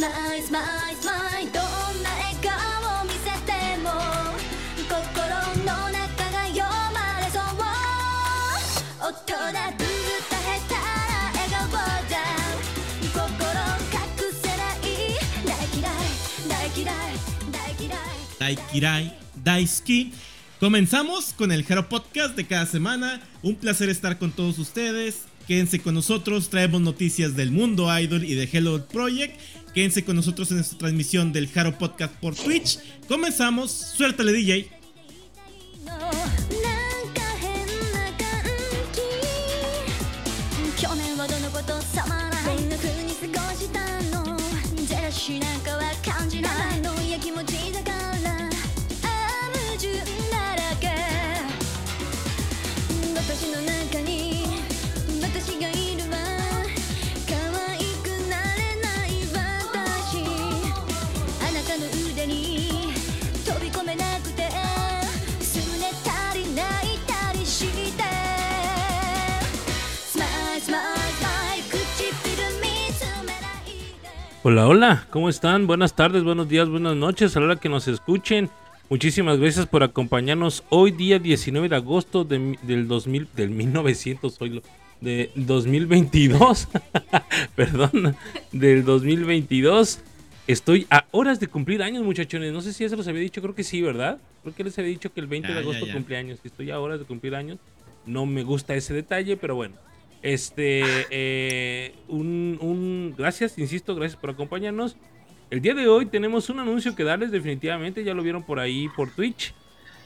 Smile, smile, smile どんな笑顔を見せても心の中が読まれそう大人ぶった下手な笑顔じゃ心隠せない大嫌い大嫌い大嫌い Daikirai, Daisuki. Comenzamos con el Hero Podcast de cada semana. Un placer estar con todos ustedes. Quédense con nosotros, traemos noticias del mundo idol y de Hello Project. Quédense con nosotros en esta transmisión del Hero Podcast por Twitch. Comenzamos, suéltale DJ. Hola, hola, ¿cómo están? Buenas tardes, buenos días, buenas noches, a la hora que nos escuchen. Muchísimas gracias por acompañarnos hoy día 19 de agosto de del 2000, del 1900, oílo, de 2022, perdón, del 2022. Estoy a horas de cumplir años, muchachones. No sé si ya se los había dicho, creo que sí, ¿verdad? Creo que les había dicho que el 20 de Ya, agosto ya. cumpleaños. y Estoy a horas de cumplir años. No me gusta ese detalle, pero bueno. Este, eh, un, un, gracias, insisto, gracias por acompañarnos. El día de hoy tenemos un anuncio que darles definitivamente, ya lo vieron por ahí por Twitch,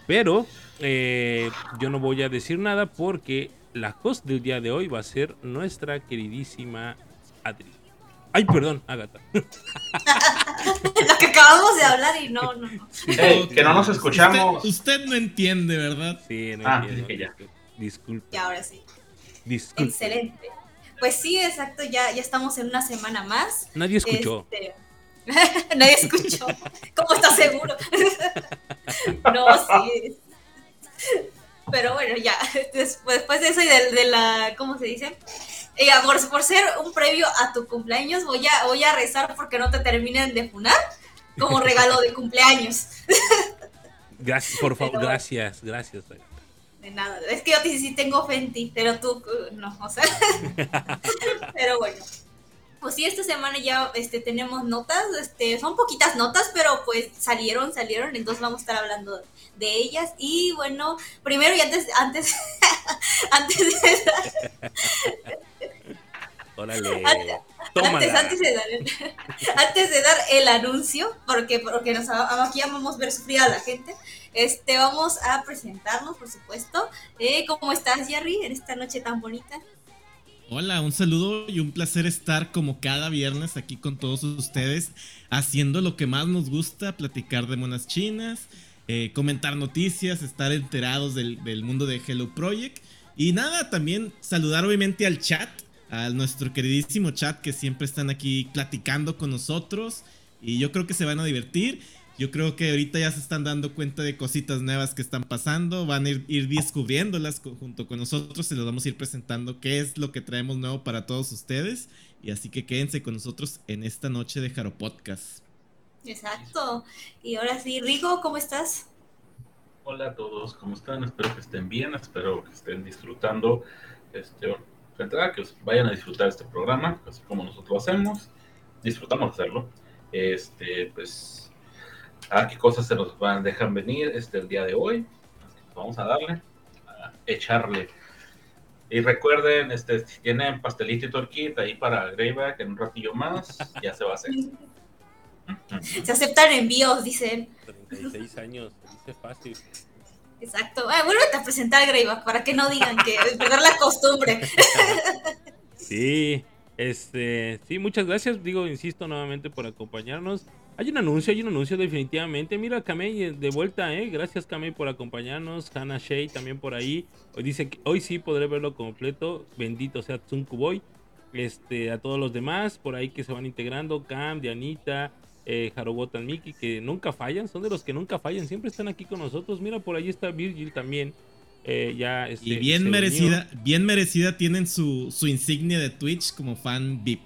pero eh, yo no voy a decir nada porque la host del día de hoy va a ser nuestra queridísima Adri. Ay, perdón, Agatha. Lo que acabamos de hablar y no, no, no. Ey, que no nos escuchamos. Usted, usted no entiende, ¿verdad? Sí, no Ah, entiendo, dije ya. Disculpe, Y ahora sí. Disculpe. Excelente. Pues sí, exacto, ya, ya estamos en una semana más. Nadie escuchó. Este, Nadie escuchó. ¿Cómo estás seguro? no, sí. Pero bueno, ya. Después, de eso y de, de la. ¿Cómo se dice? Eh, por, por ser un previo a tu cumpleaños, voy a, voy a rezar porque no te terminen de funar como regalo de cumpleaños. Gracias, por favor, Pero- gracias, gracias. De nada. Es que yo sí, sí tengo Fenty, pero tú uh, no, o sea. pero bueno. Pues sí, esta semana ya este, tenemos notas, este, son poquitas notas, pero pues salieron, salieron, entonces vamos a estar hablando de ellas. Y bueno, primero y antes, antes, antes de Órale. Antes- antes, antes de dar el, antes de dar el anuncio, porque, porque nos, aquí vamos a ver sufrir a la gente, este, vamos a presentarnos, por supuesto. Eh, ¿Cómo estás, Jerry, en esta noche tan bonita? Hola, un saludo y un placer estar como cada viernes aquí con todos ustedes, haciendo lo que más nos gusta, platicar de monas chinas, eh, comentar noticias, estar enterados del, del mundo de Hello Project. Y nada, también saludar obviamente al chat, a nuestro queridísimo chat que siempre están aquí platicando con nosotros. Y yo creo que se van a divertir. Yo creo que ahorita ya se están dando cuenta de cositas nuevas que están pasando. Van a ir, ir descubriéndolas co- junto con nosotros. Se los vamos a ir presentando qué es lo que traemos nuevo para todos ustedes. Y así que quédense con nosotros en esta noche de Jaro Podcast. Exacto. Y ahora sí, Rigo, ¿cómo estás? Hola a todos, ¿cómo están? Espero que estén bien, espero que estén disfrutando. Este, que os vayan a disfrutar este programa, así como nosotros lo hacemos. Disfrutamos de hacerlo. Este, pues, a qué cosas se nos van, dejan venir este, el día de hoy. Así que vamos a darle, a echarle. Y recuerden, este, si tienen pastelito y torquita ahí para Greyback en un ratillo más, ya se va a hacer. Se aceptan envíos, dicen. 36 años, dice fácil. Exacto. Ah, vuélvete a presentar, Greyback, para que no digan que perder la costumbre. Sí, este, sí, muchas gracias, digo, insisto nuevamente por acompañarnos. Hay un anuncio, hay un anuncio definitivamente. Mira, Kamei eh, de vuelta, eh. Gracias, Kamei, por acompañarnos. Hannah Shea también por ahí. Hoy dice que hoy sí podré verlo completo. Bendito sea Tsunku Boy. Este, a todos los demás por ahí que se van integrando. Cam, Dianita, eh, Harobotan Miki, que nunca fallan. Son de los que nunca fallan. Siempre están aquí con nosotros. Mira, por ahí está Virgil también. eh, ya este, Y bien unió. merecida, bien merecida tienen su, su insignia de Twitch como fan VIP.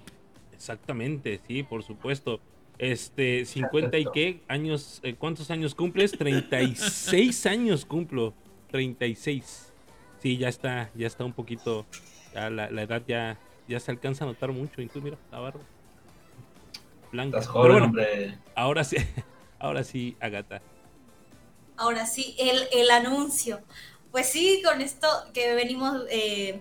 Exactamente, sí, por supuesto. Este, 50 y qué años, eh, ¿cuántos años cumples? 36 años cumplo. 36. Sí, ya está, ya está un poquito, ya la, la edad ya, ya se alcanza a notar mucho. Incluso, mira, la barba. Blanca. Estás Pero joven, bueno, hombre. ahora sí, ahora sí, Agata. Ahora sí, el, el anuncio. Pues sí, con esto que venimos eh.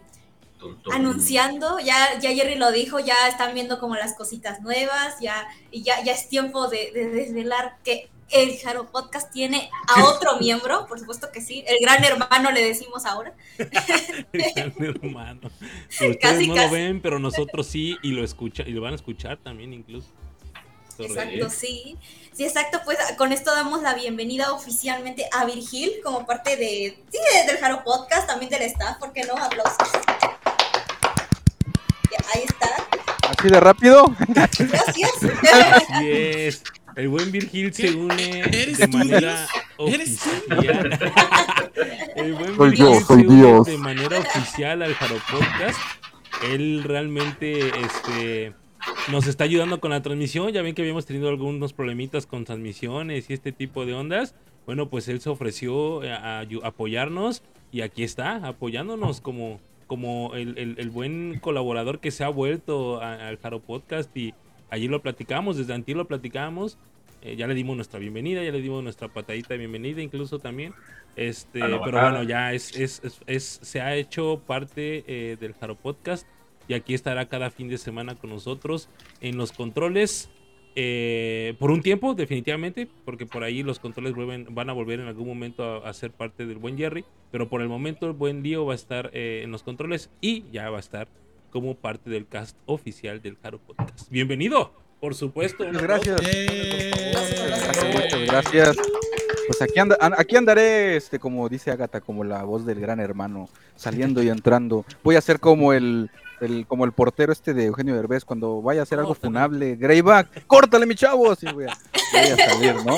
Anunciando, ya, ya Jerry lo dijo, ya están viendo como las cositas nuevas, ya, y ya, ya es tiempo de, de desvelar que el Jaro Podcast tiene a otro miembro, por supuesto que sí, el gran hermano le decimos ahora. El gran hermano. Ustedes Casi, no casi. lo ven, pero nosotros sí, y lo escuchan, y lo van a escuchar también incluso. Exacto, sí. Sí, exacto, pues con esto damos la bienvenida oficialmente a Virgil como parte de, sí, de- del Jaro Podcast, también del staff, ¿por qué no? Aplausos. Ahí está, Así de rápido. gracias. Así es. El buen Virgil se une ¿Eres de manera oficial. El buen Soy Virgil yo, se soy une Dios. de manera oficial al Jaro Podcast. Él realmente este, nos está ayudando con la transmisión. Ya ven que habíamos tenido algunos problemitas con transmisiones y este tipo de ondas. Bueno, pues él se ofreció a, a apoyarnos y aquí está, apoyándonos como, como el, el- el buen colaborador que se ha vuelto al Jaro Podcast y allí lo platicamos, desde antes lo platicamos. eh, ya le dimos nuestra bienvenida, ya le dimos nuestra patadita de bienvenida incluso también. Este, pero bueno, ya es, es, es- es- se ha hecho parte eh, del Jaro Podcast y aquí estará cada fin de semana con nosotros en los controles. eh, por un tiempo, definitivamente, porque por ahí los controles vuelven, van a volver en algún momento a, a ser parte del buen Jerry, pero por el momento el buen Lío va a estar eh, en los controles y ya va a estar como parte del cast oficial del Jaro Podcast. Bienvenido, por supuesto. gracias. Eh, Muchas gracias. Pues aquí, anda, an- aquí andaré, este, como dice Agatha, como la voz del gran hermano, saliendo y entrando. Voy a ser como el, el- como el portero este de Eugenio Derbez, cuando vaya a hacer algo funable, Greyback, córtale mi chavo, así voy a, voy a salir, ¿no?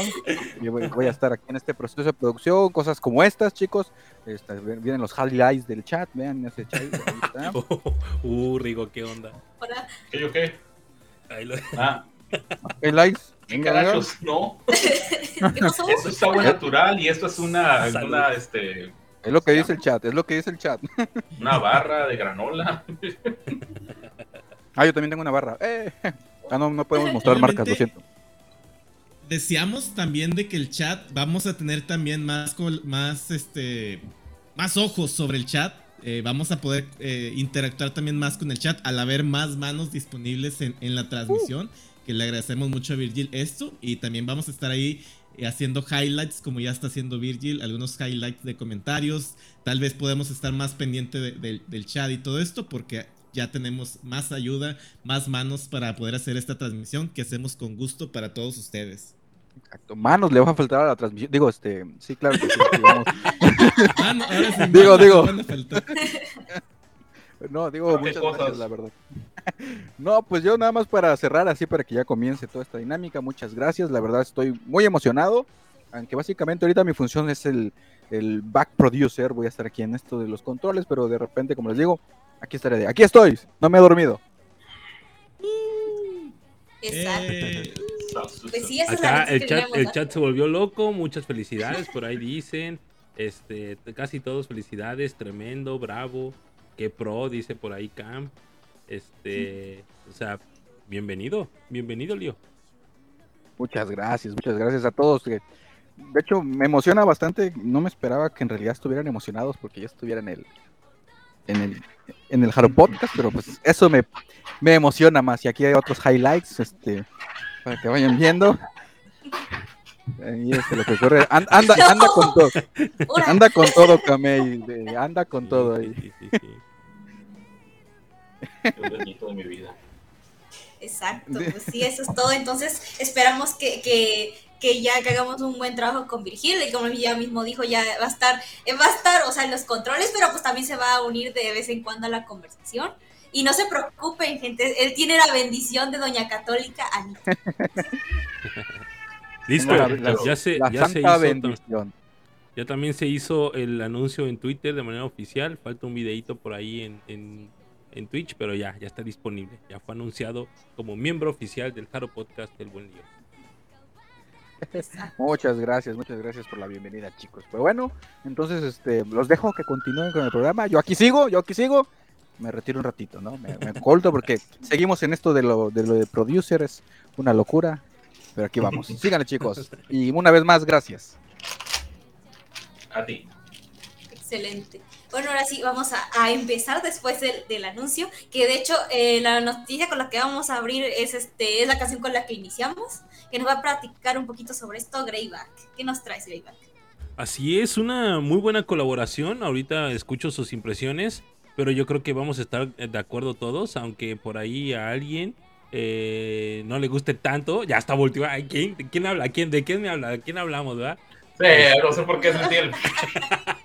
Y voy, voy a estar aquí en este proceso de producción, cosas como estas, chicos. Este, vienen los highlights del chat, vean ese chat, ahí está. uh, Rigo, ¿qué onda? Ahora, ¿Qué yo qué? Ahí lo- Ah, Highlights. ¿qué Venga? No, ¿qué pasó? esto es agua natural y esto es una, una, este, Es lo que dice el chat, es lo que dice el chat. una barra de granola. Ah, yo también tengo una barra. Eh. Ah, no, no podemos mostrar marcas, lo siento. Deseamos también de que el chat vamos a tener también más más este más ojos sobre el chat. Eh, vamos a poder eh, interactuar también más con el chat al haber más manos disponibles en, en la transmisión. Que le agradecemos mucho a Virgil esto. Y también vamos a estar ahí eh, haciendo highlights, como ya está haciendo Virgil, algunos highlights de comentarios. Tal vez podemos estar más pendiente de- del- del chat y todo esto, porque ya tenemos más ayuda, más manos para poder hacer esta transmisión que hacemos con gusto para todos ustedes. Exacto. Manos le va a faltar a la transmisión. Digo, este, sí, claro que sí. sí, vamos. Ah, ahora sí, Digo, manos digo. No, digo, ¿Qué muchas cosas? gracias, la verdad. No, pues yo nada más para cerrar así, para que ya comience toda esta dinámica. Muchas gracias, la verdad estoy muy emocionado. Aunque básicamente ahorita mi función es el, el back producer. Voy a estar aquí en esto de los controles, pero de repente, como les digo, aquí estaré. de- Aquí estoy, no me he dormido. Exacto. Eh, Pues sí, esa es la el que chat, tenemos, el ¿no? chat se volvió loco, muchas felicidades, por ahí dicen. Este, casi todos felicidades, tremendo, bravo, qué pro, dice por ahí Cam. Este, o sea, bienvenido, bienvenido, Lío. Muchas gracias, muchas gracias a todos. De hecho, me emociona bastante. No me esperaba que en realidad estuvieran emocionados porque ya estuviera en el en el en el Haro Podcast, pero pues eso me, me emociona más. Y aquí hay otros highlights, este, para que vayan viendo. Ahí es lo que ocurre. An- Anda, anda con todo, anda con todo, Kamei. de- Anda con todo Sí, ahí. sí, sí, sí. El bonito de mi vida. Exacto, pues sí, eso es todo. Entonces, esperamos que, que, que ya que hagamos un buen trabajo con Virgil. Y como ya mismo dijo, ya va a estar, va a estar, o sea, en los controles, pero pues también se va a unir de vez en cuando a la conversación. Y no se preocupen, gente, él tiene la bendición de Doña Católica Anita. Listo, Tengo la- la- ya se, La ya se hizo, bendición. ya también se hizo el anuncio en Twitter de manera oficial. Falta un videito por ahí en, en, en Twitch, pero ya, ya está disponible. Ya fue anunciado como miembro oficial del Jaro Podcast del Buen Lío. Muchas gracias, muchas gracias por la bienvenida, chicos. Pues bueno, entonces este, los dejo que continúen con el programa. Yo aquí sigo, yo aquí sigo. Me retiro un ratito, ¿no? Me, me colto porque seguimos en esto de lo, de lo de producer, es una locura. Pero aquí vamos. Síganle, chicos. Y una vez más, gracias. A ti. Excelente. Bueno, ahora sí, vamos a, a empezar después del, del anuncio, que de hecho eh, la noticia con la que vamos a abrir es, este, es la canción con la que iniciamos, que nos va a platicar un poquito sobre esto, Greyback. ¿Qué nos traes, Greyback? Así es, una muy buena colaboración. Ahorita escucho sus impresiones, pero yo creo que vamos a estar de acuerdo todos, aunque por ahí a alguien eh, no le guste tanto. Ya está volteado. ¿quién, ¿Quién habla? ¿Quién, ¿De quién me habla? ¿De quién hablamos, verdad? Sí, no sé por qué sentí el.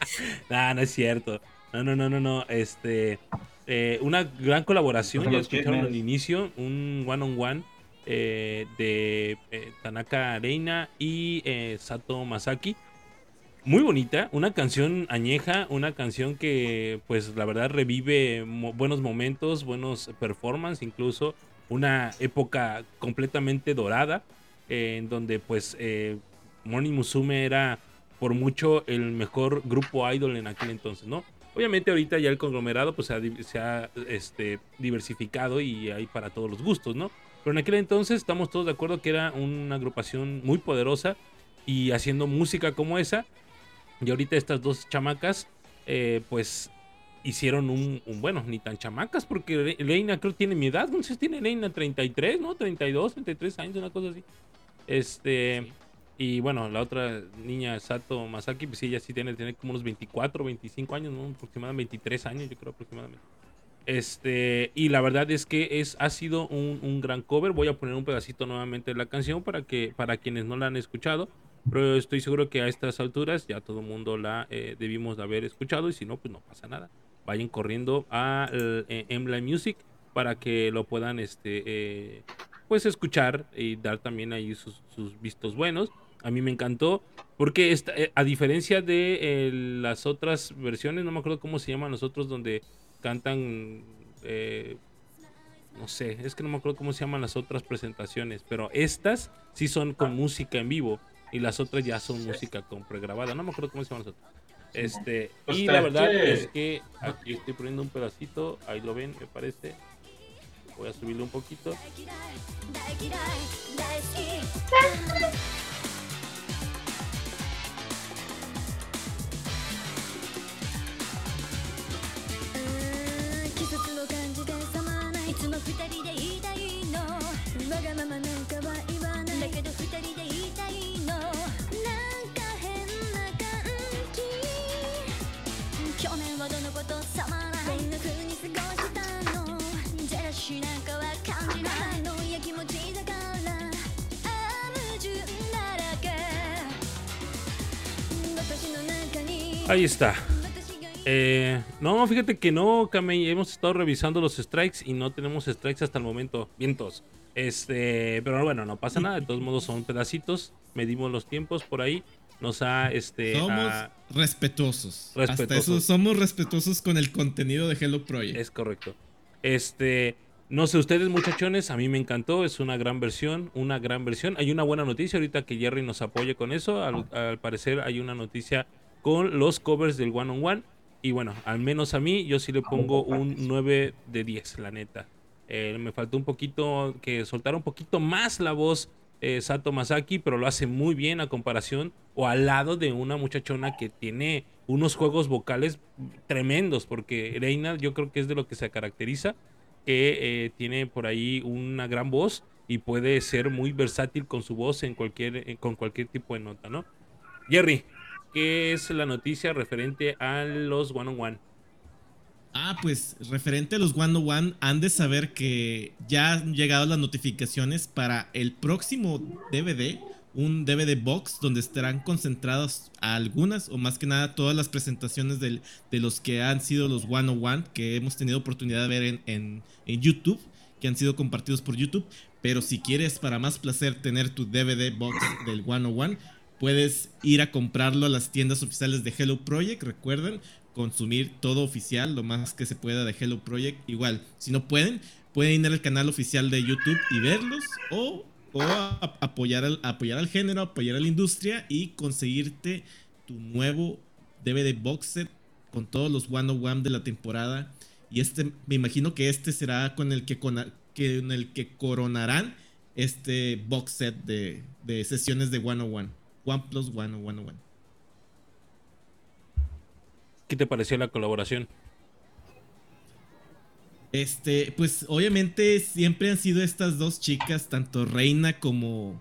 No, no es cierto. No, no, no, no, no. Este, eh, una gran colaboración. Ya escucharon al inicio un one on one eh, de eh, Tanaka Reina y Sato Masaki. Muy bonita, una canción añeja, una canción que pues la verdad revive mo- buenos momentos, buenos performances, incluso una época completamente dorada, en donde pues Morning Musume era por mucho el mejor grupo idol en aquel entonces, ¿no? Obviamente ahorita ya el conglomerado pues se ha, se ha, este, diversificado y hay para todos los gustos, ¿no? Pero en aquel entonces estamos todos de acuerdo que era una agrupación muy poderosa y haciendo música como esa. Y ahorita estas dos chamacas eh, pues hicieron un, bueno, ni tan chamacas porque Le- Leina creo tiene mi edad, si tiene Leina 33, ¿no? 32, 33 años, una cosa así. Este, y bueno, la otra niña, Sato Masaki, pues sí, ella sí tiene, tiene como unos 24, 25 años, ¿no? Aproximadamente 23 años, yo creo aproximadamente. Este, y la verdad es que es, ha sido un, un gran cover. Voy a poner un pedacito nuevamente de la canción para que, para quienes no la han escuchado. Pero estoy seguro que a estas alturas ya todo el mundo la eh, debimos de haber escuchado. Y si no, pues no pasa nada. Vayan corriendo a eh, Emblem Music para que lo puedan este, eh, pues escuchar y dar también ahí sus, sus vistos buenos. A mí me encantó porque esta, eh, a diferencia de eh, las otras versiones, no me acuerdo cómo se llaman los otros donde cantan, eh, no sé, es que no me acuerdo cómo se llaman las otras presentaciones, pero estas sí son con música en vivo y las otras ya son música con pregrabada, no me acuerdo cómo se llaman las otras. Este, Pues y la verdad es que aquí estoy poniendo un pedacito, ahí lo ven, me parece. Voy a subirle un poquito. ーん季節の感じでさまないいつも二人でいたいの。わがままなんかは言わないだけど二人でいたいの。なんか変な感じ。去年はどのことさまないこんな風に過ごしたの。ジェラシーなんかは感じないの。や気持ちだから。あ矛盾だらけ。私の中に。Ahí está. Eh, no, fíjate que no, Kamei. Hemos estado revisando los strikes y no tenemos strikes hasta el momento. Vientos. Este, pero bueno, no pasa nada. De todos modos, son pedacitos. Medimos los tiempos por ahí. Nos ha, este. Somos respetuosos. respetuosos. Hasta eso, somos respetuosos con el contenido de Hello Project. Es correcto. Este. No sé ustedes, muchachones, a mí me encantó, es una gran versión, una gran versión. Hay una buena noticia ahorita que Jerry nos apoye con eso. Al parecer hay una noticia con los covers del One on One y bueno, al menos a mí yo sí le pongo un 9 de 10, la neta. Eh, me faltó un poquito que soltara un poquito más la voz eh, Sato Masaki, pero lo hace muy bien a comparación o al lado de una muchachona que tiene unos juegos vocales tremendos, porque Reina yo creo que es de lo que se caracteriza, que eh, tiene por ahí una gran voz y puede ser muy versátil con su voz en cualquier, en- con cualquier tipo de nota, ¿no? Jerry, ¿qué es la noticia referente a los one on one? Ah, pues referente a los One on One, han de saber que ya han llegado las notificaciones para el próximo DVD, un DVD box donde estarán concentradas algunas o más que nada todas las presentaciones de los que han sido los One on One que hemos tenido oportunidad de ver en, en- en YouTube, que han sido compartidos por YouTube. Pero si quieres para más placer tener tu DVD box del One on One, puedes ir a comprarlo a las tiendas oficiales de Hello Project, recuerden consumir todo oficial, lo más que se pueda de Hello Project. Igual, si no pueden, pueden ir al canal oficial de YouTube y verlos o, apoyar, al, género, apoyar a la industria y conseguirte tu nuevo DVD box set con todos los one on one de la temporada. Y este, me imagino que este será con el que coronarán este box set de, de sesiones de one on one. One plus one o one on one. ¿Qué te pareció la colaboración? Este, pues obviamente siempre han sido estas dos chicas, tanto Reina como.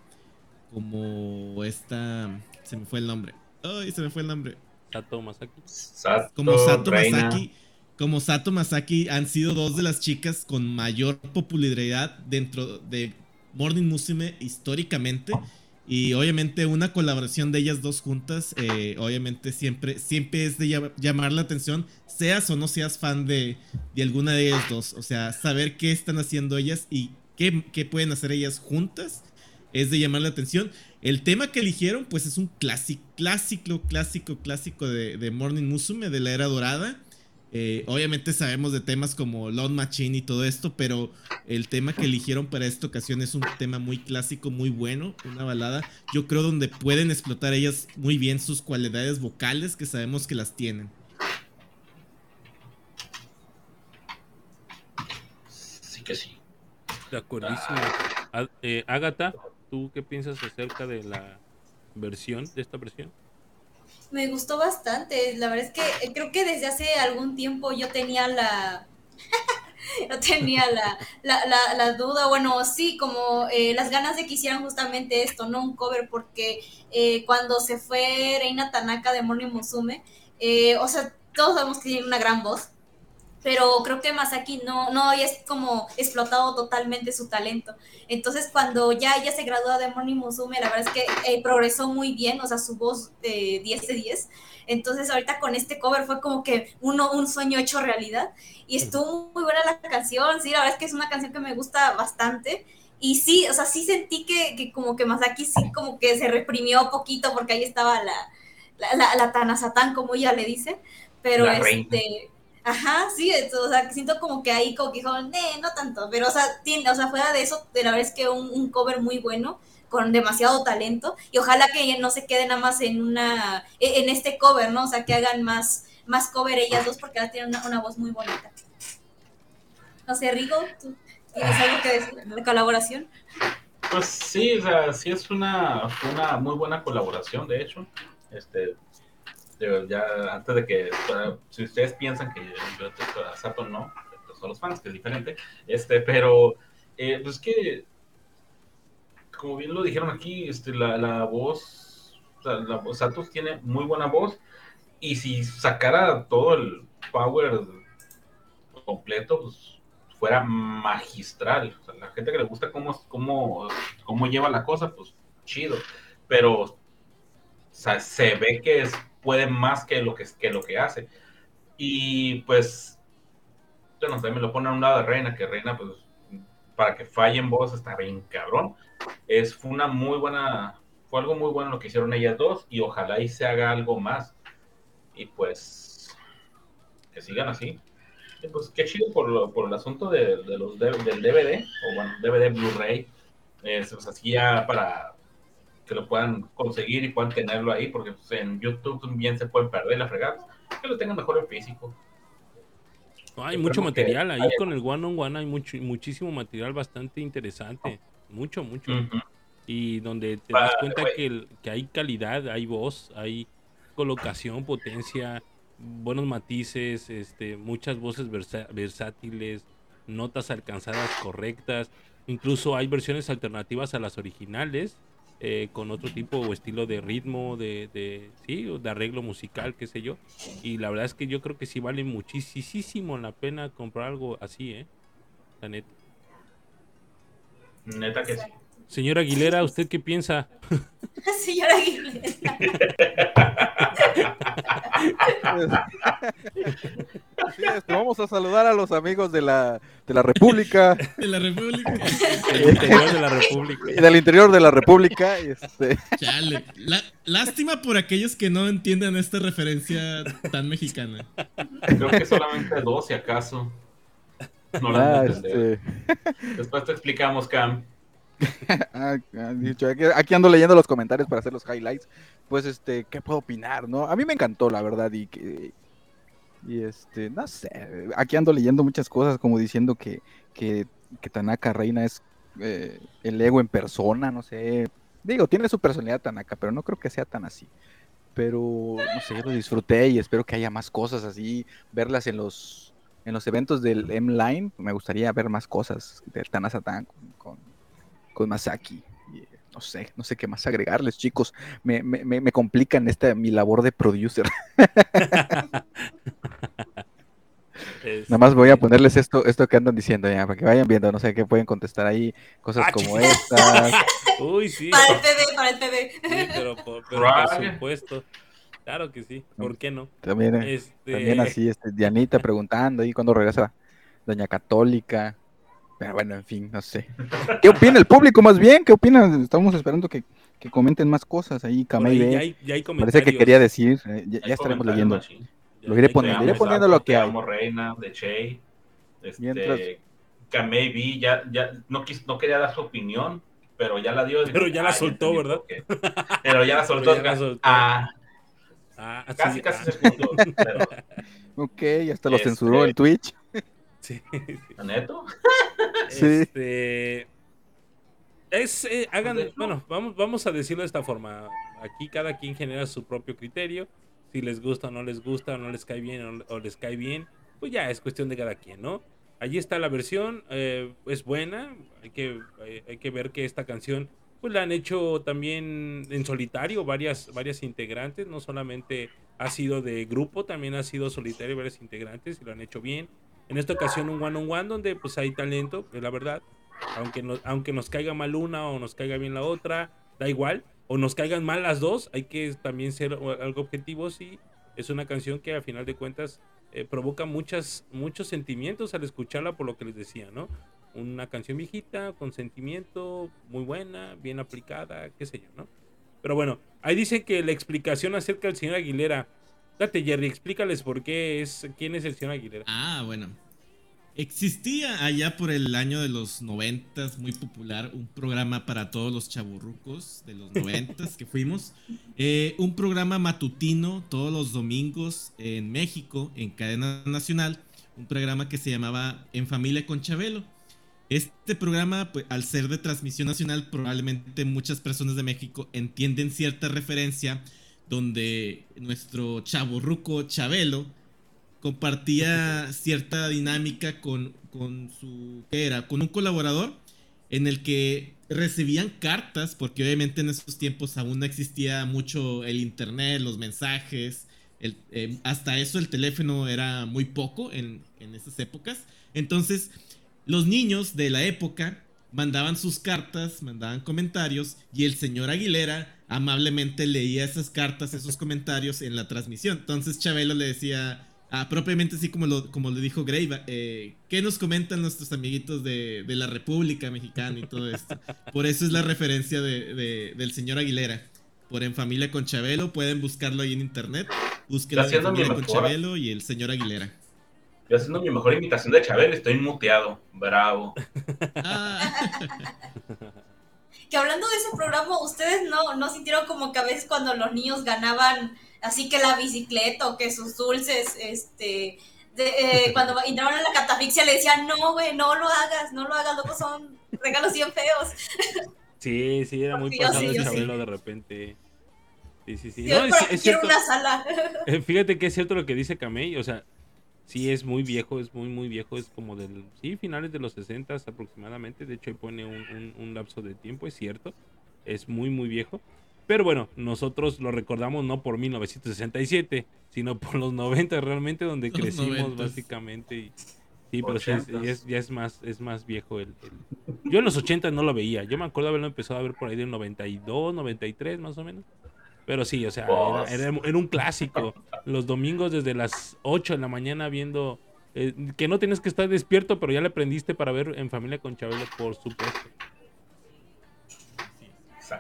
como esta. Se me fue el nombre. Ay, se me fue el nombre. Tato Masaki. Sato, Como Sato Reina. Masaki. Como Sato Masaki han sido dos de las chicas con mayor popularidad dentro de Morning Musume históricamente. Y obviamente una colaboración de ellas dos juntas, eh, obviamente siempre, siempre es de llam- llamar la atención, seas o no seas fan de, de alguna de ellas dos. O sea, saber qué están haciendo ellas y qué, qué pueden hacer ellas juntas es de llamar la atención. El tema que eligieron, pues es un clásico, clásico, clásico, clásico de, de Morning Musume, de la era dorada. Eh, obviamente sabemos de temas como Lord Machine y todo esto, pero el tema que eligieron para esta ocasión es un tema muy clásico, muy bueno, una balada. Yo creo donde pueden explotar ellas muy bien sus cualidades vocales que sabemos que las tienen. Sí que sí. De acuerdísimo. A- eh, Agatha, ¿tú qué piensas acerca de la versión, de esta versión? Me gustó bastante. La verdad es que eh, creo que desde hace algún tiempo yo tenía la. yo tenía la, la, la, duda, bueno, sí, como eh, las ganas de que hicieran justamente esto, no un cover, porque eh, cuando se fue Reina Tanaka de Morning Musume, eh, o sea, todos sabemos que tiene una gran voz, pero creo que Masaki no, no había como explotado totalmente su talento. Entonces, cuando ya ella se graduó de Morning Musume, la verdad es que eh, progresó muy bien, o sea, su voz de 10 de 10. Entonces, ahorita con este cover fue como que uno, un sueño hecho realidad. Y estuvo muy buena la canción, sí, la verdad es que es una canción que me gusta bastante. Y sí, o sea, sí sentí que, que como que Masaki sí como que se reprimió un poquito porque ahí estaba la, la, la, la Tanasatán, como ella le dice. Pero La reina. Ajá, sí, eso, o sea, siento como que ahí como que dijo, "Nee, no tanto, pero o sea, tiene, o sea, fuera de eso, de la verdad es que un, cover muy bueno, con demasiado talento, y ojalá que no se quede nada más en una, e, en este cover, ¿no? O sea, que hagan más, más cover ellas dos, porque ahora tienen una, una voz muy bonita. No sé, Rigo, ¿tú tienes algo que decir de la colaboración? Pues sí, o sea, sí es una, una muy buena colaboración, de hecho. Este, ya antes de que, si ustedes piensan que yo detesto a Sato, no, a los fans, que es diferente, este, pero, eh, pues que, como bien lo dijeron aquí, este, la, la voz, o sea, la tiene muy buena voz, y si sacara todo el power completo, pues fuera magistral. O sea, la gente que le gusta cómo, cómo, cómo lleva la cosa, pues chido. Pero se ve que es, puede más que lo que, que lo que hace. Y pues, bueno, también lo pone a un lado de Reina, que Reina, pues, para que falle en voz está bien cabrón. Es, fue una muy buena, fue algo muy bueno lo que hicieron ellas dos y ojalá y se haga algo más. Y pues, que sigan así. Y pues qué chido por, lo- por el asunto de, de los de- del DVD, o bueno, DVD Blu-ray, eh, pues así ya para que lo puedan conseguir y puedan tenerlo ahí, porque pues, en YouTube también se pueden perder las fregadas, que lo tengan mejor en físico. Hay Yo mucho material ahí hay- con el One on One, hay mucho, muchísimo material bastante interesante. Mucho, mucho. Y donde te Pa- das cuenta que, el- que hay calidad, hay voz, hay colocación, potencia, buenos matices, este, muchas voces versa- versátiles, notas alcanzadas correctas. Incluso hay versiones alternativas a las originales, eh, con otro tipo o estilo de ritmo, de, de, sí, de arreglo musical, qué sé yo. Y la verdad es que yo creo que sí vale muchísimo la pena comprar algo así, ¿eh? La neta. Neta que sí. Señora Aguilera, ¿usted qué piensa? Señora Aguilera. Sí, vamos a saludar a los amigos de la, de la República, De la República. El interior de la República. del interior de la República. Este, Chale. La- lástima por aquellos que no entiendan esta referencia tan mexicana. Creo que solamente dos, si acaso. No la ah, este, Después te explicamos, Cam. ah, ah, aquí, ando leyendo los comentarios para hacer los highlights. Pues, este, ¿qué puedo opinar, no? A mí me encantó, la verdad, y que... Y este, no sé, aquí ando leyendo muchas cosas como diciendo que, que, que Tanaka Reina es eh, el ego en persona, no sé. Digo, tiene su personalidad Tanaka, pero no creo que sea tan así. Pero, no sé, yo lo disfruté y espero que haya más cosas así, verlas en los, en los eventos del M-Line. Me gustaría ver más cosas del Tanasatan con, con, con Masaki. Y, no sé, no sé qué más agregarles, chicos. Me, me, me, me complican esta mi labor de producer. Este, Nada más voy a ponerles esto, esto que andan diciendo ya, para que vayan viendo, no sé qué pueden contestar ahí, cosas Ah, como estas. Uy, sí. Para el PB, para el PB. Sí, pero por, pero Right. por supuesto. Claro que sí. ¿Por qué no? También, eh, Este, también así, este, Dianita preguntando ahí cuando regresa Doña Católica. Pero bueno, en fin, no sé. ¿Qué opina el público más bien? ¿Qué opinan? Estamos esperando que, que comenten más cosas ahí, Kamei ya hay, ya hay Parece que quería decir, eh, ya, ya estaremos leyendo. Ya Lo iré poniendo, iré poniendo lo que hay. amo, reina, de Che. Este, Mientras- Kamei B ya, ya no, quis- no quería dar su opinión, pero ya la dio. Pero ya la soltó, ¿verdad? Pero ya la soltó. ya la soltó. Ah, Ah, casi, sí, casi ah, segundos. Pero, Ok, hasta lo Este- censuró el Twitch. Sí. ¿neto? Sí. Este, es, eh, hagan, bueno, vamos, vamos a decirlo de esta forma. Aquí cada quien genera su propio criterio. Si les gusta o no les gusta, o no les cae bien o, o les cae bien, pues ya es cuestión de cada quien, ¿no? Allí está la versión, eh, es buena. Hay que, eh, hay que ver que esta canción, pues la han hecho también en solitario varias, varias integrantes. No solamente ha sido de grupo, también ha sido solitario varias integrantes y lo han hecho bien. En esta ocasión un one on one donde pues hay talento, la verdad. Aunque nos, aunque nos caiga mal una o nos caiga bien la otra, da igual. O nos caigan mal las dos, hay que también ser algo objetivos y es una canción que a final de cuentas eh, provoca muchas, muchos sentimientos al escucharla por lo que les decía, ¿no? Una canción viejita, con sentimiento, muy buena, bien aplicada, qué sé yo, ¿no? Pero bueno, ahí dice que la explicación acerca del señor Aguilera. Date, Jerry, explícales por qué es, quién es el señor Aguilera. Ah, bueno. Existía allá por el año de los noventas, muy popular, un programa para todos los chaburrucos de los noventas que fuimos. Eh, un programa matutino todos los domingos en México, en cadena nacional. Un programa que se llamaba En Familia con Chabelo. Este programa, pues, al ser de transmisión nacional, probablemente muchas personas de México entienden cierta referencia donde nuestro chaburruco Chabelo compartía cierta dinámica con, con su, ¿qué era? Con un colaborador en el que recibían cartas, porque obviamente en esos tiempos aún no existía mucho el internet, los mensajes, eh, hasta eso el teléfono era muy poco en, en esas épocas. Entonces, los niños de la época mandaban sus cartas, mandaban comentarios y el señor Aguilera amablemente leía esas cartas, esos comentarios en la transmisión. Entonces Chabelo le decía, ah, propiamente así como lo, como le dijo Greiva, eh, ¿qué nos comentan nuestros amiguitos de, de la República Mexicana y todo esto? Por eso es la referencia de, de- del señor Aguilera. Por En Familia con Chabelo, pueden buscarlo ahí en internet. Búsquenlo en Familia con. Chabelo y el señor Aguilera. Yo haciendo mi mejor imitación de Chabel, estoy muteado. Bravo. Ah, Que hablando de ese programa, ¿ustedes no, no sintieron como que a veces cuando los niños ganaban así que la bicicleta o que sus dulces, este, de, eh, cuando entraban en la catafixia le decían, no, güey, no lo hagas, no lo hagas, luego son regalos bien feos. Sí, sí, era muy pasado sí, el sí. De repente. Sí, sí, sí. Sí, No, es, es cierto. una sala. Eh, Fíjate que es cierto lo que dice Kamei, o sea, sí es muy viejo, es muy, muy viejo, es como del, sí, finales de los 60 aproximadamente, de hecho ahí pone un, un- un lapso de tiempo, es cierto, es muy, muy viejo, pero bueno, nosotros lo recordamos no por 1967, sino por los 90 realmente, donde Los crecimos 90s. básicamente, y, sí, pero sí, es- 80s. ya es, ya es más, es más viejo el, el- Yo en los 80 no lo veía. Yo me acuerdo haberlo empezado a ver por ahí del 92, 93 más o menos. Pero sí, o sea, era, era- era un clásico. Los domingos desde las 8 de la mañana viendo... eh, que no tienes que estar despierto, pero ya le aprendiste para ver en familia con Chabelo, por supuesto.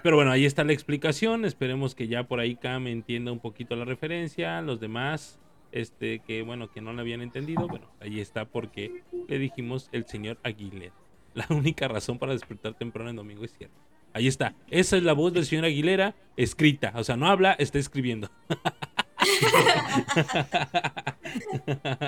Pero bueno, ahí está la explicación. Esperemos que ya por ahí Cam entienda un poquito la referencia. Los demás, este, que bueno, que no la habían entendido, bueno, ahí está porque le dijimos el señor Aguilera. La única razón para despertar temprano en domingo es cierto. Ahí está. Esa es la voz del señor Aguilera escrita. O sea, no habla, está escribiendo.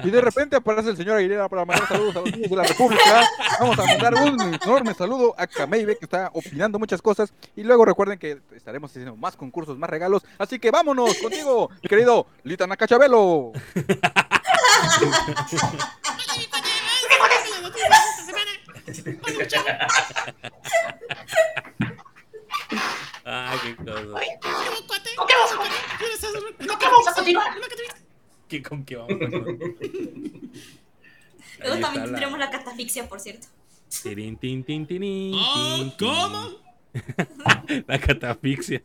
Y de repente aparece el señor Aguilera para mandar saludos a los niños de la República. Vamos a mandar un enorme saludo a Kameibe que está opinando muchas cosas. Y luego recuerden que estaremos haciendo más concursos, más regalos. Así que vámonos contigo, mi querido Lita Nakachabelo. Ah, qué cosa. ¿Con qué vamos a ¿Con qué vamos a continuar? ¿Qué, ¿Con qué vamos? Luego Ahí también está la- tendremos la catafixia, por cierto. Tirin, tin, tin, tirin, Oh, tin, tin. ¿Cómo? La catafixia.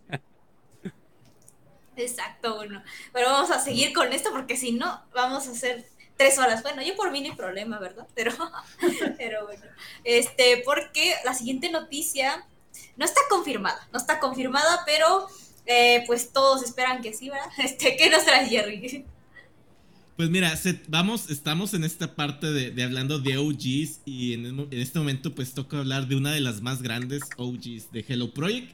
Exacto, bueno. Pero vamos a seguir con esto porque si no, vamos a hacer tres horas. Bueno, yo por mí no hay problema, ¿verdad? Pero, pero bueno. Este, porque la siguiente noticia no está confirmada, no está confirmada, pero eh, pues todos esperan que sí, ¿verdad? Este, ¿qué nos trae Jerry? Pues mira, se- vamos, estamos en esta parte de, de hablando de OGs y en, este momento pues toca hablar de una de las más grandes OGs de Hello Project.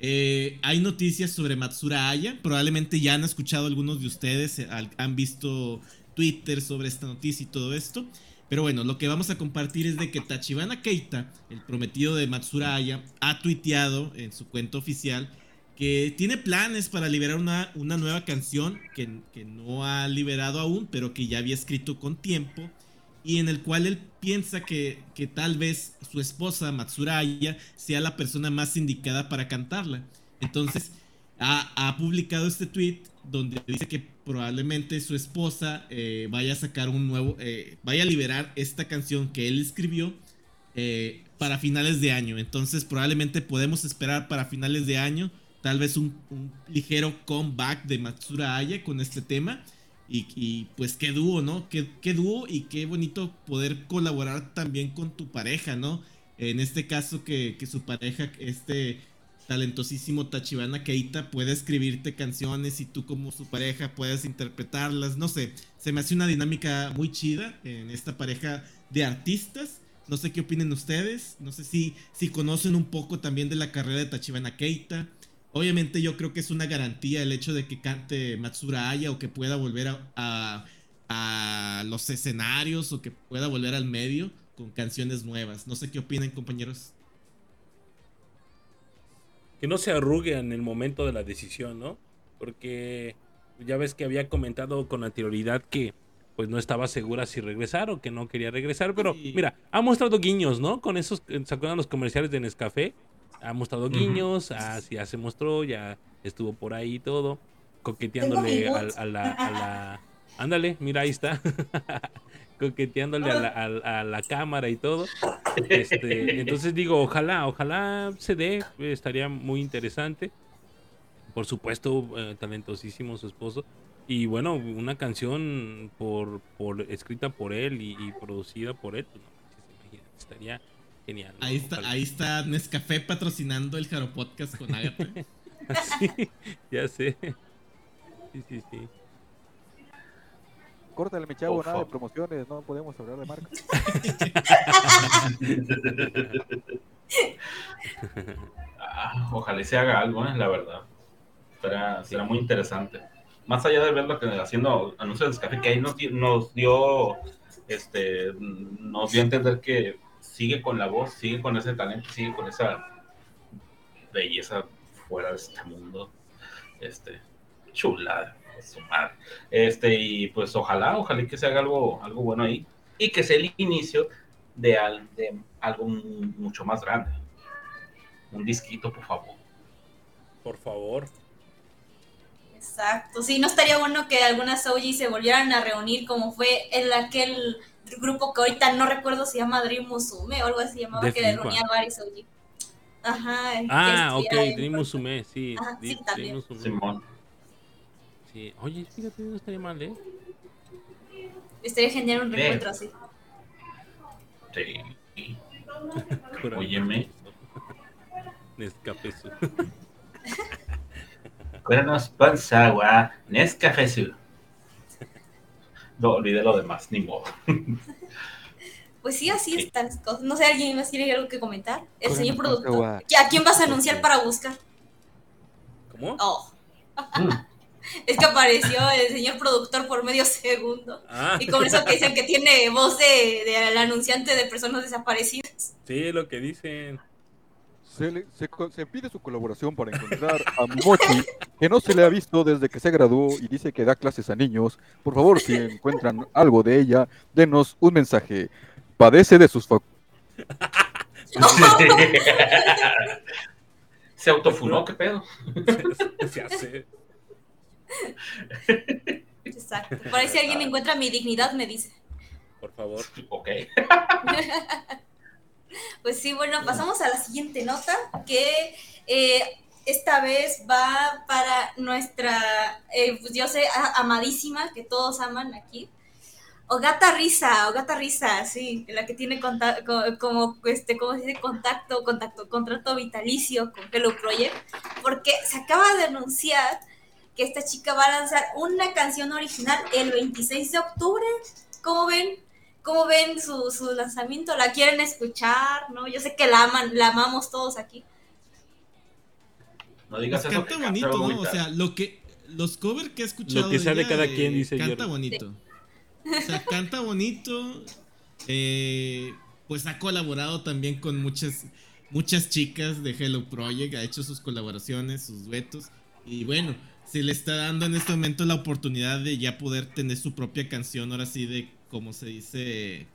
Eh, hay noticias sobre Matsura Aya, probablemente ya han escuchado algunos de ustedes, eh, han visto Twitter sobre esta noticia y todo esto. Pero bueno, lo que vamos a compartir es de que Tachibana Keita, el prometido de Matsura Aya, ha tuiteado en su cuenta oficial que tiene planes para liberar una, una nueva canción que, que no ha liberado aún, pero que ya había escrito con tiempo, y en el cual él piensa que, que tal vez su esposa, Matsuraya, sea la persona más indicada para cantarla. Entonces, ha, ha publicado este tweet donde dice que probablemente su esposa eh, vaya a sacar un nuevo, eh, vaya a liberar esta canción que él escribió eh, para finales de año. Entonces probablemente podemos esperar para finales de año tal vez un, ligero comeback de Matsura Aya con este tema. Y, y, pues qué dúo, ¿no? Qué, qué dúo y qué bonito poder colaborar también con tu pareja, ¿no? En este caso que, que su pareja, este talentosísimo Tachibana Keita, puede escribirte canciones y tú como su pareja puedes interpretarlas, no sé, se me hace una dinámica muy chida en esta pareja de artistas. No sé qué opinen ustedes, no sé si, si conocen un poco también de la carrera de Tachibana Keita. Obviamente yo creo que es una garantía el hecho de que cante Matsura Aya o que pueda volver a, a, a los escenarios o que pueda volver al medio con canciones nuevas. No sé qué opinan compañeros. Que no se arrugue en el momento de la decisión, ¿no? Porque ya ves que había comentado con anterioridad que pues no estaba segura si regresar o que no quería regresar, pero Sí. mira, ha mostrado guiños, ¿no? Con esos, ¿se acuerdan los comerciales de Nescafé? Ha mostrado guiños, ah, sí, ya se mostró, ya estuvo por ahí todo, coqueteándole a, la, a la... Ándale, mira, ahí está. coqueteándole a la, a- a la cámara y todo. Este, entonces digo, ojalá, ojalá se dé, estaría muy interesante. Por supuesto, eh, talentosísimo su esposo. Y bueno, una canción por, por escrita por él y, y producida por él, pues no estaría genial. ¿no? Ahí está, Ojalá. ahí está Nescafé patrocinando el Jaro Podcast con Agatha. Sí, ya sé. Sí, sí, sí. Córtale, mi chavo, nada de promociones, no podemos hablar de marcas. Ah, ojalá se haga algo, ¿eh? la verdad. Será, será muy interesante. Más allá de verlo que haciendo anuncios de café, que ahí nos, nos dio este nos dio a entender que sigue con la voz, sigue con ese talento, sigue con esa belleza fuera de este mundo. Este, chulada, su madre. Este, y pues ojalá, ojalá y que se haga algo, algo bueno ahí. Y que sea el inicio de, al- de algo mu- mucho más grande. Un disquito, por favor. Por favor. Exacto, sí, no estaría bueno que algunas OG se volvieran a reunir como fue en aquel grupo que ahorita no recuerdo si se llama Dream Musume o algo así llamaba, que reunía a varios OG. Ajá. Ah, ok, estuviera en- Dream Musume, sí. Ajá, sí, Dream- también. Dream Musume. Simón. Sí. Oye, fíjate, no estaría mal, ¿eh? Estaría genial un reencuentro así. Sí. Óyeme. Nescafé su. Cuernos Panzagua, Nescafé Su. No, olvidé lo demás, ni modo. Pues sí, así están las cosas. No sé, ¿alguien más quiere algo que comentar? El señor productor. ¿A quién vas a anunciar para buscar? ¿Cómo? Oh, Mm. es que apareció el señor productor por medio segundo. Ah, Y con eso que dicen que tiene voz de, del anunciante de personas desaparecidas. sí, lo que dicen. Se, le- se co- se pide su colaboración para encontrar a Mochi, que no se le ha visto desde que se graduó y dice que da clases a niños. Por favor, si encuentran algo de ella, denos un mensaje. Padece de sus fac- Se autofunó, ¿qué pedo? Se hace. Exacto. Por ahí si alguien encuentra mi dignidad, me dice. Por favor. Ok. Pues sí, bueno, pasamos a la siguiente nota, que eh, esta vez va para nuestra, eh, pues yo sé, a- amadísima, que todos aman aquí. Ogata Risa, Ogata Risa, sí, la que tiene conta- co- como, este, ¿cómo se dice? Contacto, contacto, contrato vitalicio con Hello Project, porque se acaba de anunciar que esta chica va a lanzar una canción original el 26 de octubre. ¿Cómo ven? ¿Cómo ven su, su lanzamiento? ¿La quieren escuchar? ¿No? Yo sé que la aman, la amamos todos aquí. No digas Pues eso. canta que bonito, ¿no? O sea, lo que los covers que he escuchado Lo que sea de ella, cada eh, quien, dice canta bonito. O sea, canta bonito. eh, pues ha colaborado también con muchas muchas chicas de Hello Project, ha hecho sus colaboraciones, sus duetos y bueno, se le está dando en este momento la oportunidad de ya poder tener su propia canción, ahora sí de como se dice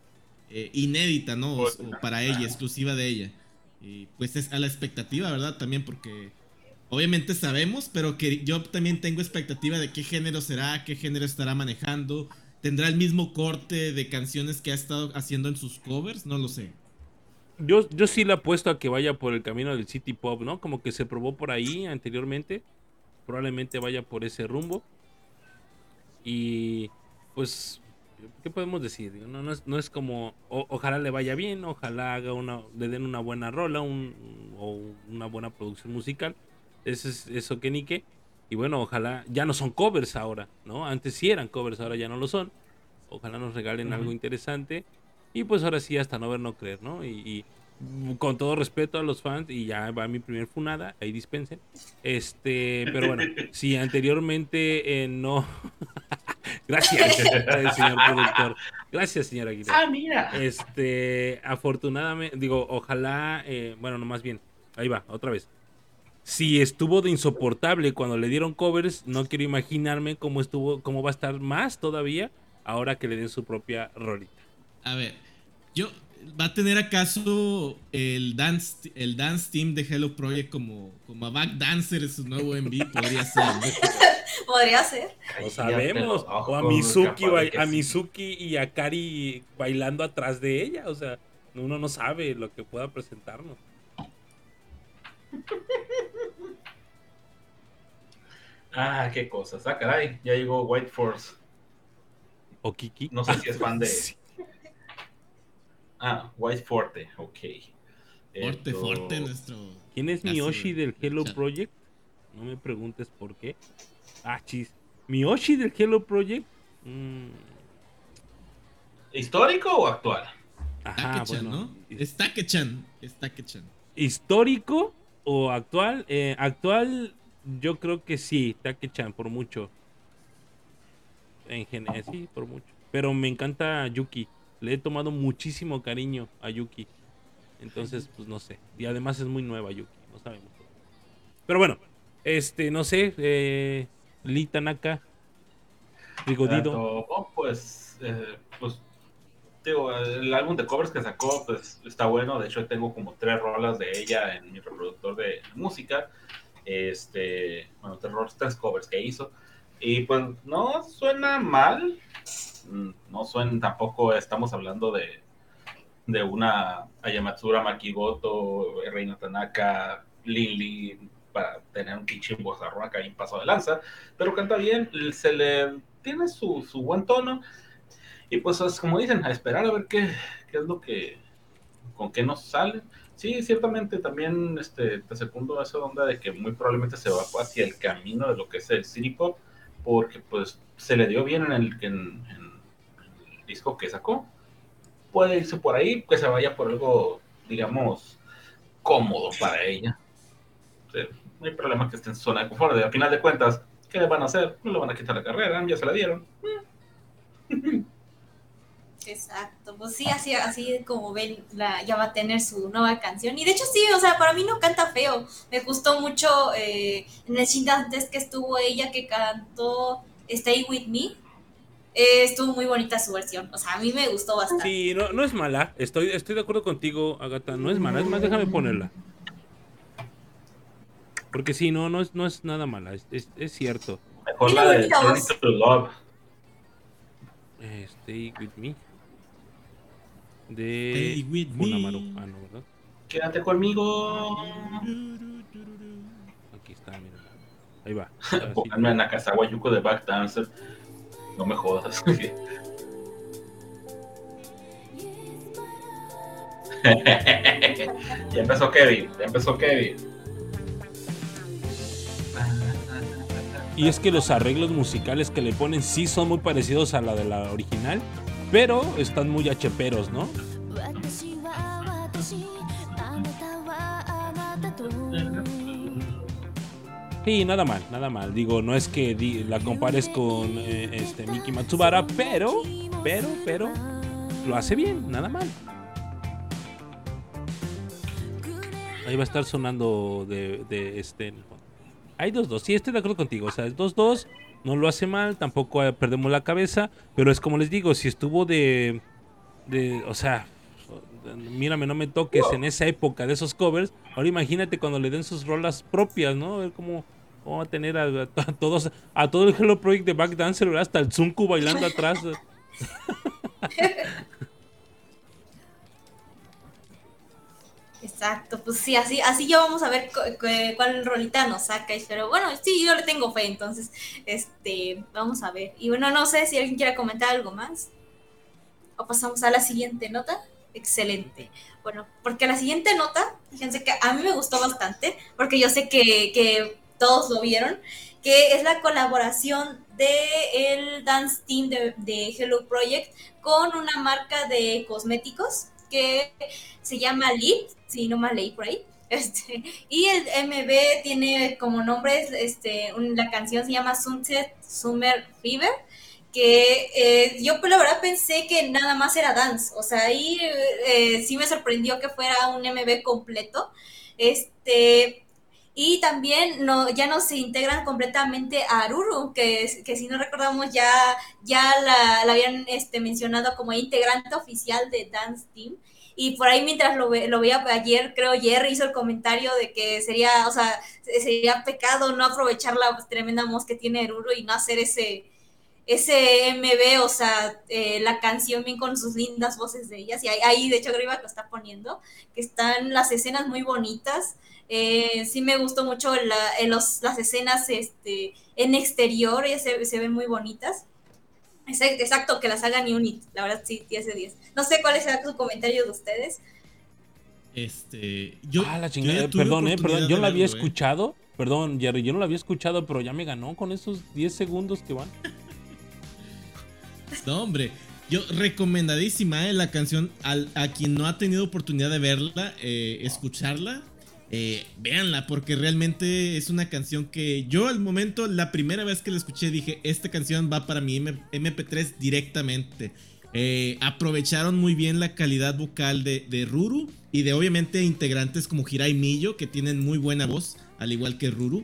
eh, inédita, ¿no? O, o para ella, exclusiva de ella. Y pues es a la expectativa, ¿verdad? También porque obviamente sabemos, pero que yo también tengo expectativa de qué género será, qué género estará manejando. ¿Tendrá el mismo corte de canciones que ha estado haciendo en sus covers? No lo sé. Yo, yo sí le apuesto a que vaya por el camino del City Pop, ¿no? Como que se probó por ahí anteriormente. Probablemente vaya por ese rumbo. Y pues, ¿qué podemos decir? No, no es, no es como, o- ojalá le vaya bien, ojalá haga una, le den una buena rola un, o una buena producción musical. Eso es eso que ni qué. Y bueno, ojalá, ya no son covers ahora, ¿no? Antes sí eran covers, ahora ya no lo son. Ojalá nos regalen algo interesante. Y pues ahora sí, hasta no ver, no creer, ¿no? Y, y, con todo respeto a los fans, y ya va mi primer funada, ahí dispensen. Este, pero bueno, si anteriormente eh, no. Gracias, señor productor. Gracias, señor Aguilar. Ah, mira. Este, afortunadamente, digo, ojalá, eh, bueno, no más bien, ahí va, otra vez. Si estuvo de insoportable cuando le dieron covers, no quiero imaginarme cómo estuvo, cómo va a estar más todavía ahora que le den su propia rolita. A ver, yo va a tener acaso el dance el dance team de Hello Project como como a Back Dancer en su nuevo MV podría ser. ¿no? Podría ser. Lo sabemos. O a Mizuki, a. Mizuki y a Kari bailando atrás de ella. O sea, uno no sabe lo que pueda presentarnos. Ah, qué cosas. Ah, caray, ya llegó White Force. O Kiki. No sé si es fan de. Sí. Ah, White Forte, ok. Forte, Esto- forte nuestro. ¿Quién es Miyoshi del Hello Chat. Project? No me preguntes por qué. Ah, chis. ¿Miyoshi del Hello Project? Mm, ¿Histórico o actual? ajá, bueno. ¿no? Es Take-chan, es Take-chan. ¿Histórico o actual? Eh, actual, yo creo que sí, Take-chan, por mucho. En general, sí, por mucho. Pero me encanta Yuki. Le he tomado muchísimo cariño a Yuki. Entonces, pues no sé. Y además es muy nueva Yuki, no sabemos. Pero bueno, este, no sé, eh, Lee Tanaka, Digo, Dido. Tanto, oh, pues, eh, pues, digo, el álbum de covers que sacó, pues, está bueno. De hecho, tengo como tres rolas de ella en mi reproductor de música. Este, bueno, tres, tres covers que hizo. Y pues no suena mal. Mm, No suena, tampoco estamos hablando de, de una Ayamatsura Makigoto, Reina Tanaka, Lin, para tener un Kichin Bozarroca y un paso de lanza. Pero canta bien, se le tiene su, su buen tono. Y pues es como dicen, a esperar a ver qué, qué es lo que, con qué nos sale. Sí, ciertamente también este, te secundo esa onda de que muy probablemente se va hacia el camino de lo que es el city pop, porque pues se le dio bien en el, en, el disco que sacó. Puede irse por ahí, que se vaya por algo, digamos, cómodo para ella. No hay problema que esté en zona de confort. Al final de cuentas, ¿qué le van a hacer? No le van a quitar la carrera, ya se la dieron. Exacto, pues sí, así, así como ven, la, ya va a tener su nueva canción. Y de hecho sí, o sea, para mí no canta feo. Me gustó mucho eh, en el Shindantes que estuvo ella que cantó Stay With Me. Eh, estuvo muy bonita su versión, o sea, a mí me gustó bastante. Sí, no, no es mala. Estoy, estoy de acuerdo contigo, Agata. No es mala. Es más, déjame ponerla. Porque sí, no, no es, no es nada mala. Es, es, es cierto. Mejor la de Love. Eh, Stay with me. De. Funamaru. Ah, no, ¿verdad? Quédate conmigo. Aquí está, mira. Ahí va. Pónganme a Nakazawa Yuko de Backdancer. No me jodas. ya empezó Kevin, ya empezó Kevin. Y es que los arreglos musicales que le ponen sí son muy parecidos a la de la original, pero están muy acheperos, ¿no? Sí, nada mal, nada mal. Digo, no es que la compares con eh, este Miki Matsubara, pero, pero, pero, lo hace bien, nada mal. Ahí va a estar sonando de, de este. Hay 2-2. Sí, estoy de acuerdo contigo. O sea, es 2-2 no lo hace mal, tampoco eh, perdemos la cabeza, pero es como les digo, si estuvo de, de, o sea, mírame, no me toques en esa época de esos covers. Ahora imagínate cuando le den sus rolas propias, ¿no? A ver cómo, cómo va a tener a, todos, a todo el Hello Project de Backdancer, ¿verdad? Hasta el Zunku bailando atrás. Exacto, pues sí, así, así ya vamos a ver cu- cu- cuál rolita nos saca. Pero bueno, sí, yo le tengo fe, entonces, este, vamos a ver. Y bueno, no sé si alguien quiere comentar algo más. O pasamos a la siguiente nota. Excelente. Bueno, porque la siguiente nota, fíjense que a mí me gustó bastante, porque yo sé que, que todos lo vieron, que es la colaboración de el dance team de, de Hello Project con una marca de cosméticos que se llama Lit, si no mal leí por ahí. Este, y el MB tiene como nombre, este, la canción se llama Sunset Summer Fever, que eh, yo pues, la verdad pensé que nada más era dance, o sea, ahí eh, sí me sorprendió que fuera un MB completo. Este, y también no, ya no se integran completamente a Aruru, que, que si no recordamos ya, ya la, la habían este, mencionado como integrante oficial de Dance Team. Y por ahí mientras lo, ve- lo veía ayer, creo Jerry hizo el comentario de que sería, o sea, sería pecado no aprovechar la tremenda voz que tiene Aruru y no hacer ese, ese MB, o sea, eh, la canción bien con sus lindas voces de ellas. Y ahí, ahí, de hecho, Griva lo está poniendo, que están las escenas muy bonitas. Eh, sí me gustó mucho la- eh, los- las escenas este, en exterior, ellas se, se ven muy bonitas. Exacto, que las hagan unit, la verdad sí, 10 de 10. No sé cuál será su comentario de ustedes. Este, yo, ah, la chingada. eh, perdón, eh, perdón. Yo la había verlo, eh. escuchado. Perdón, Jerry, yo no la había escuchado, pero ya me ganó con esos 10 segundos que van. No, hombre. Yo, recomendadísima eh, la canción. Al- a quien no ha tenido oportunidad de verla, eh, escucharla, eh, véanla, porque realmente es una canción que yo al momento, la primera vez que la escuché, dije: Esta canción va para mi M- MP3 directamente. Eh, aprovecharon muy bien la calidad vocal de, de Ruru y de obviamente integrantes como Hirai Millo, que tienen muy buena voz, al igual que Ruru,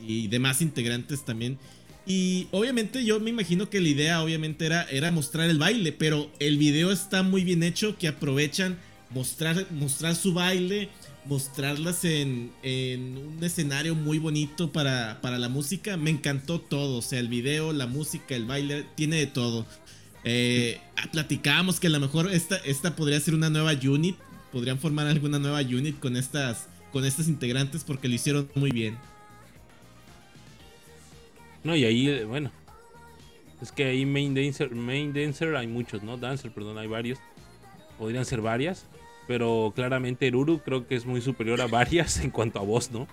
y demás integrantes también. Y obviamente yo me imagino que la idea obviamente era, era mostrar el baile, pero el video está muy bien hecho, que aprovechan mostrar, mostrar su baile, mostrarlas en, en un escenario muy bonito para, para la música. Me encantó todo, o sea, el video, la música, el baile, tiene de todo. Eh, platicábamos que a lo mejor esta, esta podría ser una nueva unit, podrían formar alguna nueva unit con estas, con estas integrantes porque lo hicieron muy bien. No, y ahí, eh, bueno. Es que ahí main dancer, main dancer hay muchos, ¿no? Dancer, perdón, hay varios. Podrían ser varias. Pero claramente Ruru creo que es muy superior a varias en cuanto a voz, ¿no?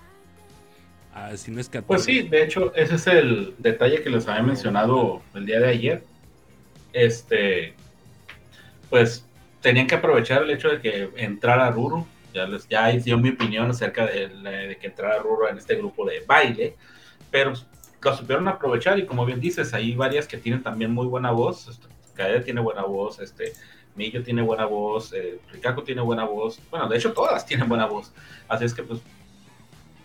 Así no es que Pues sí, de hecho, ese es el detalle que les había mencionado el día de ayer. Este, pues tenían que aprovechar el hecho de que entrara Ruru. Ya les ya dio mi opinión acerca de, de que entrara Ruru en este grupo de baile, pero lo supieron aprovechar y como bien dices, hay varias que tienen también muy buena voz. Este, Kaede tiene buena voz, este, Millo tiene buena voz, eh, Rikako tiene buena voz. Bueno, de hecho todas tienen buena voz. Así es que pues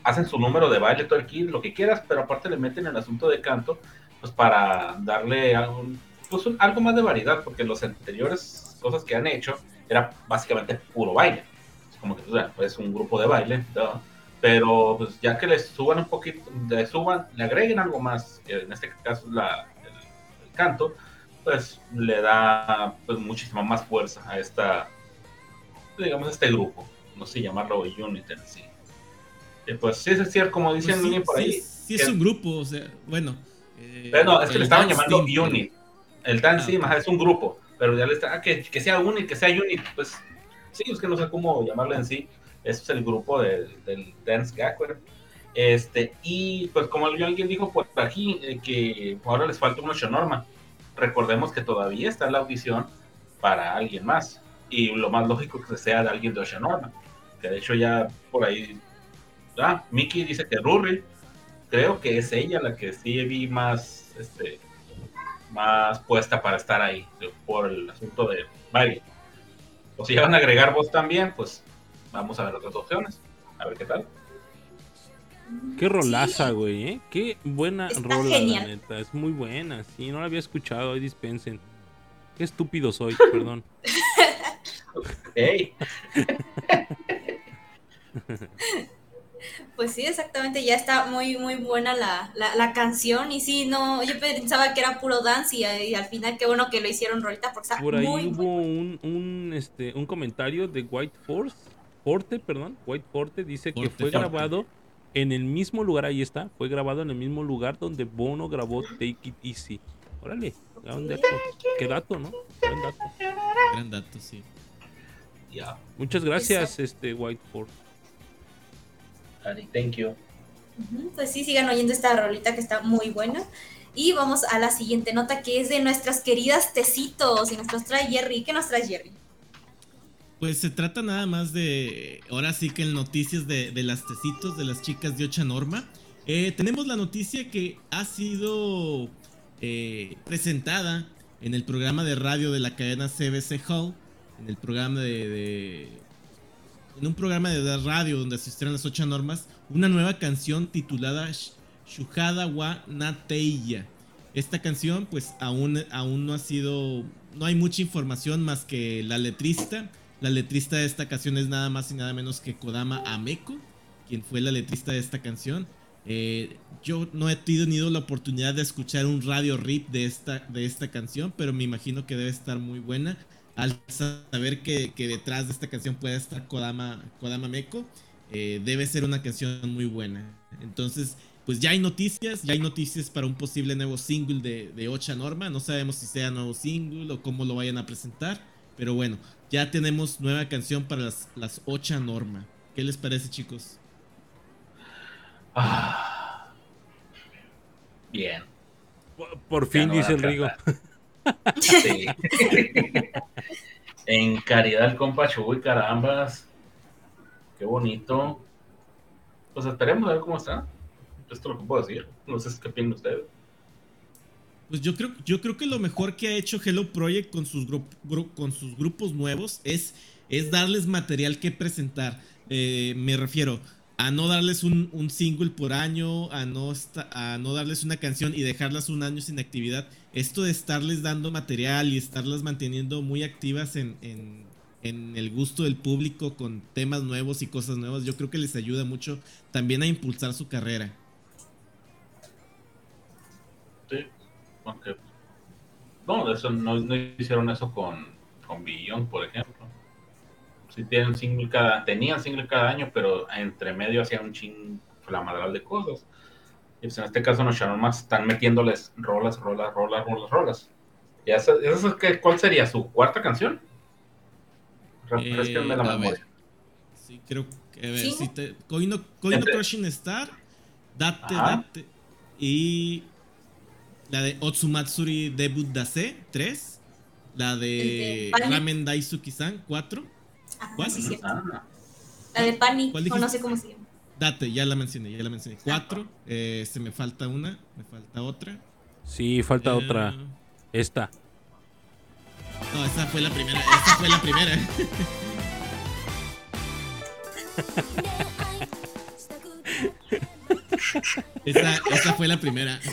hacen su número de baile, todo el kit, lo que quieras, pero aparte le meten el asunto de canto, pues para darle pues, algo más de variedad, porque los anteriores cosas que han hecho era básicamente puro baile. Es como que pues, es un grupo de baile, ¿no? pero pues ya que le suban un poquito, le suban, le agreguen algo más, en este caso la, el canto, pues le da pues muchísima más fuerza a esta, digamos, a este grupo, no sé llamarlo unit en sí. Y pues sí es cierto, como Pues dicen sí, alguien por sí, ahí. sí es que- un grupo, o sea, bueno. eh, pero no, es que le estaban llamando Team, unit. El dance Ah, ok. ajá, es un grupo, pero ya le está, ah, que, que sea unit, que sea unit, pues sí, es que no sé cómo llamarlo en sí. Ese es el grupo del, del Dance Gakwer. Este, y pues como alguien dijo por aquí, eh, que ahora les falta un Norma. Recordemos que todavía está la audición para alguien más. Y lo más lógico que sea de alguien de Norma. Que de hecho ya por ahí. Ah, Mickey dice que Rurri. Creo que es ella la que sí vi más. Este, más puesta para estar ahí. Por el asunto de baile. O si ya van a agregar voz también, pues vamos a ver otras opciones. A ver qué tal. Qué rolaza, Sí. güey, ¿eh? Qué buena Está rola, genial. la neta. Es muy buena, sí, no la había escuchado, ahí dispensen. Qué estúpido soy, perdón. Pues sí, exactamente, ya está muy, muy buena la, la, la canción. Y sí, no, yo pensaba que era puro dance y, y al final qué bueno que lo hicieron rolita porque está Por ahí muy, hubo muy un, un, este, un comentario de White Force, Forte, perdón, White Forte dice que fue Forte. grabado en el mismo lugar, ahí está, fue grabado en el mismo lugar donde Bono grabó Take It Easy. Órale, gran dato. qué dato, ¿no? Buen dato. Gran dato, sí. Ya, Muchas gracias, este White Force. Ari, thank you. Pues sí, sigan oyendo esta rolita que está muy buena. Y vamos a la siguiente nota que es de nuestras queridas tecitos y nos los trae Jerry. ¿Qué nos trae Jerry? Pues se trata nada más de, ahora sí que en noticias de, de las tecitos de las chicas de Ocha Norma. Eh, tenemos la noticia que ha sido eh, presentada en el programa de radio de la cadena CBC Hall, en el programa de, en un programa de radio donde asistieron las Ocha Normas, una nueva canción titulada Sh- Shuhada wa Nateiya. Esta canción pues aún, aún no ha sido, no hay mucha información más que la letrista. La letrista de esta canción es nada más y nada menos que Kodama Ameko, quien fue la letrista de esta canción. Eh, yo no he tenido la oportunidad de escuchar un radio rip de esta, de esta canción, pero me imagino que debe estar muy buena. Al saber que, detrás de esta canción puede estar Kodama, Kodama eh, debe ser una canción muy buena. Entonces, pues ya hay noticias, ya hay noticias para un posible nuevo single de, de Ocha Norma. No sabemos si sea nuevo single o cómo lo vayan a presentar, pero bueno, ya tenemos nueva canción para las, las Ocha Norma. ¿Qué les parece, chicos? Ah. Bien. Por, fin, no dice el Rigo. Sí. en caridad el compa Chuy, carambas. Qué bonito. Pues esperemos a ver cómo está. Esto es lo que puedo decir. No sé qué opinan ustedes. Pues yo creo, yo creo que lo mejor que ha hecho Hello Project con sus, con sus grupos nuevos es, es darles material que presentar. Eh, me refiero a no darles un, single por año, a no, a no darles una canción y dejarlas un año sin actividad. Esto de estarles dando material y estarlas manteniendo muy activas en, en, en el gusto del público con temas nuevos y cosas nuevas, yo creo que les ayuda mucho también a impulsar su carrera. Sí, aunque. No, eso no, no hicieron eso con, con Beyond, por ejemplo. Sí tienen single cada, tenían single cada año, pero entre medio hacían un ching flamadral de cosas. Y pues en este caso los Sharon Max están metiéndoles rolas, rolas, rolas, rolas, rolas. ¿Y esa, esa es que- cuál sería? ¿Su cuarta canción? Refresquenme la Eh, a ver. memoria. Sí, creo que. A ver, ¿Sí? si te. Koino Entre- Crushing Star, Date, Ajá. Date. Y. La de Otsumatsuri Debut Dase, 3. La de. Ramen Daisuki-san, 4. Ah, ¿Cuál? sí. Ah, La de Pani, ¿Cuál o no sé cómo se llama. Date, ya la mencioné, ya la mencioné. 4. se me falta una, me falta otra. Sí, falta Eh, otra. Esta. No, esa fue la primera. Esa fue la primera. Esa, esa fue la primera.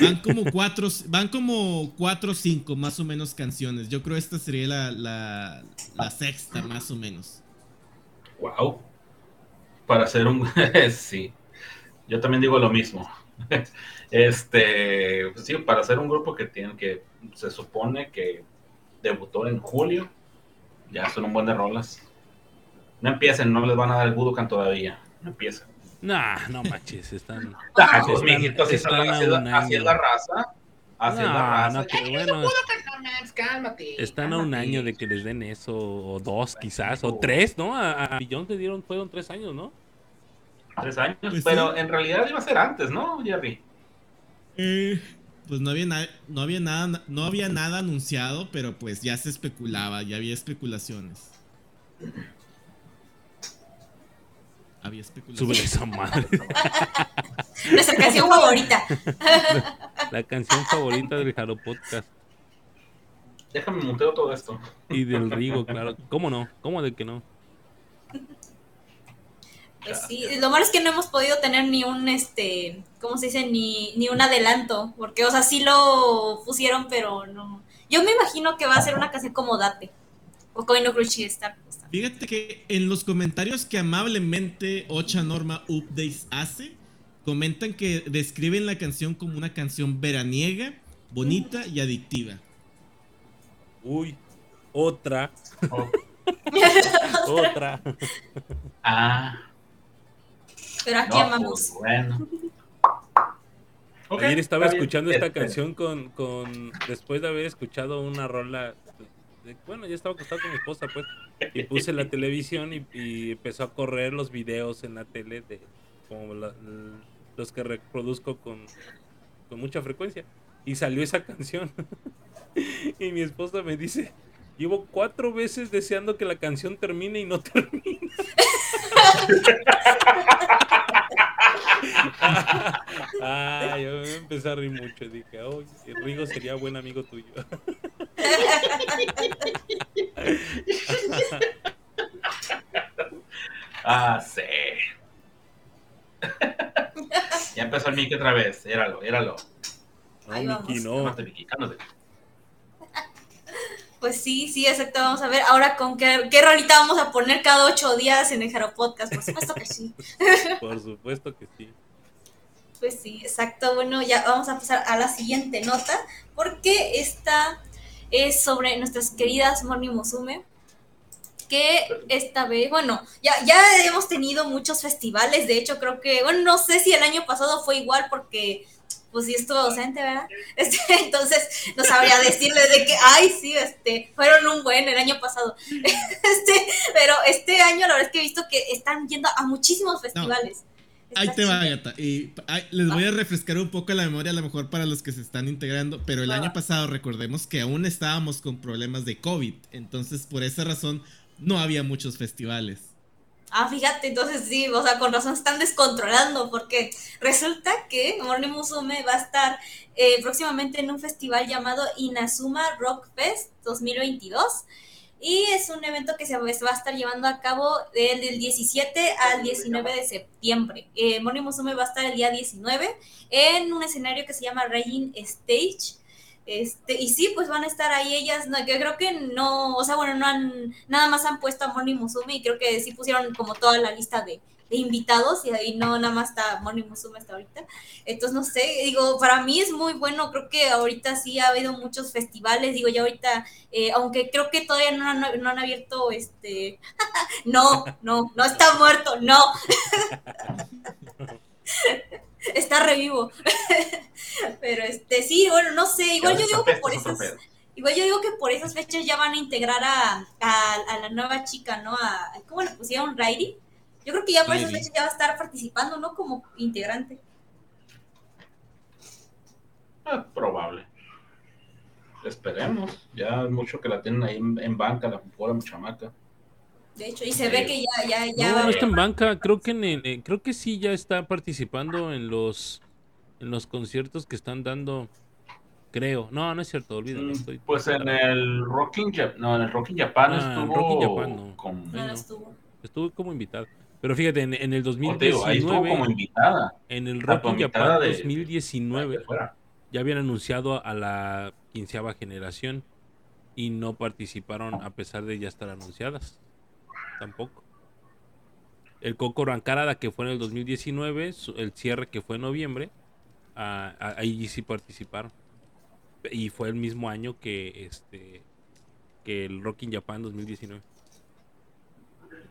Van como cuatro, van como cuatro o cinco más o menos canciones. Yo creo esta sería la, la, la sexta más o menos. wow. Para hacer un. sí. Yo también digo lo mismo. Este. Sí, para hacer un grupo que tiene que. Se supone que debutó en julio. Ya son un buen de rolas. No empiecen, no les van a dar el Budokan todavía. No empiecen. Nah, no manches, están. Ah, pues, Están- la- así es así raza. Es la No, raza. no, que bueno. No mames, cálmate. Están a un año de que les den eso, o dos quizás, o tres, ¿no? A, a Billón te dieron, fueron tres años, ¿no? Tres años, Pues pero sí. en realidad iba a ser antes, ¿no, Jerry? Eh, pues no había, no había nada, no había nada anunciado, pero pues ya se especulaba, ya había especulaciones. Había. Súbele esa madre. Nuestra canción favorita. La canción favorita del Jaro Podcast. Déjame muteo todo esto. Y del Rigo, claro. ¿Cómo no? ¿Cómo de que no? Pues sí, lo malo es que no hemos podido tener ni un, este, ¿cómo se dice? Ni, ni un adelanto, porque, o sea, sí lo pusieron, pero no. Yo me imagino que va a ser una canción como Date, o Koino Crunchy Star. Fíjate que en los comentarios que amablemente Ocha Norma Updates hace, comentan que describen la canción como una canción veraniega, bonita y adictiva. Uy, otra, Oh, otra. ah, Pero aquí no, amamos. pues, bueno. Ayer estaba escuchando esta Este, canción con, con. Después de haber escuchado una rola. Bueno, ya estaba acostado con mi esposa, pues. Y puse la televisión y, empezó a correr los videos en la tele de. Como los que reproduzco con, mucha frecuencia. Y salió esa canción. y mi esposa me dice. Llevo cuatro veces deseando que la canción termine y no termina. ah, yo me empecé a reír mucho. Dije, oye, Rigo sería buen amigo tuyo. Ah, sí. ya empezó el Mickey otra vez. Éralo, éralo. No, vamos. Miki, no. Cálmate, Mickey, cálmate. Pues sí, sí, exacto. Vamos a ver ahora con qué, qué rolita vamos a poner cada ocho días en el Jaro Podcast. Por supuesto que sí. Por supuesto que sí. Pues sí, exacto. Bueno, ya vamos a pasar a la siguiente nota, porque esta es sobre nuestras queridas Moni Musume, que esta vez, bueno, ya, ya hemos tenido muchos festivales, de hecho creo que, bueno, no sé si el año pasado fue igual porque pues sí estuvo docente, ¿verdad? Este, entonces no sabría decirle de que, ay, sí, este, fueron un buen el año pasado. Este, pero este año la verdad es que he visto que están yendo a muchísimos festivales. Ahí te va, gata. Y ay, les voy a refrescar un poco la memoria, a lo mejor para los que se están integrando. Pero el año pasado, recordemos que aún estábamos con problemas de COVID. Entonces, por esa razón, no había muchos festivales. Ah, fíjate, entonces sí, o sea, con razón están descontrolando, porque resulta que Morning Musume va a estar eh, próximamente en un festival llamado Inazuma Rock Fest 2022. Y es un evento que se va a estar llevando a cabo del, del 17 al 19 de septiembre. Eh, Morning Musume va a estar el día 19 en un escenario que se llama Raging Stage. Este, y sí, pues van a estar ahí ellas, no, yo creo que no, o sea, bueno, no han, nada más han puesto a Moni Musume y creo que sí pusieron como toda la lista de, de invitados y ahí no nada más está Moni Musume hasta ahorita. Entonces, no sé, digo, para mí es muy bueno, creo que ahorita sí ha habido muchos festivales, digo, ya ahorita, eh, aunque creo que todavía no han, no han abierto, este, no, no, no está muerto, no. está revivo. Pero este, sí, bueno, no sé, igual yo digo que por esas, igual yo digo que por esas fechas ya van a integrar a, a, a la nueva chica, ¿no? A, ¿Cómo le pusieron? Rairi. Yo creo que ya por esas fechas ya va a estar participando, ¿no? Como integrante. Ah, probable. Esperemos. Ya es mucho que la tienen ahí en, en banca, la pobre chamaca. De hecho, y se ve que ya, ya, ya no, va no está en banca, creo que en el- creo que sí ya está participando en los en los conciertos que están dando. Creo. No, no es cierto, olvídalo. Mm, estoy- Pues en el Rocking Japan, no, en el Rocking Japan Ah, estuvo Rocking Japan, no. con- no, Ahí no no. estuvo. Estuve como invitado. Pero fíjate, en, en el como te digo, ahí estuvo 2019, como invitada. en el invitada Japan de- para 2019, que fuera. ya habían anunciado a la quinceava generación y no participaron a pesar de ya estar anunciadas. Tampoco. El Coco Rancarada que fue en el 2019, su- el cierre que fue en noviembre, ah, ah, ahí sí participaron. Y fue el mismo año que este que el Rock in Japan 2019. Por eso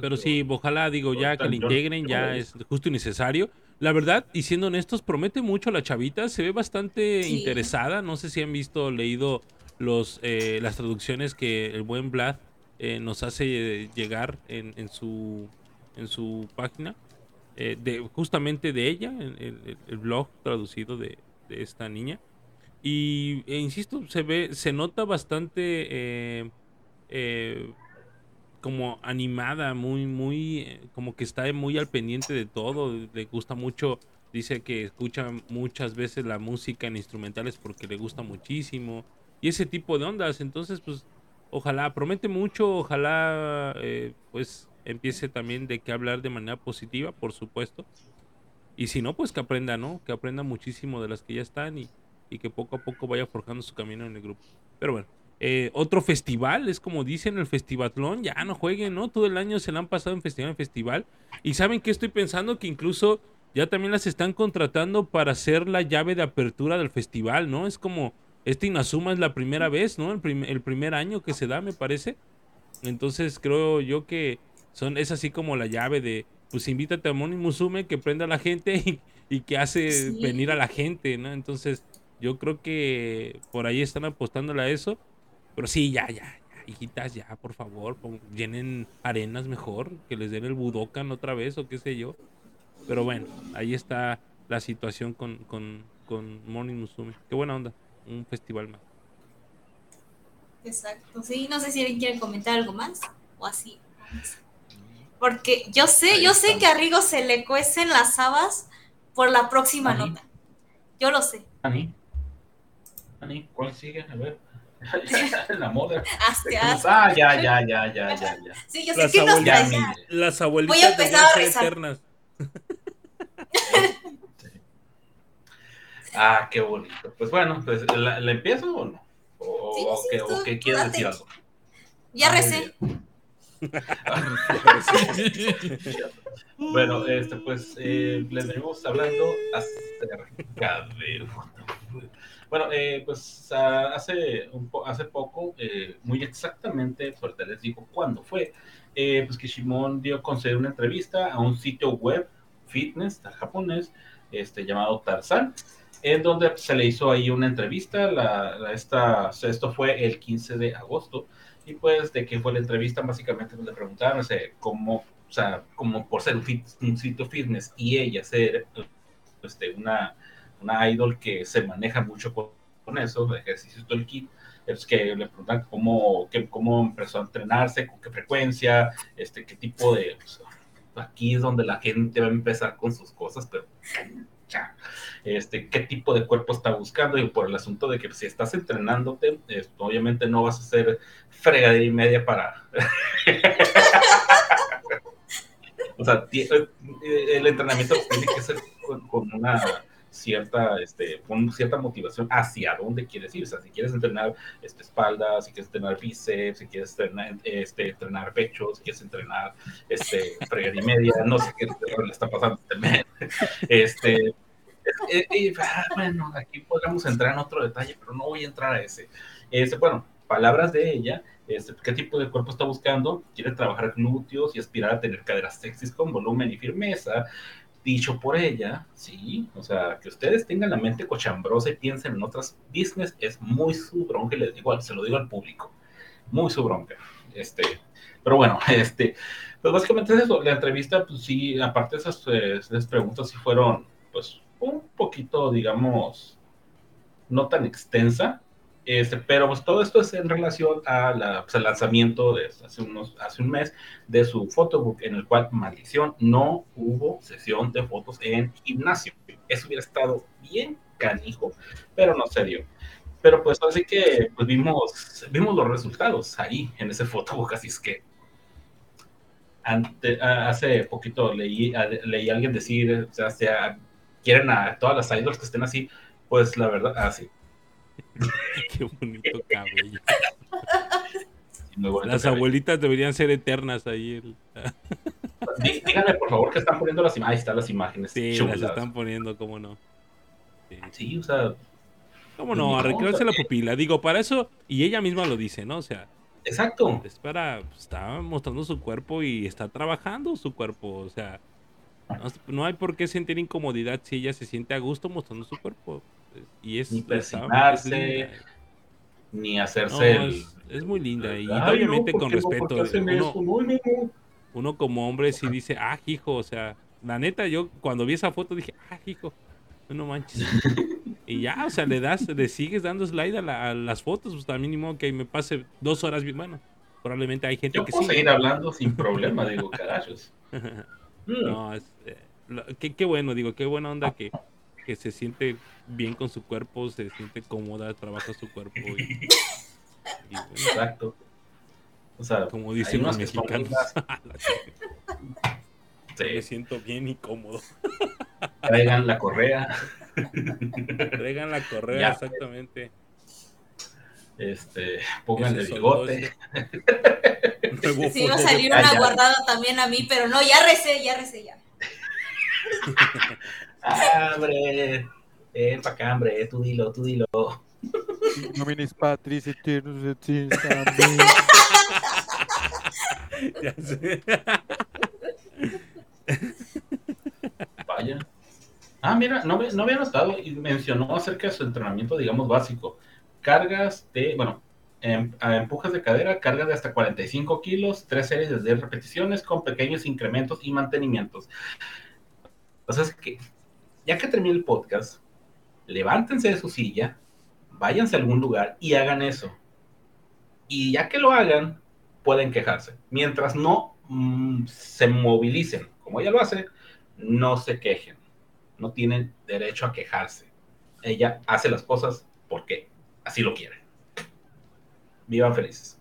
Pero sí, ojalá, digo, ya que le integren, ya es justo y necesario. La verdad, y siendo honestos, promete mucho la chavita, se ve bastante Sí. interesada. No sé si han visto, leído los eh, las traducciones que el buen Vlad eh, nos hace eh, llegar en, en su en su página. eh, de, justamente de ella, el, el- el blog traducido de, de esta niña. Y e insisto, se ve, se nota bastante eh, eh, como animada, muy, muy, eh, como que está muy al pendiente de todo, le gusta mucho, dice que escucha muchas veces la música en instrumentales porque le gusta muchísimo, y ese tipo de ondas, entonces pues ojalá, promete mucho, ojalá eh, pues empiece también de qué hablar de manera positiva, por supuesto, y si no, pues que aprenda, ¿no? Que aprenda muchísimo de las que ya están y, y que poco a poco vaya forjando su camino en el grupo. Pero bueno, eh, otro festival, es como dicen el festivatlón, ya no jueguen, ¿no? Todo el año se la han pasado en festival en festival. Y saben que estoy pensando que incluso ya también las están contratando para ser la llave de apertura del festival, ¿no? Es como, este Inazuma es la primera vez, ¿no? El, prim- el primer año que se da, me parece. Entonces creo yo que son, es así como la llave de, pues invítate a Moni Musume que prenda a la gente y, y que hace Sí. venir a la gente, ¿no? Entonces yo creo que por ahí están apostándole a eso. Pero sí, ya, ya, ya, hijitas, ya, por favor, llenen arenas mejor, que les den el Budokan otra vez o qué sé yo. Pero bueno, ahí está la situación con, con, con Morning Musume. Qué buena onda, un festival más. Exacto, sí, no sé si alguien quiere comentar algo más o así. Porque yo sé, Ahí yo sé que a Rigo se le cuecen las habas por la próxima nota. Yo lo sé. Ani. Ani, ¿cuál sigue? A ver. la moda. Hazte, hazte. Ah, ya, ya, ya, ya, ya, ya. Sí, yo sé Las que nos traes. Las Voy a abuelitas empezar a rezar. eternas. Ah, qué bonito. Pues bueno, pues, ¿la, la empiezo o no? ¿O, Sí, o sí, qué, tú- o qué quieres date. decir algo? Ya Ah, recé. Bueno, este, pues eh, les venimos hablando acerca de. Bueno, eh, pues hace, un po- hace poco, eh, muy exactamente, pues ahorita les digo cuándo fue, eh, pues que Shimon dio conceder una entrevista a un sitio web fitness japonés este, llamado Tarzan, en donde se le hizo ahí una entrevista. La, esta, esto fue el 15 de agosto. Y pues, de qué fue la entrevista, básicamente pues, le preguntaron, o cómo, o sea, como por ser un, un sitio fitness y ella ser este, una, una idol que se maneja mucho con, eso, de ejercicio todo el kit, es que le preguntan cómo, que, cómo empezó a entrenarse, con qué frecuencia, este, qué tipo de... pues, aquí es donde la gente va a empezar con sus cosas, pero este, qué tipo de cuerpo está buscando y por el asunto de que si estás entrenándote, obviamente no vas a hacer fregadera y media para... o sea, eh, el entrenamiento tiene que ser con una cierta, este, con cierta motivación hacia dónde quieres ir. O sea, si quieres entrenar este, espalda, si quieres entrenar bíceps, si quieres entrenar, este, entrenar pecho, si quieres entrenar este, y media, no sé qué le está pasando este. Este, eh, eh, ah, bueno, aquí podríamos entrar en otro detalle, pero no voy a entrar a ese. Este, bueno, palabras de ella, este, qué tipo de cuerpo está buscando, quiere trabajar glúteos y aspirar a tener caderas sexys con volumen y firmeza, dicho por ella, sí, o sea, que ustedes tengan la mente cochambrosa y piensen en otras business es muy su bronca, les digo, se lo digo al público, muy su bronca, este, pero bueno, este, pues básicamente es eso, la entrevista, pues sí, aparte de esas, eh, esas preguntas sí fueron, pues, un poquito, digamos, no tan extensa, este, pero pues todo esto es en relación al pues, lanzamiento de hace, unos, hace un mes de su photobook, en el cual, maldición, no hubo sesión de fotos en gimnasio. Eso hubiera estado bien canijo, pero no se dio. Pero pues así que pues, vimos, vimos los resultados ahí en ese photobook, así es que ante, hace poquito leí, leí a alguien decir, o sea, quieren a todas las idols que estén así, pues la verdad, así. Qué bonito cabello. Las abuelitas deberían ser eternas ahí. Díganme, por favor, que están poniendo las imágenes. Ahí están las imágenes. Sí, las están poniendo, cómo no. Sí, o sea. ¿Cómo no? Arreglarse la pupila. Digo, para eso, y ella misma lo dice, ¿no? O sea. Exacto. Es para. Está mostrando su cuerpo y está trabajando su cuerpo. O sea. No, hay por qué sentir incomodidad si ella se siente a gusto mostrando su cuerpo. Y es, ni persignarse, ni hacerse. es, muy linda y obviamente con respeto. Uno, como hombre sí dice, ah, hijo, o sea, la neta, yo cuando vi esa foto dije, ah, hijo, no manches. y ya, o sea, le das, le sigues dando slide a, las fotos, pues también mínimo que me pase dos horas, bueno, probablemente hay gente yo que puedo seguir hablando sin problema, digo, carajos. no, es, eh, qué, qué bueno, digo, qué buena onda que, que se siente bien con su cuerpo, se siente cómoda, trabaja su cuerpo. Y, Exacto. O sea, como dicen los mexicanos. Me siento bien y cómodo. Traigan la correa. Traigan la correa, exactamente. Este, pónganle el bigote. Sí, iba a salir una guardada también a mí, pero no, ya recé, ya recé ya. hombre. Ven pa' acá, hombre, tú dilo, tú dilo. Nominis Patris Eternus et Ya sé. Vaya. Ah, mira, no, no había notado y mencionó acerca de su entrenamiento, digamos, básico. Cargas de, bueno, em, empujas de cadera, cargas de hasta 45 kilos, tres series de 10 repeticiones con pequeños incrementos y mantenimientos. O sea, es que ya que termine el podcast, levántense de su silla, váyanse a algún lugar y hagan eso. Y ya que lo hagan, pueden quejarse. Mientras no mm, se movilicen, como ella lo hace, no se quejen. No tienen derecho a quejarse. Ella hace las cosas porque así lo quiere. Vivan felices.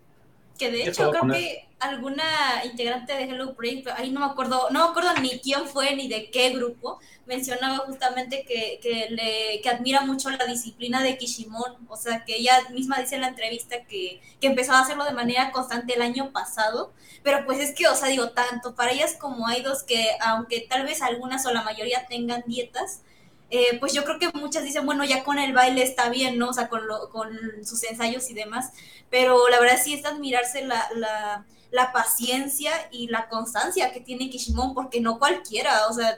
Que de hecho creo que alguna integrante de Hello Project, ahí no me acuerdo, no me acuerdo ni quién fue ni de qué grupo, mencionaba justamente que, que, le, que admira mucho la disciplina de Kishimon, o sea, que ella misma dice en la entrevista que, que empezó a hacerlo de manera constante el año pasado, pero pues es que, o sea, digo, tanto para ellas como hay dos que, aunque tal vez algunas o la mayoría tengan dietas, eh, pues yo creo que muchas dicen, bueno, ya con el baile está bien, ¿no? O sea, con, lo, con sus ensayos y demás, pero la verdad sí es admirarse la, la, la paciencia y la constancia que tiene Kishimon, porque no cualquiera, o sea,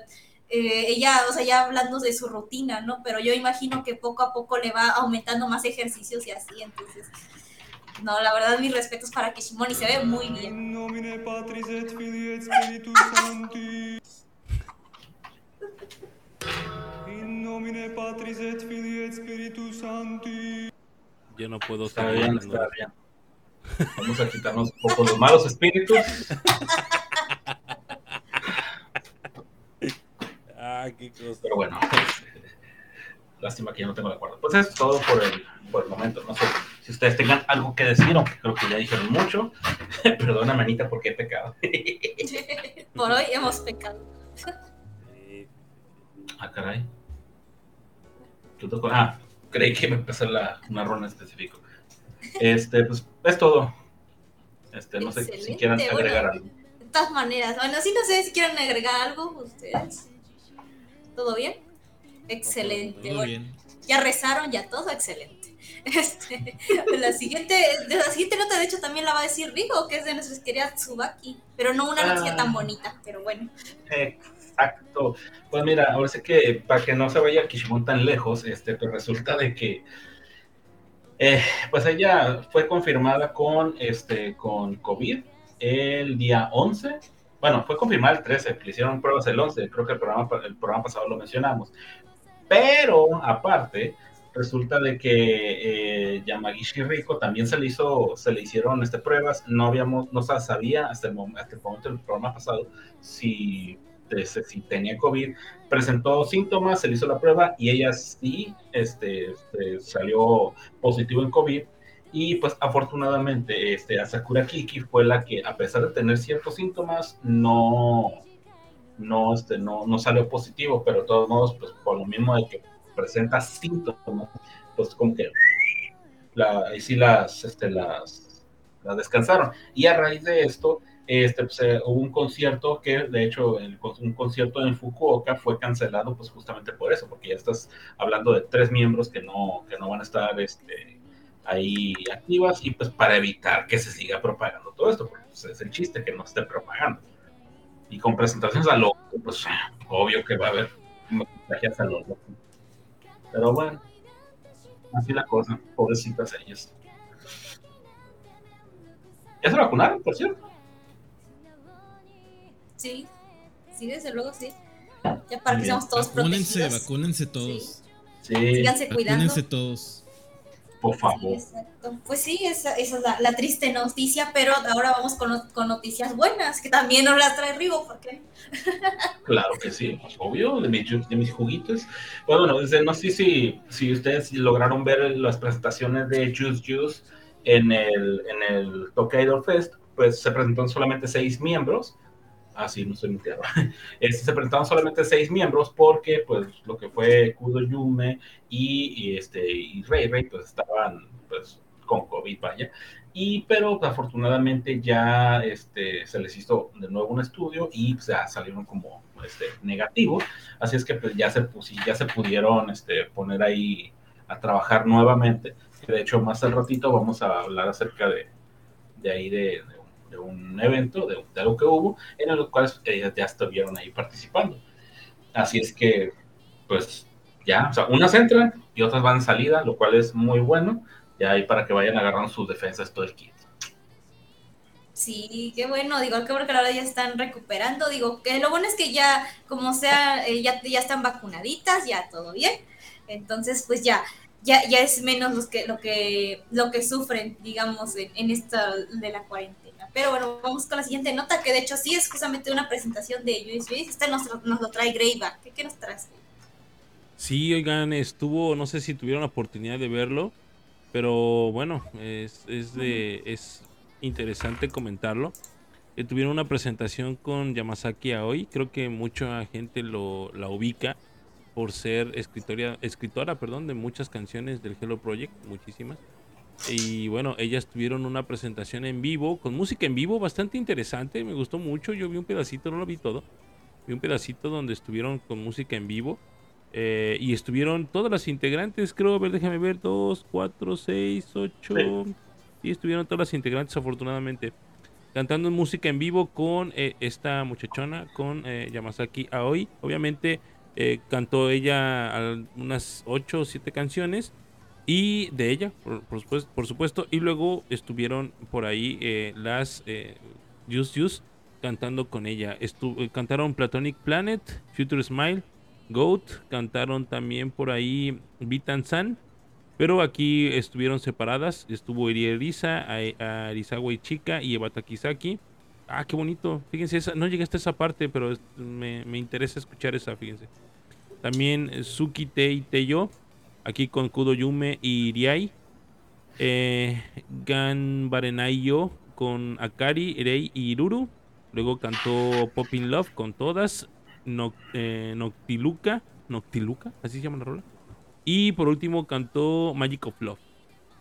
eh, ella, o sea, ya hablando de su rutina, ¿no? Pero yo imagino que poco a poco le va aumentando más ejercicios y así, entonces... No, la verdad, mis respetos para Kishimon y se ve muy bien. In nomine Patris et Filii et Spiritus Sancti. Yo no puedo estar bien, está bien. Vamos a quitarnos un poco los malos espíritus. ah, qué cosa. Pero bueno, lástima que ya no tengo la cuarta. Pues es todo por el, por el momento. No sé si ustedes tengan algo que decir, aunque creo que ya dijeron mucho. Perdona, manita, porque he pecado. por hoy hemos pecado. Ah, caray. ¿Qué otro- Ah, creí que me empezó la, una ronda específica. Este, pues es todo. Este, no sé si quieran bueno. agregar algo. De todas maneras, bueno, sí, no sé si quieren agregar algo ustedes. ¿Todo bien? Excelente. Bueno. bien. Ya rezaron, ya todo excelente. Este, la siguiente, de la siguiente nota, de hecho, también la va a decir Rigo, que es de nuestra querida Tsubaki, pero no una noticia Ah. tan bonita, pero bueno. Exacto. Pues mira, ahora sí que para que no se vaya Kishimon tan lejos, este, pues resulta de que eh, pues ella fue confirmada con este con COVID el día 11. Bueno, fue confirmada el 13, le hicieron pruebas el 11, creo que el programa, el programa pasado lo mencionamos. Pero aparte, resulta de que eh, Yamagishi Rico también se le hizo, se le hicieron este, pruebas, no habíamos, no sabía hasta el, hasta el momento del programa pasado si, de- si tenía COVID, presentó síntomas, se le hizo la prueba y ella sí este, este, salió positivo en COVID. Y pues afortunadamente este, Asakura Kiki fue la que, a pesar de tener ciertos síntomas, no, no, este, no, no salió positivo, pero de todos modos, pues por lo mismo de que presenta síntomas, pues como que la, ahí sí las, este, las, las descansaron. Y a raíz de esto, este, pues, eh, hubo un concierto que, de hecho, un concierto en Fukuoka fue cancelado, pues justamente por eso, porque ya estás hablando de tres miembros que no, que no van a estar este, ahí activas y pues para evitar que se siga propagando todo esto, porque pues, es el chiste que no esté propagando. Y con presentaciones a lo, pues obvio que va a haber contagias a lo. Pero bueno, así la cosa, pobrecitas ellas. ¿Ya se vacunaron, por cierto? Sí, sí, desde luego sí. Ya para que seamos todos Vacúnense, protegidos. vacúnense todos. Sí, Síganse cuidando. Vacúnense todos. por Sí, favor. exacto. Pues sí, esa, esa es la, la triste noticia, pero ahora vamos con, con noticias buenas, que también nos las trae Rigo, porque Claro que sí, pues, obvio, de mis, de mis juguitos. Pues, bueno, desde- no sé si, si ustedes lograron ver las presentaciones de Juice Juice en el, en el Tokaido Fest, pues se presentaron solamente seis miembros. Ah, sí, no estoy mintiendo. Este, se presentaron solamente seis miembros porque, pues, lo que fue Kudo Yume y, este, y Rey Rey, pues, estaban, pues, con COVID, vaya. Y, pero pues, afortunadamente ya este, se les hizo de nuevo un estudio y pues, salieron como este, negativos. Así es que pues, ya, se, pusi- ya se pudieron este, poner ahí a trabajar nuevamente. De hecho, más al ratito vamos a hablar acerca de, de ahí de, de un evento, de, de algo que hubo, en el cual ellas ya estuvieron ahí participando. Así es que, pues ya, o sea, unas entran y otras van salida, lo cual es muy bueno. Ya ahí para que vayan agarrando sus defensas todo el kit. sí, qué bueno, digo, qué bueno que ahora ya están recuperando, digo, que lo bueno es que ya, como sea, eh, ya, ya están vacunaditas, ya todo bien, entonces pues ya, ya, ya es menos los que, lo que, lo que sufren, digamos, en, en esta de la cuarentena. Pero bueno, vamos con la siguiente nota, que de hecho sí es justamente una presentación de Luis Luis, esta nos, nos lo trae Greyback, ¿qué, qué nos traes? Sí, oigan, estuvo, no sé si tuvieron la oportunidad de verlo, pero bueno, es, es, de, es interesante comentarlo. Eh, tuvieron una presentación con Yamasaki Aoi, creo que mucha gente lo, la ubica por ser escritora, escritora perdón, de muchas canciones del Hello Project, muchísimas. Y bueno, ellas tuvieron una presentación en vivo, con música en vivo bastante interesante, me gustó mucho, yo vi un pedacito, no lo vi todo, vi un pedacito donde estuvieron con música en vivo. Eh, y estuvieron todas las integrantes, creo, a ver, déjame ver, 2, 4, 6, 8. Sí, estuvieron todas las integrantes, afortunadamente, cantando música en vivo con eh, esta muchachona, con eh, Yamasaki Aoi. Obviamente eh, cantó ella unas 8 o 7 canciones y de ella, por, supuesto. Y luego estuvieron por ahí eh, las eh, Juice Juice cantando con ella. Estu- eh, cantaron Platonic Planet, Future Smile, Goat, cantaron también por ahí Bitan San, pero aquí estuvieron separadas, estuvo Iri Erisa, a- Arisawa Ichika y Eva Takizaki. Ah, qué bonito, fíjense, esa, no llegué hasta esa parte, pero me, me interesa escuchar esa, fíjense. También Suki Tei Teyo, aquí con Kudo Yume y Iriai. Eh, Gan Barenai-yo con Akari, Rei y Iruru. Luego cantó Poppin' Love con todas. Eh, Noctiluca, Noctiluca, así se llama la rola. Y por último cantó Magic of Love.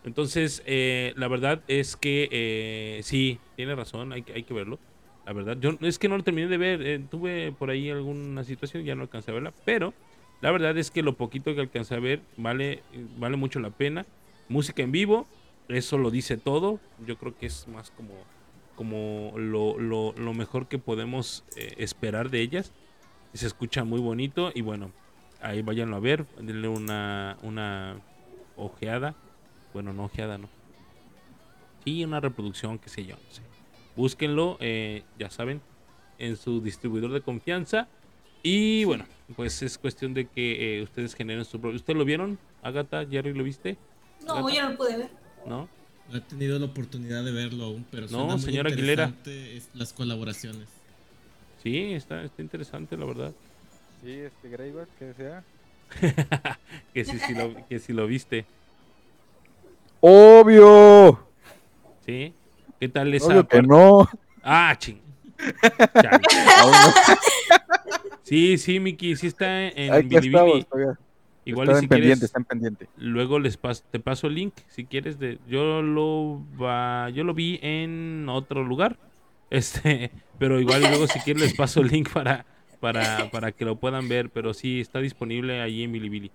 Entonces, eh, la verdad es que eh, sí, tiene razón, hay, que- hay que verlo. La verdad, yo es que no lo terminé de ver. tuve por ahí alguna situación, ya no alcancé a verla. Pero la verdad es que lo poquito que alcancé a ver vale, vale mucho la pena. Música en vivo, eso lo dice todo. Yo creo que es más como, como lo, lo- mejor que podemos eh, esperar de ellas. Se escucha muy bonito y bueno, ahí váyanlo a ver, denle una, una ojeada. Bueno, no ojeada, no. Sí, una reproducción, qué sé yo, no. Búsquenlo, eh, ya saben, en su distribuidor de confianza. Y bueno, pues es cuestión de que eh, ustedes generen su propio. ¿Ustedes lo vieron? Agatha, Jerry, ¿lo viste? No, yo no lo pude ver. ¿No? No he tenido la oportunidad de verlo aún, pero No, suena muy señora Aguilera. las colaboraciones. Sí, está, está interesante, la verdad. Sí, este Greyback, que sea. que, si, si lo, que si lo viste. ¡Obvio! ¿Sí? ¿Qué tal esa Obvio que no. Ah, ching. Aún no. Sí, sí, Miki, sí está en Aquí Bilibili. estamos, todavía. Igual si en pendiente, quieres, pendiente. luego les pas- te paso el link si quieres de yo lo va, yo lo vi en otro lugar. Este, pero igual luego si quieres les paso el link para para para que lo puedan ver, pero sí está disponible ahí en Bilibili.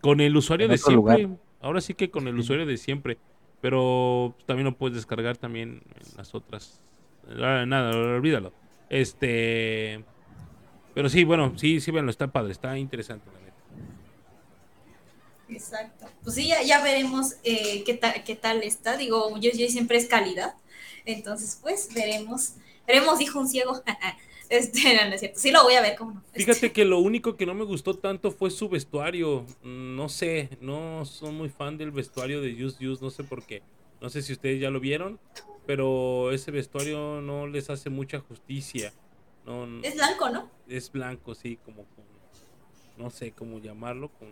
Con el usuario En de siempre. lugar. Ahora sí que con el usuario de siempre, pero también lo puedes descargar también en las otras. Ah, Nada, olvídalo. Este, pero sí, bueno, sí, sí, bueno, está padre, está interesante la neta. Exacto. Pues sí, ya, ya veremos eh, qué, tal qué tal está. Digo, yo, yo siempre es calidad. Entonces, pues veremos. Veremos, dijo un ciego. este, no, no es cierto. Sí lo voy a ver, ¿cómo no? Este, Fíjate que lo único que no me gustó tanto fue su vestuario. Mm, No sé, no soy muy fan del vestuario de Just Use, no sé por qué. No sé si ustedes ya lo vieron, pero ese vestuario no les hace mucha justicia. No, Es blanco, ¿no? Es blanco, sí, como con, no sé cómo llamarlo, con,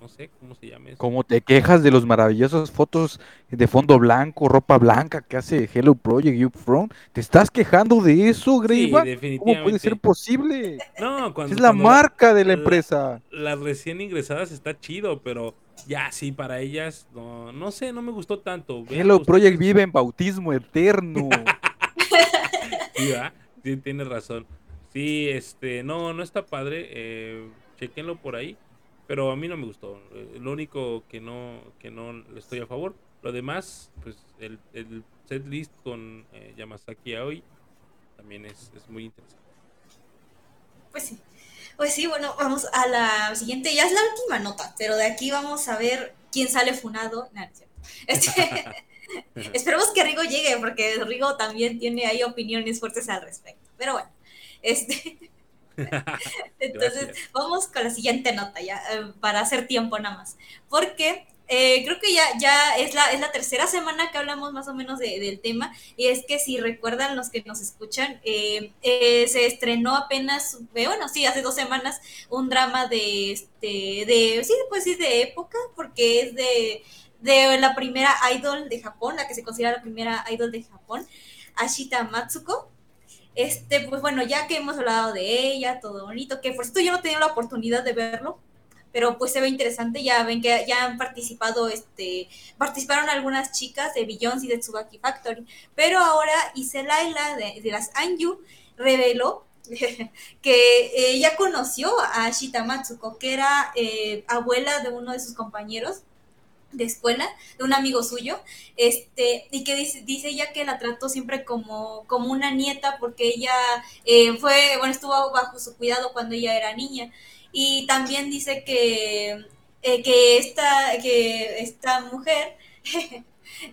no sé cómo se llama eso. Como te quejas de los maravillosos fotos de fondo blanco, ropa blanca que hace Hello Project You From, ¿te estás quejando de eso, Sí, Greyback? ¿Cómo puede definitivamente. ser posible? No, cuando Es la cuando marca de la la- empresa. las recién ingresadas está chido, pero ya sí, para ellas, no, no sé, no me gustó tanto. Hello Project vive en bautismo eterno. Sí, ¿verdad? Sí, tienes razón. Sí, este, no, no está padre. Eh, chequenlo por ahí. Pero a mí no me gustó. Eh, Lo único que no, que no le estoy a favor. Lo demás, pues el, el set list con eh, Yamazaki Aoi también es, es muy interesante. Pues sí. Pues sí, bueno, vamos a la siguiente. Ya es la última nota, pero de aquí vamos a ver quién sale funado. Este, esperemos que Rigo llegue, porque Rigo también tiene ahí opiniones fuertes al respecto. Pero bueno, este. Entonces, Gracias. vamos con la siguiente nota, ya, eh, para hacer tiempo nada más. Porque eh, creo que ya, ya es, la, es la tercera semana que hablamos más o menos de- del tema. Y es que si recuerdan los que nos escuchan, eh, eh, se estrenó apenas, bueno, sí, hace dos semanas, un drama de, este, de, sí, pues sí, de época, porque es de, de la primera idol de Japón, la que se considera la primera idol de Japón, Ashita Matsuko. Este, pues bueno, ya que hemos hablado de ella, todo bonito, que por cierto yo no he tenido la oportunidad de verlo, pero pues se ve interesante, ya ven que ya han participado, este, participaron algunas chicas de Beyoncé y de Tsubaki Factory, pero ahora Iselaila de, de las Anju reveló que ella conoció a Ashita Matsuko, que era eh, abuela de uno de sus compañeros de escuela, de un amigo suyo, este, y que dice, dice ella que la trató siempre como, como una nieta porque ella eh, fue, bueno, estuvo bajo su cuidado cuando ella era niña. Y también dice que, eh, que, esta, que esta mujer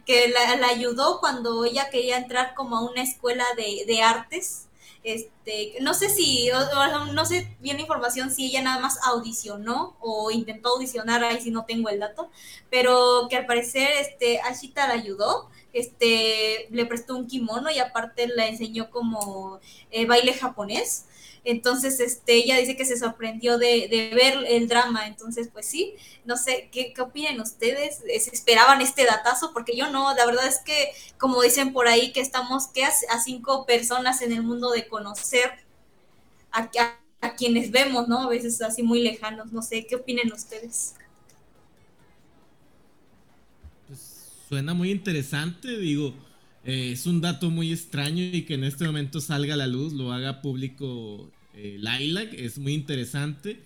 que la, la ayudó cuando ella quería entrar como a una escuela de, de artes. Este, no sé si, o- no sé bien la información si ella nada más audicionó o intentó audicionar, ahí si no tengo el dato, pero que al parecer este, Ashita la ayudó, este, le prestó un kimono y aparte la enseñó como eh, baile japonés. Entonces, este, ella dice que se sorprendió de, de ver el drama. Entonces, pues sí, no sé, ¿qué, qué opinan ustedes? ¿Se esperaban este datazo? Porque yo no, la verdad es que, como dicen por ahí, que estamos que a, a cinco personas en el mundo de conocer a, a a quienes vemos, ¿no? A veces así muy lejanos, no sé, ¿qué opinan ustedes? Pues suena muy interesante, digo, eh, es un dato muy extraño y que en este momento salga a la luz, lo haga público eh, Lilac, es muy interesante.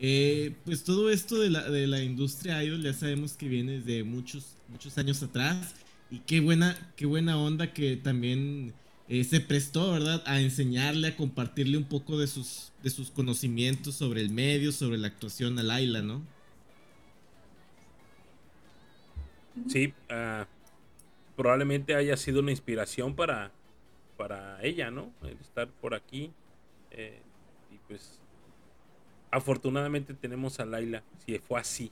Eh, pues todo esto de la, de la industria idol ya sabemos que viene de muchos, muchos años atrás y qué buena, qué buena onda que también eh, se prestó, ¿verdad? A enseñarle, a compartirle un poco de sus, de sus conocimientos sobre el medio, sobre la actuación a Laila, ¿no? Sí, ah, probablemente haya sido una inspiración para, para ella, ¿no? El estar por aquí. eh, y pues, afortunadamente tenemos a Laila, si fue así,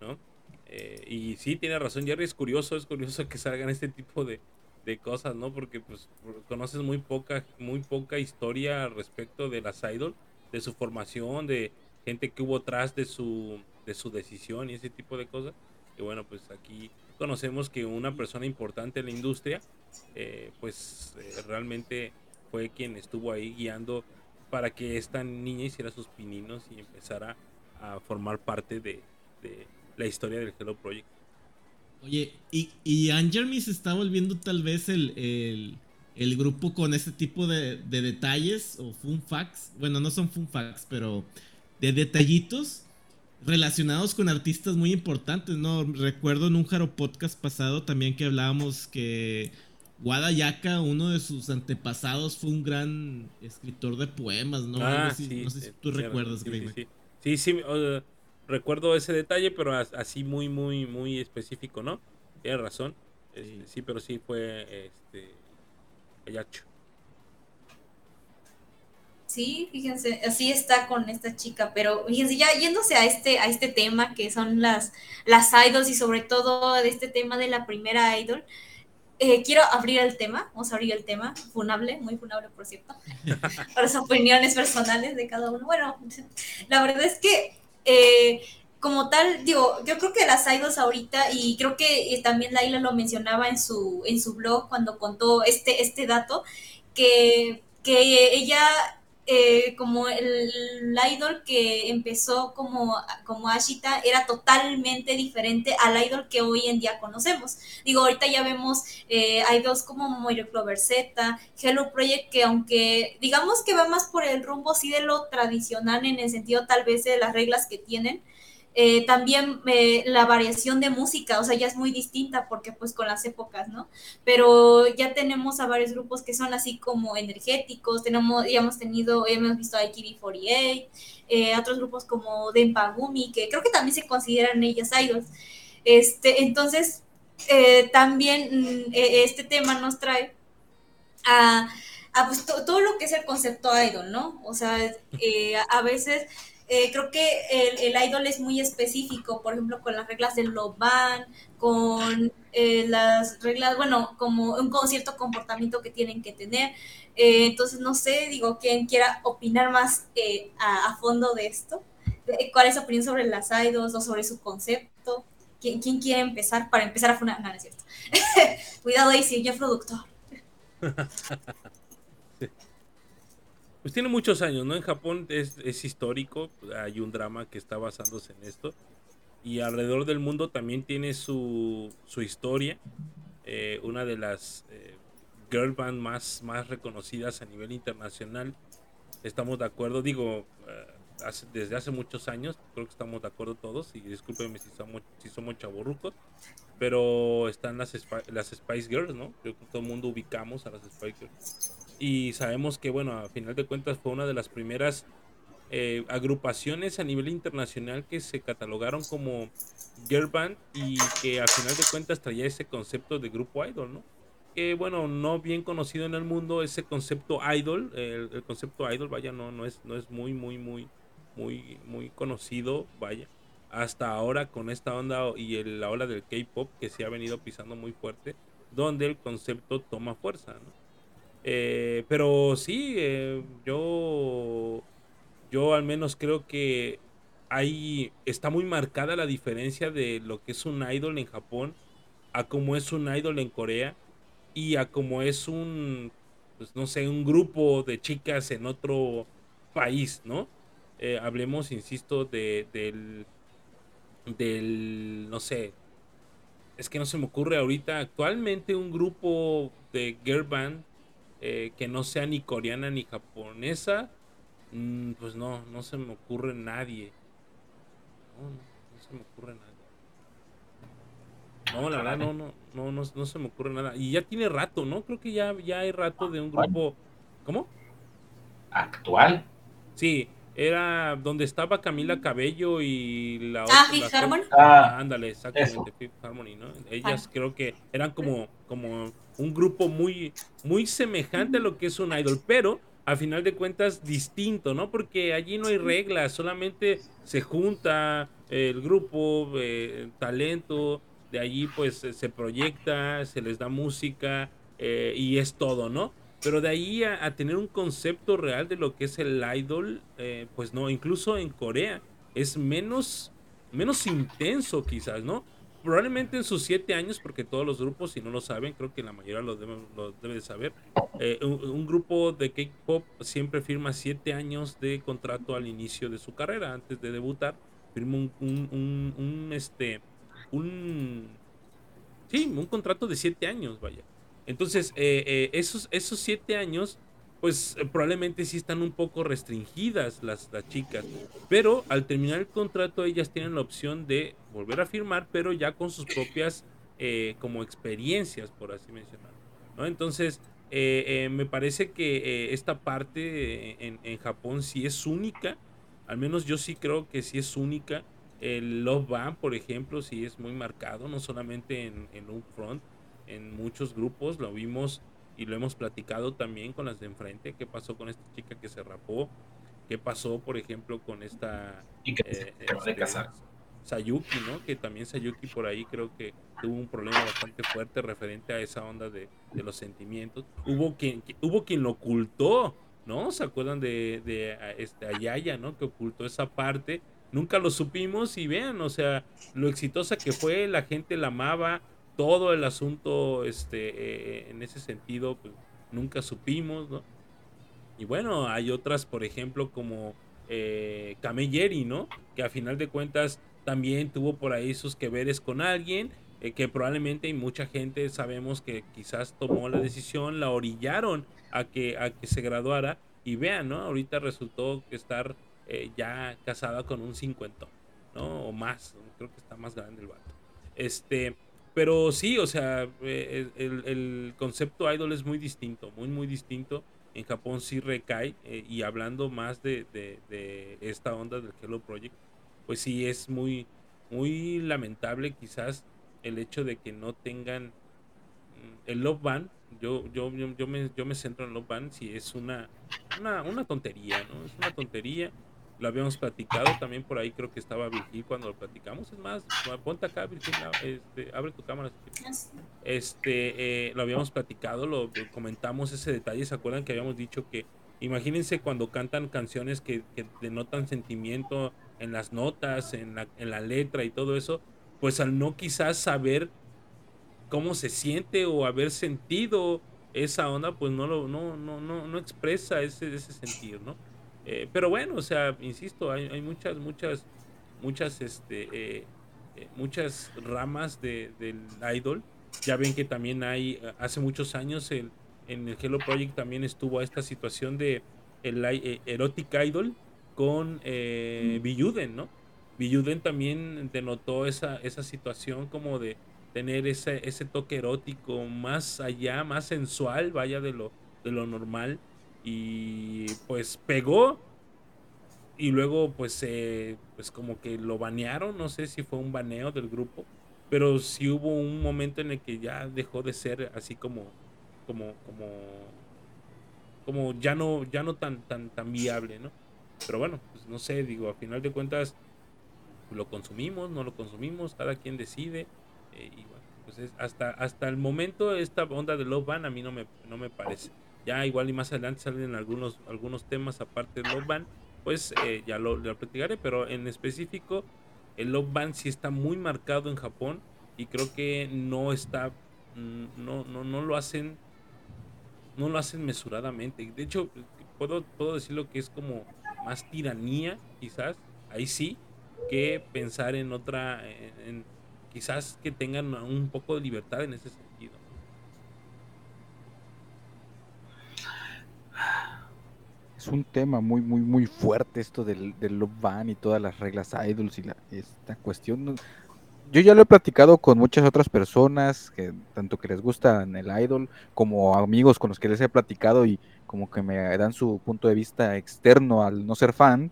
¿no? Eh, y sí, tiene razón, Jerry, es curioso, es curioso que salgan este tipo de, de cosas, ¿no? Porque pues conoces muy poca, muy poca historia respecto de las idol, de su formación, de gente que hubo atrás de su, de su decisión y ese tipo de cosas. Y bueno, pues aquí conocemos que una persona importante en la industria, eh, pues eh, realmente fue quien estuvo ahí guiando para que esta niña hiciera sus pininos y empezara a formar parte de, de la historia del Hello Project. Oye, y, y Angermy se está volviendo tal vez el, el, el grupo con ese tipo de, de, detalles o fun facts. Bueno, no son fun facts, pero de detallitos relacionados con artistas muy importantes, ¿no? Recuerdo en un Jaro Podcast pasado también que hablábamos que Wada Yaka, uno de sus antepasados, fue un gran escritor de poemas, ¿no? Ah, no, sé, sí, no sé si tú sí, recuerdas, sí. Sí, sí, uh, recuerdo ese detalle, pero as- así muy, muy, muy específico, ¿no? Tienes razón. Este, sí. pero sí fue este Ayacho. Sí, fíjense, así está con esta chica, pero fíjense, ya yéndose a este, a este tema que son las, las idols y sobre todo de este tema de la primera idol, eh, quiero abrir el tema, vamos a abrir el tema, funable, muy funable por cierto, para las opiniones personales de cada uno. Bueno, la verdad es que eh, como tal, digo, yo creo que las idols ahorita, y creo que eh, también Laila lo mencionaba en su, en su blog cuando contó este, este dato, que, que ella eh, como el, idol que empezó como, como Ashita era totalmente diferente al idol que hoy en día conocemos. Digo, ahorita ya vemos eh, idols como Moiro Clover Z, Hello Project, que aunque digamos que va más por el rumbo sí de lo tradicional en el sentido tal vez de las reglas que tienen, eh, también eh, la variación de música, o sea, ya es muy distinta porque pues con las épocas, ¿no? Pero ya tenemos a varios grupos que son así como energéticos, tenemos, ya hemos tenido, ya hemos visto a IKB48, eh, otros grupos como Denpagumi, que creo que también se consideran ellas idols. Este, entonces, eh, también este tema nos trae a, a pues, to, todo lo que es el concepto idol, ¿no? O sea, a veces eh, creo que el, el, idol es muy específico, por ejemplo, con las reglas del love band, con eh, las reglas, bueno, como un cierto comportamiento que tienen que tener. Eh, entonces, no sé, digo, quien quiera opinar más a, fondo de esto, cuál es su opinión sobre las idols o sobre su concepto. ¿Quién, quién quiere empezar para empezar a funar? No, no es cierto. Cuidado señor productor. Pues tiene muchos años, ¿no? En Japón es, es, histórico, hay un drama que está basándose en esto. Y alrededor del mundo también tiene su, su historia. Eh, una de las eh, girl band más, más reconocidas a nivel internacional. Estamos de acuerdo, digo, uh, hace, desde hace muchos años, creo que estamos de acuerdo todos. Y discúlpenme si somos, si somos chaborrucos. Pero están las, las Spice Girls, ¿no? Creo que todo el mundo ubicamos a las Spice Girls y sabemos que, bueno, a final de cuentas fue una de las primeras eh, agrupaciones a nivel internacional que se catalogaron como girl band y que a final de cuentas traía ese concepto de grupo idol, ¿no? Que, bueno, no bien conocido en el mundo ese concepto idol, el, concepto idol, vaya, no, no, es, no es muy, muy, muy, muy, muy conocido, vaya. Hasta ahora con esta onda y el, la ola del K-pop que se ha venido pisando muy fuerte, donde el concepto toma fuerza, ¿no? Eh, pero sí, eh, yo, yo al menos creo que ahí está muy marcada la diferencia de lo que es un idol en Japón a como es un idol en Corea y a como es un, pues no sé, un grupo de chicas en otro, país, ¿no? Eh, hablemos, insisto, de, del, del, no sé, es que no se me ocurre ahorita actualmente un grupo de girl band eh, que no sea ni coreana ni japonesa, mm, pues no, no se me ocurre nadie. No, no, no se me ocurre nadie. No, la verdad, no, no, no, no, no se me ocurre nada. Y ya tiene rato, ¿no? Creo que ya, ya hay rato de un grupo. ¿Cómo? Actual. Sí, era donde estaba Camila Cabello y la Ah, otra- Fifth la- Harmony. Ah, Ah, ándale, exactamente. Fifth Harmony, ¿no? Ellas creo que eran como, como un grupo muy, muy semejante a lo que es un idol, pero a final de cuentas distinto, ¿no? Porque allí no hay reglas, solamente se junta eh, el grupo, eh, el talento, de allí pues eh, se proyecta, se les da música eh, y es todo, ¿no? Pero de ahí a, tener un concepto real de lo que es el idol, eh, pues no, incluso en Corea es menos, menos intenso quizás, ¿no? Probablemente en sus siete años, porque todos los grupos, si no lo saben, creo que la mayoría lo debe, de saber, eh, un, grupo de K-pop siempre firma siete años de contrato al inicio de su carrera, antes de debutar, firma un- un, este, un, sí, un contrato de siete años, vaya. Entonces, eh, eh, esos, esos siete años, pues eh, probablemente sí están un poco restringidas las, las chicas. Pero al terminar el contrato, ellas tienen la opción de volver a firmar, pero ya con sus propias eh, como experiencias, por así mencionar. ¿no? Entonces, eh, eh, me parece que esta parte en, en Japón sí es única. Al menos yo sí creo que sí es única. El Love Band, por ejemplo, sí es muy marcado, no solamente en, en un front, en muchos grupos lo vimos y lo hemos platicado también con las de enfrente. ¿Qué pasó con esta chica que se rapó? ¿Qué pasó, por ejemplo, con esta Y que eh, se acaba de este, casar. Sayuki, ¿no? Que también Sayuki por ahí creo que tuvo un problema bastante fuerte referente a esa onda de, de los sentimientos. Hubo quien, que- hubo quien lo ocultó, ¿no? ¿Se acuerdan de, de a- este, Ayaya, ¿no? Que ocultó esa parte. Nunca lo supimos y vean, o sea, lo exitosa que fue, la gente la amaba, todo el asunto, este, en ese sentido, pues nunca supimos, ¿no? Y bueno, hay otras, por ejemplo, como eh, ¿no? Que a final de cuentas también tuvo por ahí sus que veres con alguien, eh, que probablemente y mucha gente sabemos que quizás tomó la decisión, la orillaron a que, a que se graduara. Y vean, ¿no? Ahorita resultó que estar eh, ya casada con un cincuentón, ¿no? O más, creo que está más grande el vato. Este, pero sí, o sea, eh, el, el concepto idol es muy distinto, muy, muy distinto. En Japón sí recae, eh, y hablando más de, de- esta onda del Hello Project, pues sí es muy, muy lamentable quizás el hecho de que no tengan mm, el Love Band. Yo, yo, yo, yo me, yo me centro en Love Band si es una, una, una tontería, ¿no? Es una tontería. Lo habíamos platicado también por ahí, creo que estaba Virgil cuando lo platicamos. Es más, ponte acá, Virgil, este, abre tu cámara. quieres. Este, eh, lo habíamos platicado, lo, lo comentamos ese detalle. ¿Se acuerdan que habíamos dicho que imagínense cuando cantan canciones que, que denotan sentimiento en las notas, en la, en la letra y todo eso? Pues al no quizás saber cómo se siente o haber sentido esa onda, pues no lo, no, no, no, no expresa ese, ese sentir, ¿no? Eh, pero bueno, o sea, insisto, hay, hay muchas, muchas, muchas, este, eh, eh, muchas ramas de, del idol. Ya ven que también hay, hace muchos años, el, en el Hello Project también estuvo esta situación de el eh, erotic idol con eh, Biyuden, ¿no? Biyuden también denotó esa, esa situación como de tener ese, ese toque erótico más allá, más sensual, vaya de lo, de lo normal. Y pues pegó. Y luego pues eh, pues como que lo banearon, no sé si fue un baneo del grupo, pero sí hubo un momento en el que ya dejó de ser así como como como como ya no ya no tan tan tan viable, ¿no? Pero bueno, pues no sé, digo, a final de cuentas lo consumimos, no lo consumimos, cada quien decide eh, pues es hasta hasta el momento esta onda de Love Band a mí no me no me parece. Ya igual y más adelante salen algunos algunos temas aparte de Love Band, pues eh, ya lo, lo platicaré, pero en específico el Love Band sí está muy marcado en Japón y creo que no está mm, no no no lo hacen no lo hacen mesuradamente. De hecho, puedo, puedo decir lo que es como más tiranía, quizás, ahí sí, que pensar en otra, quizás que tengan un poco de libertad en ese sentido. Es un tema muy, muy, muy fuerte esto del, del Love Ban y todas las reglas idols y la, esta cuestión. Yo ya lo he platicado con muchas otras personas, que tanto que les gustan el idol, como amigos con los que les he platicado y como que me dan su punto de vista externo al no ser fan.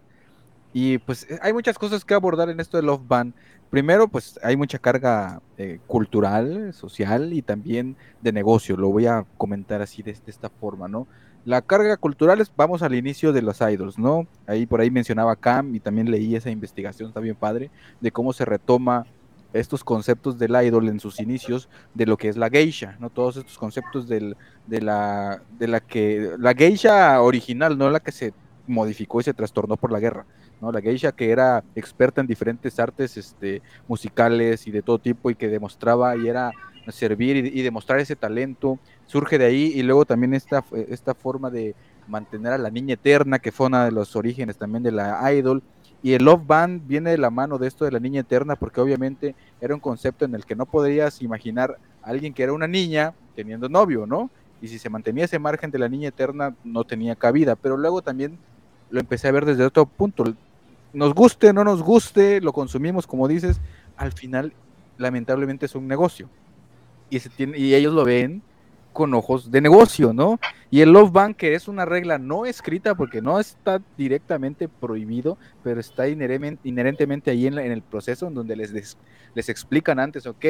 Y pues eh, hay muchas cosas que abordar en esto de Love Band. Primero, pues hay mucha carga eh, cultural, social y también de negocio. Lo voy a comentar así de, de esta forma, ¿no? La carga cultural es, vamos al inicio de los idols, ¿no? Ahí por ahí mencionaba Cam y también leí esa investigación, está bien padre, de cómo se retoma estos conceptos del idol en sus inicios de lo que es la geisha, ¿no? Todos estos conceptos del, de la de la que la geisha original, no la que se modificó y se trastornó por la guerra, ¿no? La geisha que era experta en diferentes artes este, musicales y de todo tipo y que demostraba y era servir y, demostrar ese talento, surge de ahí y luego también esta, esta forma de mantener a la niña eterna, que fue uno de los orígenes también de la idol, y el Love Band viene de la mano de esto de la niña eterna, porque obviamente era un concepto en el que no podrías imaginar a alguien que era una niña teniendo novio, ¿no? Y si se mantenía ese margen de la niña eterna, no tenía cabida. Pero luego también lo empecé a ver desde otro punto. Nos guste, no nos guste, lo consumimos, como dices, al final, lamentablemente es un negocio. Y, se tiene, y ellos lo ven con ojos de negocio, ¿no? Y el Love Bank, que es una regla no escrita porque no está directamente prohibido, pero está inherentemente, ahí en, la, en, el proceso en donde les, les, les, explican antes, ok,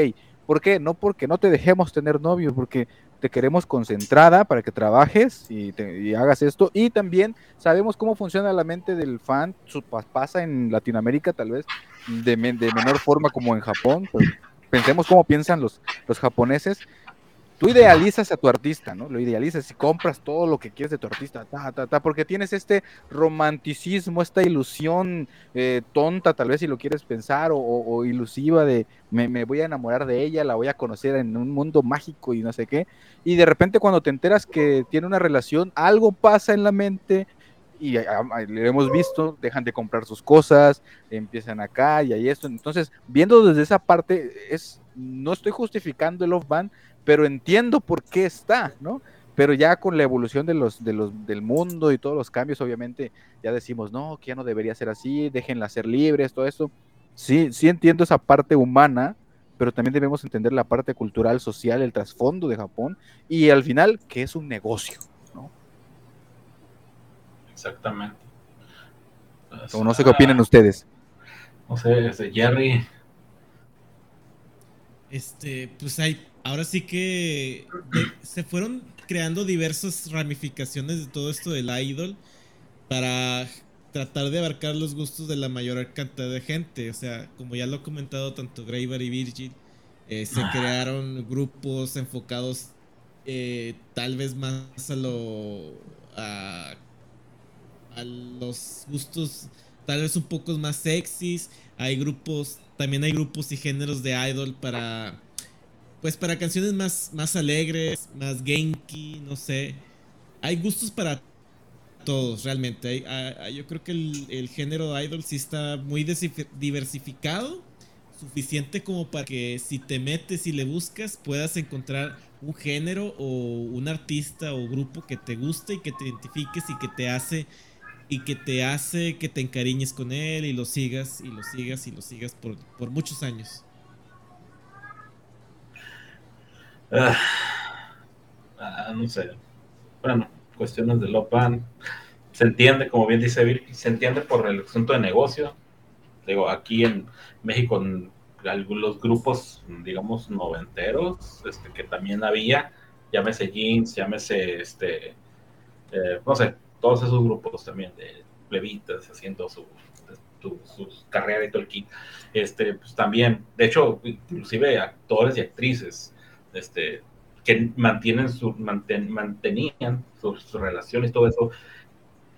¿por qué? No porque no te dejemos tener novio, porque te queremos concentrada para que trabajes y, te, y hagas esto. Y también sabemos cómo funciona la mente del fan, su, pasa en Latinoamérica tal vez de, de menor forma como en Japón, pues, pensemos cómo piensan los, los japoneses tú idealizas a tu artista, ¿no? Lo idealizas y compras todo lo que quieres de tu artista, ta, ta, ta, porque tienes este romanticismo, esta ilusión eh, tonta, tal vez si lo quieres pensar, o, o, ilusiva de me, me, voy a enamorar de ella, la voy a conocer en un mundo mágico y no sé qué. Y de repente cuando te enteras que tiene una relación, algo pasa en la mente. Y lo hemos visto, dejan de comprar sus cosas, empiezan acá y ahí esto. Entonces, viendo desde esa parte, es, no estoy justificando el Love Band, pero entiendo por qué está, ¿no? Pero ya con la evolución de los, de los, del mundo y todos los cambios, obviamente, ya decimos, no, que ya no debería ser así, déjenla ser libres, todo eso. Sí, sí entiendo esa parte humana, pero también debemos entender la parte cultural, social, el trasfondo de Japón, y al final, que es un negocio. Exactamente. Pues, o no sé qué opinan ustedes. No sé, este, Jerry. Este, pues hay, ahora sí que de, se fueron creando diversas ramificaciones de todo esto del idol para tratar de abarcar los gustos de la mayor cantidad de gente. O sea, como ya lo he comentado tanto Graver y Virgil, eh, se crearon grupos enfocados eh, tal vez más a lo a, a los gustos tal vez un poco más sexys. Hay grupos, también hay grupos y géneros de idol para pues para canciones más, más alegres, más genki, no sé. Hay gustos para todos, realmente. Yo creo que el, el, género de idol sí está muy diversificado, suficiente como para que si te metes y le buscas puedas encontrar un género o un artista o grupo que te guste y que te identifiques y que te hace y que te hace que te encariñes con él y lo sigas y lo sigas y lo sigas por, por muchos años. Uh, uh, no sé. Bueno, cuestiones de Love Band. Se entiende, como bien dice Vir, se entiende por el asunto de negocio. Digo, aquí en México, en algunos grupos, digamos, noventeros, este, que también había, llámese Jeans, llámese, este, eh, no sé, todos esos grupos también de plebitas haciendo su, su, carrera y todo el kit. Este, pues también, de hecho, inclusive actores y actrices este, que mantienen su, manten, mantenían sus su relaciones todo eso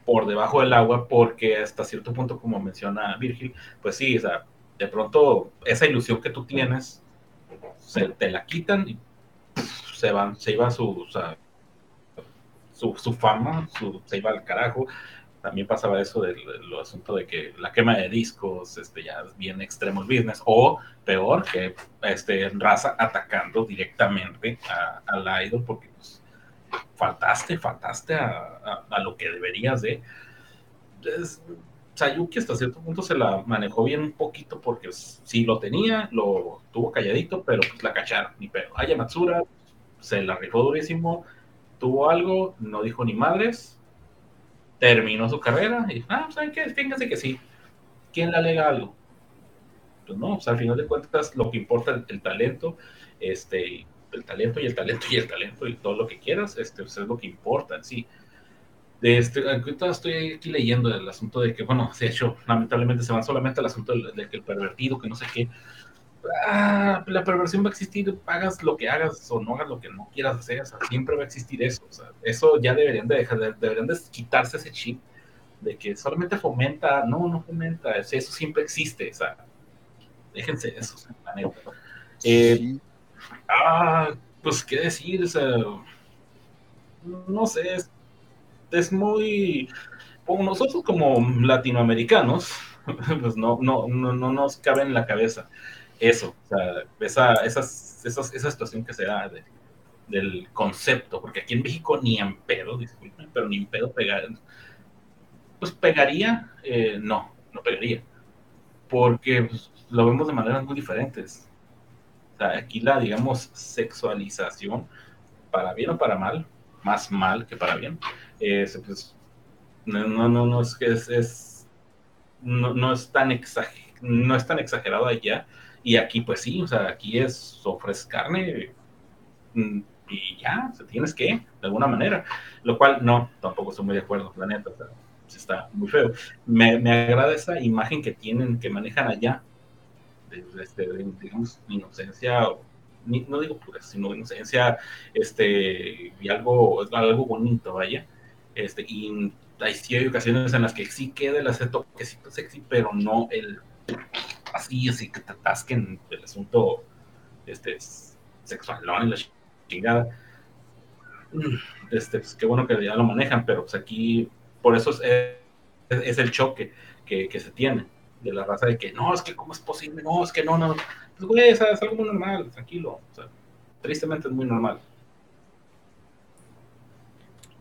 por debajo del agua porque hasta cierto punto, como menciona Virgil, pues sí, o sea, de pronto esa ilusión que tú tienes se te la quitan y se van, se iba su, o su, fama su, se iba al carajo. También pasaba eso del, del asunto de que la quema de discos este, ya bien extremo el business, o peor, que este, raza atacando directamente a- al idol, porque pues, faltaste, faltaste a, lo que deberías de. Es- Sayuki hasta cierto punto se la manejó bien un poquito porque sí lo tenía, lo tuvo calladito, pero pues la cacharon, ni pedo. Aya Matsura se la rifó durísimo, tuvo algo, no dijo ni madres, terminó su carrera y, ah, ¿saben qué? Fíjense que sí. ¿Quién le alega algo? Pues no, o sea, al final de cuentas lo que importa es el talento, este, el talento y el talento y el talento y todo lo que quieras, este, pues, es lo que importa en sí. De este, estoy aquí leyendo el asunto de que, bueno, de hecho, lamentablemente se van solamente al asunto del- de, que el pervertido, que no sé qué. Ah, la perversión va a existir, hagas lo que hagas o no hagas lo que no quieras hacer, o sea, siempre va a existir eso. O sea, eso ya deberían de dejar, de- deberían de quitarse ese chip de que solamente fomenta, no, no fomenta, es- eso siempre existe, o sea, déjense eso, la neta. Eh, Sí, Ah, pues qué decir, o sea, no sé, es, es muy, como nosotros como latinoamericanos, pues no, no, no, no nos cabe en la cabeza eso, o sea, esa, esas, esa situación que se da de- del concepto, porque aquí en México ni en pedo, disculpen, pero ni en pedo pegar, pues pegaría, eh, no, no pegaría, porque pues, lo vemos de maneras muy diferentes. O sea, aquí la, digamos, sexualización, para bien o para mal, más mal que para bien, pues, no, no, no, es que es, es- no, no es tan exager, no es tan exagerado allá, y aquí pues sí, o sea, aquí es ofreces carne mm, y ya, o sea, tienes que, de alguna manera, lo cual no, tampoco estoy muy de acuerdo, la neta, o sea, sí está muy feo. Me, me agrada esa imagen que tienen, que manejan allá, de, este, de, digamos, inocencia, o- ni- no digo pura, sino inocencia, este, y algo, algo bonito, vaya, este, y hay, sí hay ocasiones en las que sí queda el aspecto toquecito sexy, pero no el así, así que te atasquen el asunto este, sexual, ¿no? Y la chingada. Mm, Este, pues qué bueno que ya lo manejan, pero pues aquí, por eso es, es, el choque que, que se tiene de la raza de que no, es que cómo es posible, no, es que no, no. Pues güey, es algo normal, tranquilo. Tristemente es muy normal.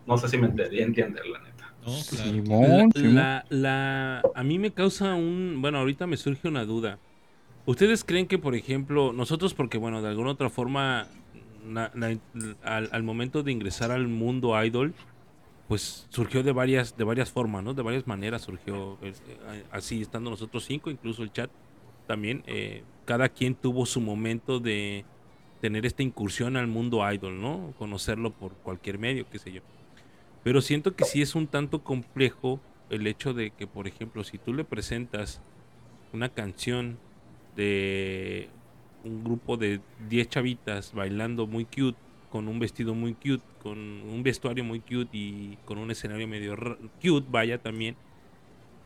No sé si me entendí entender, la neta. No, claro. Simón, Simón. La, la- a mí me causa un, bueno, ahorita me surge una duda. ¿Ustedes creen que, por ejemplo, nosotros, porque, bueno, de alguna otra forma, na- na- al, al momento de ingresar al mundo idol, pues surgió de varias, de varias formas, ¿no? De varias maneras surgió, este, así estando nosotros cinco, incluso el chat también, eh, cada quien tuvo su momento de tener esta incursión al mundo idol, ¿no? Conocerlo por cualquier medio, qué sé yo. Pero siento que sí es un tanto complejo el hecho de que, por ejemplo, si tú le presentas una canción de un grupo de 10 chavitas bailando muy cute, con un vestido muy cute, con un vestuario muy cute y con un escenario medio cute, vaya también,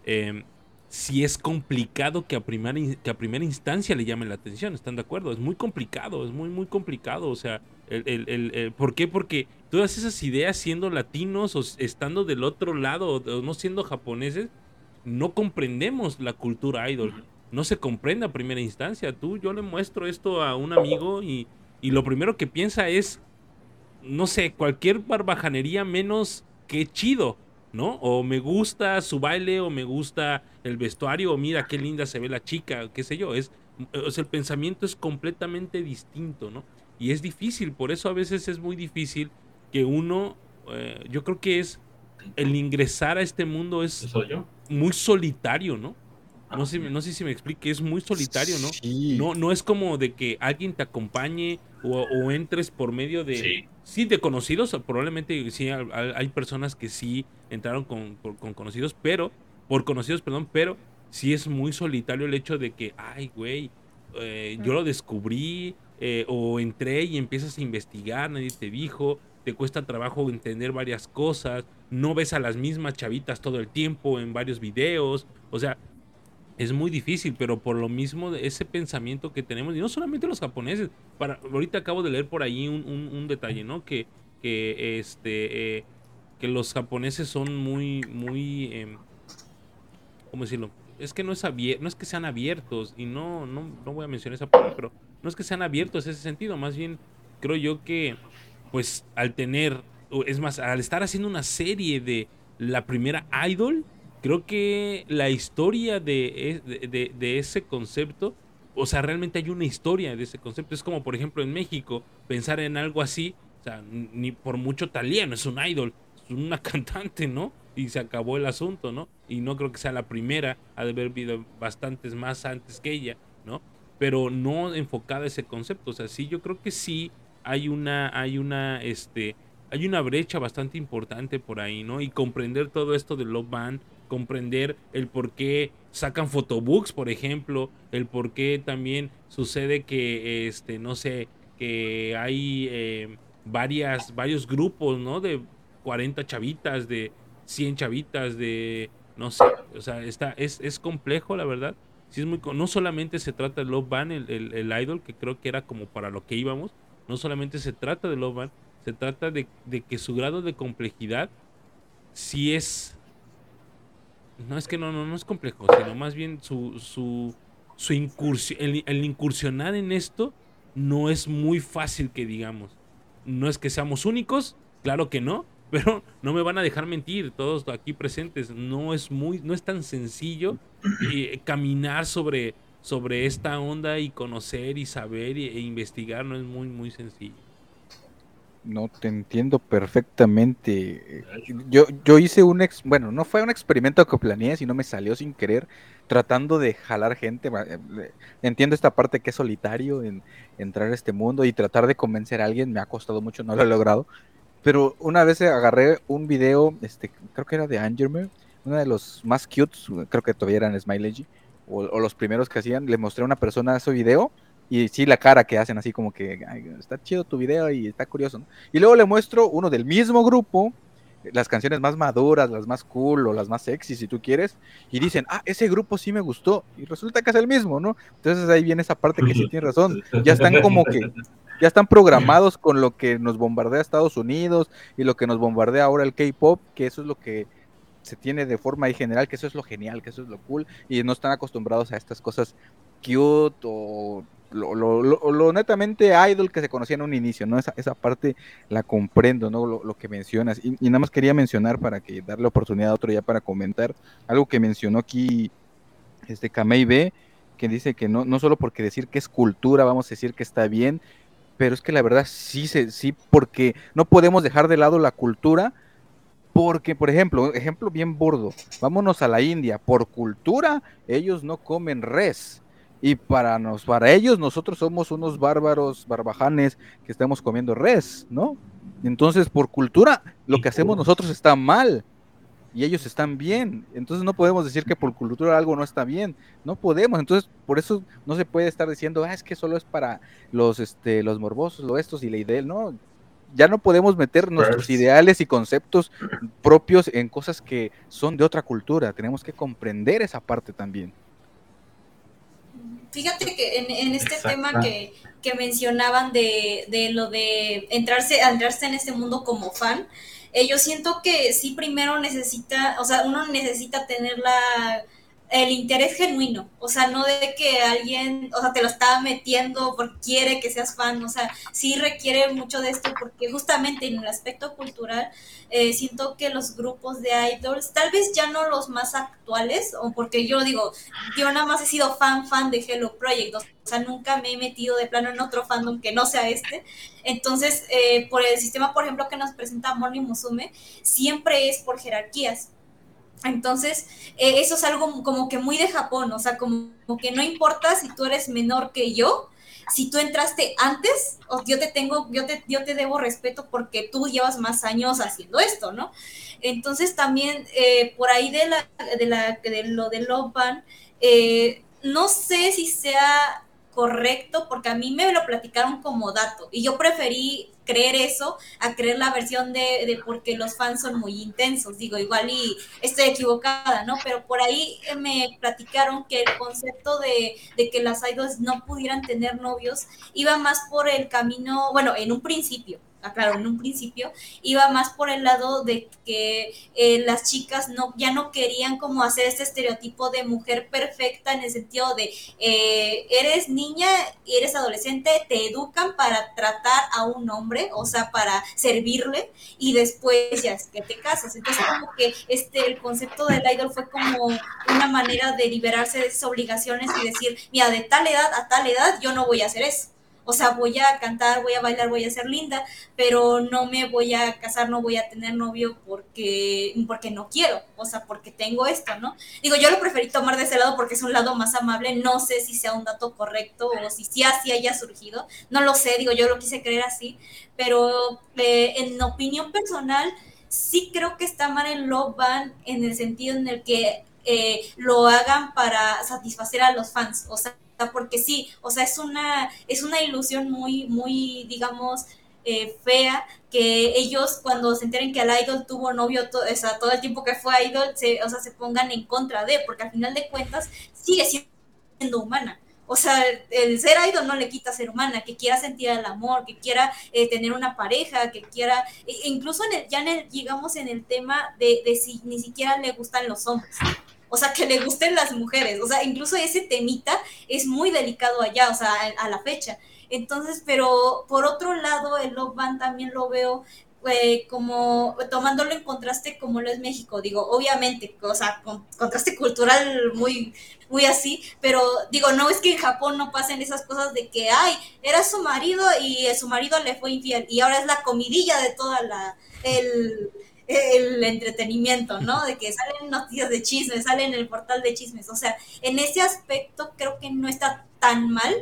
eh, sí es complicado que a, primera, que a primera instancia le llame la atención, ¿están de acuerdo? Es muy complicado, es muy, muy complicado, o sea, el, el- el- el- ¿por qué? Porque todas esas ideas siendo latinos o estando del otro lado o, o no siendo japoneses, no comprendemos la cultura idol. No se comprende a primera instancia. Tú, yo le muestro esto a un amigo y, y lo primero que piensa es, no sé, cualquier barbajanería menos que chido, ¿no? O me gusta su baile, o me gusta el vestuario, o mira qué linda se ve la chica, qué sé yo. Es, o sea, el pensamiento es completamente distinto, ¿no? Y es difícil, por eso a veces es muy difícil que uno, eh, yo creo que es el ingresar a este mundo es ¿Eso soy yo? muy solitario, ¿no? No sé, no sé si me explique, es muy solitario, ¿no? Sí. No, no es como de que alguien te acompañe o, o entres por medio de... Sí. Sí, de conocidos, probablemente sí hay, hay personas que sí entraron con, por- con conocidos, pero, por conocidos, perdón, pero sí es muy solitario el hecho de que, ay, güey, eh, yo lo descubrí, eh, o entré y empiezas a investigar, nadie te dijo, te cuesta trabajo entender varias cosas, no ves a las mismas chavitas todo el tiempo en varios videos, o sea, es muy difícil, pero por lo mismo ese pensamiento que tenemos, y no solamente los japoneses, para, ahorita acabo de leer por ahí un, un- detalle, ¿no? Que, que este, eh, que los japoneses son muy, muy, em, ¿cómo decirlo? Es que no es abierto, no es que sean abiertos, y no, no, no voy a mencionar esa palabra, pero no es que sean abiertos en ese sentido, más bien creo yo que, pues, al tener, es más, al estar haciendo una serie de la primera idol, creo que la historia de, e- de- de- ese concepto, o sea, realmente hay una historia de ese concepto. Es como, por ejemplo, en México, pensar en algo así, o sea, ni por mucho Talía no es un idol, es una cantante, ¿no? Y se acabó el asunto, ¿no? Y no creo que sea la primera, ha de haber habido bastantes más antes que ella. Pero no enfocada ese concepto, o sea, sí, yo creo que sí hay una, hay una, este, hay una brecha bastante importante por ahí, ¿no? Y comprender todo esto de Love Band, comprender el por qué sacan photobooks, por ejemplo, el por qué también sucede que, este, no sé, que hay eh, varias, varios grupos, ¿no? De 40 chavitas, de 100 chavitas, de, no sé, o sea, está, es, es complejo, la verdad. Sí es muy, no solamente se trata de Love Band, el, el, idol, que creo que era como para lo que íbamos, no solamente se trata de Love Band, se trata de, de que su grado de complejidad sí es no es que no, no, no es complejo, sino más bien su, su, su incursión, el incursionar en esto no es muy fácil que digamos. No es que seamos únicos, claro que no, pero no me van a dejar mentir, todos aquí presentes, no es muy, no es tan sencillo eh, caminar sobre, sobre esta onda y conocer y saber e investigar, no es muy, muy sencillo. No te entiendo perfectamente. Yo, yo hice un ex, bueno, no fue un experimento que planeé, sino me salió sin querer, tratando de jalar gente. eh, Entiendo esta parte que es solitario en entrar a este mundo y tratar de convencer a alguien me ha costado mucho, no lo he logrado. Pero una vez agarré un video, este, creo que era de Angermer, uno de los más cute, creo que todavía eran Smiley, o, o los primeros que hacían, le mostré a una persona ese video y sí la cara que hacen así como que "Ay, está chido tu video y está curioso, ¿no? Y luego le muestro uno del mismo grupo, las canciones más maduras, las más cool o las más sexy si tú quieres, y dicen, ah, ese grupo sí me gustó, y resulta que es el mismo, ¿no? Entonces ahí viene esa parte que sí tiene razón, ya están como que, ya están programados con lo que nos bombardea Estados Unidos y lo que nos bombardea ahora el K-Pop, que eso es lo que se tiene de forma ahí general, que eso es lo genial, que eso es lo cool, y no están acostumbrados a estas cosas cute o lo, lo, lo- lo netamente idol que se conocía en un inicio, ¿no? Esa, esa parte la comprendo, ¿no? Lo, que mencionas. Y, y nada más quería mencionar para que darle oportunidad a otro ya para comentar algo que mencionó aquí este Kamei B, que dice que no, no solo porque decir que es cultura, vamos a decir que está bien, pero es que la verdad sí, se, sí, porque no podemos dejar de lado la cultura, porque, por ejemplo, ejemplo bien burdo, vámonos a la India, por cultura ellos no comen res, y para, nos, para ellos nosotros somos unos bárbaros, barbajanes que estamos comiendo res, ¿no? Entonces, por cultura, lo que hacemos nosotros está mal y ellos están bien. Entonces no podemos decir que por cultura algo no está bien. No podemos. Entonces, por eso no se puede estar diciendo, ah, es que solo es para los, este, los morbosos, los estos y la idea. No, ya no podemos meter nuestros ideales y conceptos propios en cosas que son de otra cultura. Tenemos que comprender esa parte también. Fíjate que en, en este Exacto. tema que, que mencionaban de, de lo de entrarse, entrarse en este mundo como fan, eh, yo siento que sí primero necesita, o sea, uno necesita tener la, el interés genuino, o sea, no de que alguien, o sea, te lo está metiendo porque quiere que seas fan, o sea, sí requiere mucho de esto porque justamente en el aspecto cultural eh, siento que los grupos de idols, tal vez ya no los más actuales, o porque yo digo, yo nada más he sido fan, fan de Hello Project, o sea, nunca me he metido de plano en otro fandom que no sea este. Entonces, eh, por el sistema, por ejemplo, que nos presenta Moni Musume, siempre es por jerarquías. Entonces, eh, eso es algo como que muy de Japón, o sea, como, que no importa si tú eres menor que yo, si tú entraste antes, yo te tengo, yo te, yo te debo respeto porque tú llevas más años haciendo esto, ¿no? Entonces también eh, por ahí de, la, de, la, de lo de Love Band, eh, no sé si sea correcto porque a mí me lo platicaron como dato y yo preferí creer eso a creer la versión de, de porque los fans son muy intensos, digo, igual y estoy equivocada, ¿no? Pero por ahí eh, me platicaron que el concepto de, de que las idols no pudieran tener novios iba más por el camino, bueno, en un principio, aclaro, en un principio, iba más por el lado de que eh, las chicas no, ya no querían como hacer este estereotipo de mujer perfecta en el sentido de eh, eres niña y eres adolescente, te educan para tratar a un hombre, o sea, para servirle y después ya es que te casas. Entonces como que este, el concepto del idol fue como una manera de liberarse de esas obligaciones y decir, mira, de tal edad a tal edad yo no voy a hacer eso. O sea, voy a cantar, voy a bailar, voy a ser linda, pero no me voy a casar, no voy a tener novio porque, porque no quiero, o sea, porque tengo esto, ¿no? Digo, yo lo preferí tomar de ese lado porque es un lado más amable, no sé si sea un dato correcto o si sí así haya surgido, no lo sé, digo, yo lo quise creer así, pero eh, en opinión personal, sí creo que está mal en Love en el sentido en el que eh, lo hagan para satisfacer a los fans, o sea, porque sí, o sea, es una, es una ilusión muy, muy, digamos, eh, fea que ellos cuando se enteren que el idol tuvo novio todo, o sea, todo el tiempo que fue idol, se, o sea, se pongan en contra de, porque al final de cuentas sigue siendo humana. O sea, el ser idol no le quita ser humana, que quiera sentir el amor, que quiera eh, tener una pareja, que quiera, e incluso ya en el, llegamos en el tema de, de si ni siquiera le gustan los hombres o sea, que le gusten las mujeres, o sea, incluso ese temita es muy delicado allá, o sea, a, la fecha. Entonces, pero por otro lado, el Love Band también lo veo eh, como tomándolo en contraste como lo es México, digo, obviamente, o sea, con, contraste cultural muy, muy así, pero digo, no es que en Japón no pasen esas cosas de que, ay, era su marido y su marido le fue infiel y ahora es la comidilla de toda la, el, el entretenimiento, ¿no? De que salen noticias de chismes, salen en el portal de chismes. O sea, en ese aspecto creo que no está tan mal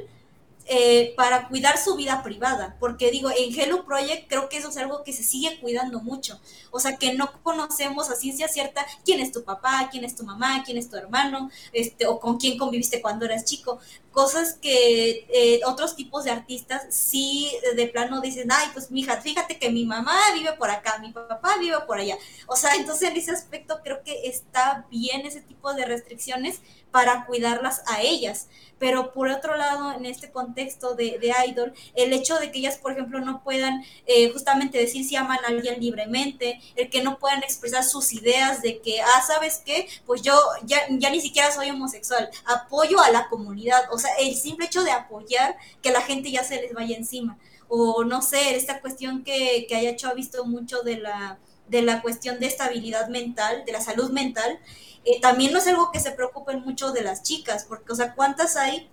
eh, para cuidar su vida privada, porque digo, en Hello Project creo que eso es algo que se sigue cuidando mucho, o sea, que no conocemos a ciencia cierta quién es tu papá, quién es tu mamá, quién es tu hermano, este, o con quién conviviste cuando eras chico, cosas que eh, otros tipos de artistas sí de plano dicen, ay, pues mija, fíjate que mi mamá vive por acá, mi papá vive por allá, o sea, entonces en ese aspecto creo que está bien ese tipo de restricciones para cuidarlas a ellas, pero por otro lado, en este contexto de, de idol, el hecho de que ellas, por ejemplo, no puedan eh, justamente decir si aman a alguien libremente, el que no puedan expresar sus ideas de que, ah, ¿sabes qué? Pues yo ya, ya ni siquiera soy homosexual, apoyo a la comunidad, o sea, el simple hecho de apoyar que la gente ya se les vaya encima, o no sé, esta cuestión que, que haya hecho ha visto mucho de la de la cuestión de estabilidad mental, de la salud mental, eh, también no es algo que se preocupen mucho de las chicas, porque, o sea, ¿cuántas hay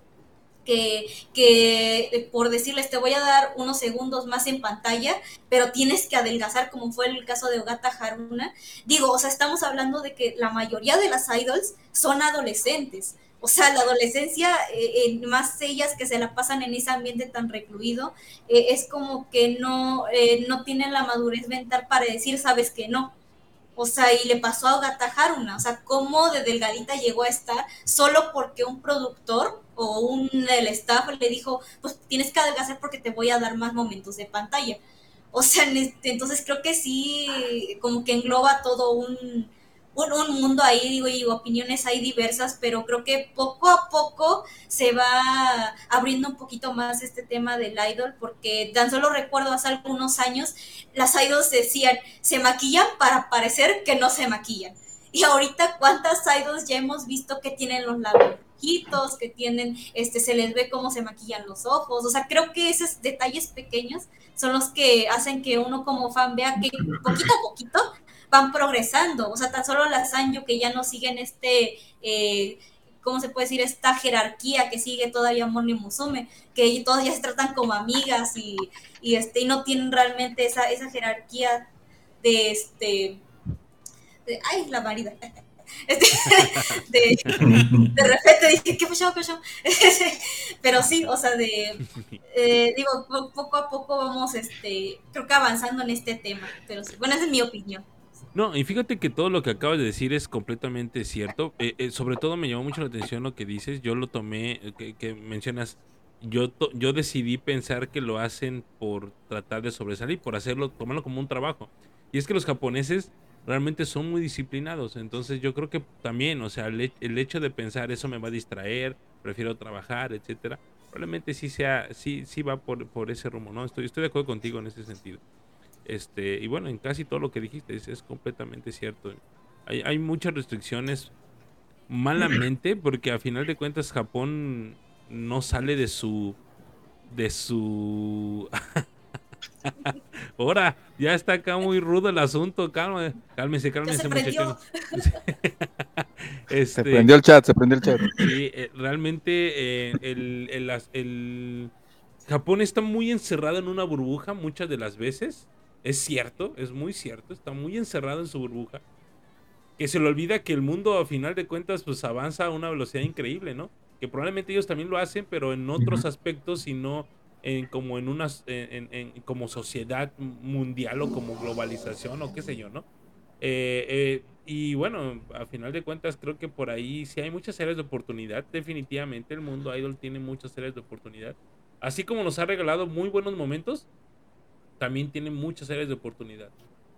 que, que, eh, por decirles te voy a dar unos segundos más en pantalla, pero tienes que adelgazar como fue el caso de Ogata Haruna. Digo, o sea, estamos hablando de que la mayoría de las idols son adolescentes. O sea, la adolescencia, eh, más ellas que se la pasan en ese ambiente tan recluido, es como que no, no tienen la madurez mental para decir, sabes que no. O sea, y le pasó a Gata Haruna. O sea, cómo de delgadita llegó a estar solo porque un productor o un del staff le dijo, pues tienes que adelgazar porque te voy a dar más momentos de pantalla. O sea, este, entonces creo que sí, como que engloba todo un, un, mundo ahí, digo, y opiniones hay diversas, pero creo que poco a poco se va abriendo un poquito más este tema del idol, porque tan solo recuerdo hace algunos años, las idols decían, se maquillan para parecer que no se maquillan. Y ahorita, ¿cuántas idols ya hemos visto que tienen los labios que tienen, este, se les ve cómo se maquillan los ojos, o sea, creo que esos detalles pequeños son los que hacen que uno como fan vea que poquito a poquito van progresando. O sea, tan solo las Sanyo que ya no siguen este, eh, ¿cómo se puede decir? Esta jerarquía que sigue todavía Moni Musume, que todas ya se tratan como amigas y, y, este, y no tienen realmente esa, esa jerarquía de este. De, ay, la marida. Este, de, de repente dije, ¿qué pasó? ¿Qué pasó? Pero sí, o sea, de, eh, digo, poco a poco vamos, este, creo que avanzando en este tema. Pero sí, bueno, esa es mi opinión. No, y fíjate que todo lo que acabas de decir es completamente cierto. Eh, eh, sobre todo me llamó mucho la atención lo que dices. Yo lo tomé, eh, que, mencionas, yo, yo decidí pensar que lo hacen por tratar de sobresalir, por hacerlo, tomarlo como un trabajo. Y es que los japoneses realmente son muy disciplinados. Entonces yo creo que también, o sea, el, el hecho de pensar eso me va a distraer, prefiero trabajar, etcétera, probablemente sí sea, sí, sí va por, por ese rumbo, ¿no? Estoy, estoy de acuerdo contigo en ese sentido. Este, y bueno, en casi todo lo que dijiste es, es completamente cierto. Hay, hay muchas restricciones malamente porque a final de cuentas Japón no sale de su de su Ahora, ya está acá muy rudo el asunto, calma, cálmese, cálmese, se prendió. muchachos. Se Este, prendió el chat, se prendió el chat. Sí, eh, realmente eh, el, el- las- el Japón está muy encerrado en una burbuja muchas de las veces. Es cierto, es muy cierto, está muy encerrado en su burbuja. Que se le olvida que el mundo a final de cuentas pues avanza a una velocidad increíble, ¿no? Que probablemente ellos también lo hacen, pero en otros aspectos y no en, como en en- en- como sociedad mundial o como globalización o qué sé yo, ¿no? Eh, eh, y bueno, a final de cuentas creo que por ahí sí hay muchas áreas de oportunidad. Definitivamente el mundo idol tiene muchas áreas de oportunidad. Así como nos ha regalado muy buenos momentos, también tiene muchas áreas de oportunidad.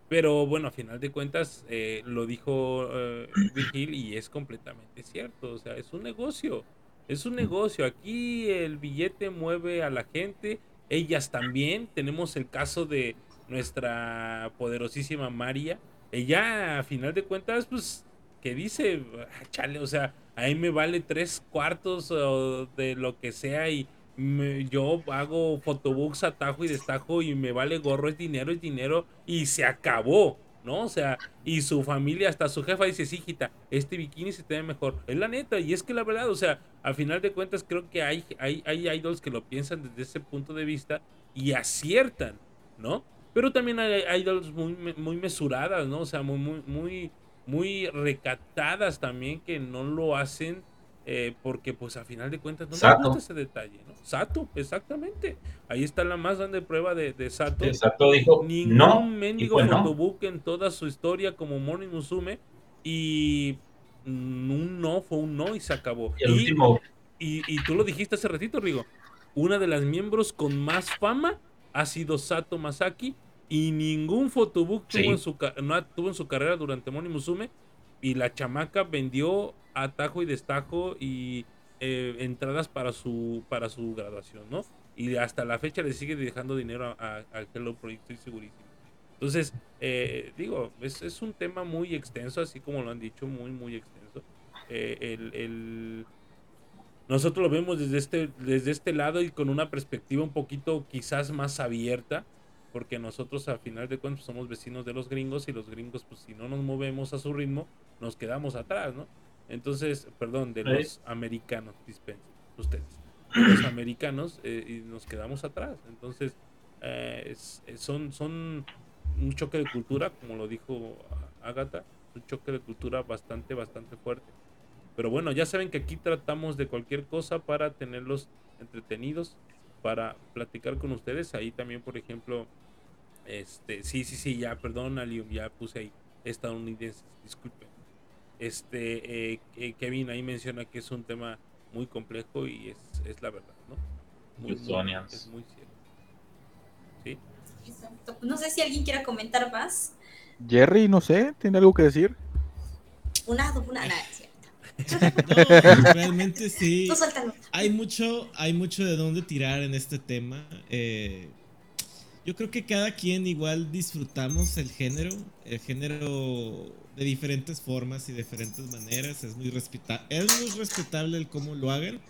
Pero bueno, a final de cuentas eh, lo dijo eh, Virgil y es completamente cierto. O sea, es un negocio. Es un negocio. Aquí el billete mueve a la gente. Ellas también. Tenemos el caso de nuestra poderosísima María. Ella, a final de cuentas, pues, que dice, "Ah, chale, o sea, a mí me vale tres cuartos o de lo que sea y me- yo hago photobooks a tajo y destajo y me vale gorro, es dinero, es dinero y se acabó, ¿no? O sea, y su familia, hasta su jefa dice, sí, hijita, este bikini se te ve mejor. Es la neta, y es que la verdad, o sea, al final de cuentas creo que hay, hay, hay idols que lo piensan desde ese punto de vista y aciertan, ¿no? Pero también hay idols muy, muy mesuradas, ¿no? O sea, muy, muy, muy, muy recatadas también que no lo hacen eh, porque pues a final de cuentas no Sato. gusta ese detalle, ¿no? Sato, exactamente. Ahí está la más grande prueba de, de Sato. Exacto, dijo Ningún no. Mendigo pues no. fotobook en toda su historia como Morning Musume. Y un no fue un no y se acabó. Y el Y- último, y, y tú lo dijiste hace ratito, Rigo. Una de las miembros con más fama ha sido Sato Masaki. Y ningún photobook Sí. tuvo, en su, no tuvo en su carrera durante Moni Musume. Y la chamaca vendió atajo y destajo y eh, entradas para su, para su graduación, ¿no? Y hasta la fecha le sigue dejando dinero a- a- Hello Project, estoy segurísimo. Entonces, eh, digo, es, es un tema muy extenso, así como lo han dicho, muy, muy extenso. Eh, el, el- nosotros lo vemos desde este, desde este lado y con una perspectiva un poquito quizás más abierta, porque nosotros a final de cuentas somos vecinos de los gringos y los gringos, pues si no nos movemos a su ritmo, nos quedamos atrás, ¿no? Entonces, perdón, de Sí. los americanos, dispensen, ustedes, los americanos eh, y nos quedamos atrás. Entonces, eh, es- son, son un choque de cultura, como lo dijo Agatha, un choque de cultura bastante, bastante fuerte. Pero bueno, ya saben que aquí tratamos de cualquier cosa para tenerlos entretenidos, para platicar con ustedes. Ahí también, por ejemplo, este, sí, sí, sí, ya, perdón, Alium, ya puse ahí estadounidenses, disculpen. Este, eh, eh, Kevin ahí menciona que es un tema muy complejo y es, es la verdad, ¿no? Muy, muy- es muy cierto. ¿Sí? Exacto. No sé si alguien quiera comentar más. Jerry, no sé, ¿tiene algo que decir? Una, una, nada. No, realmente sí. Hay mucho, hay mucho de dónde tirar en este tema. Eh, yo creo que cada quien igual disfrutamos el género, el género de diferentes formas y diferentes maneras. Es muy, es respetable el cómo lo hagan.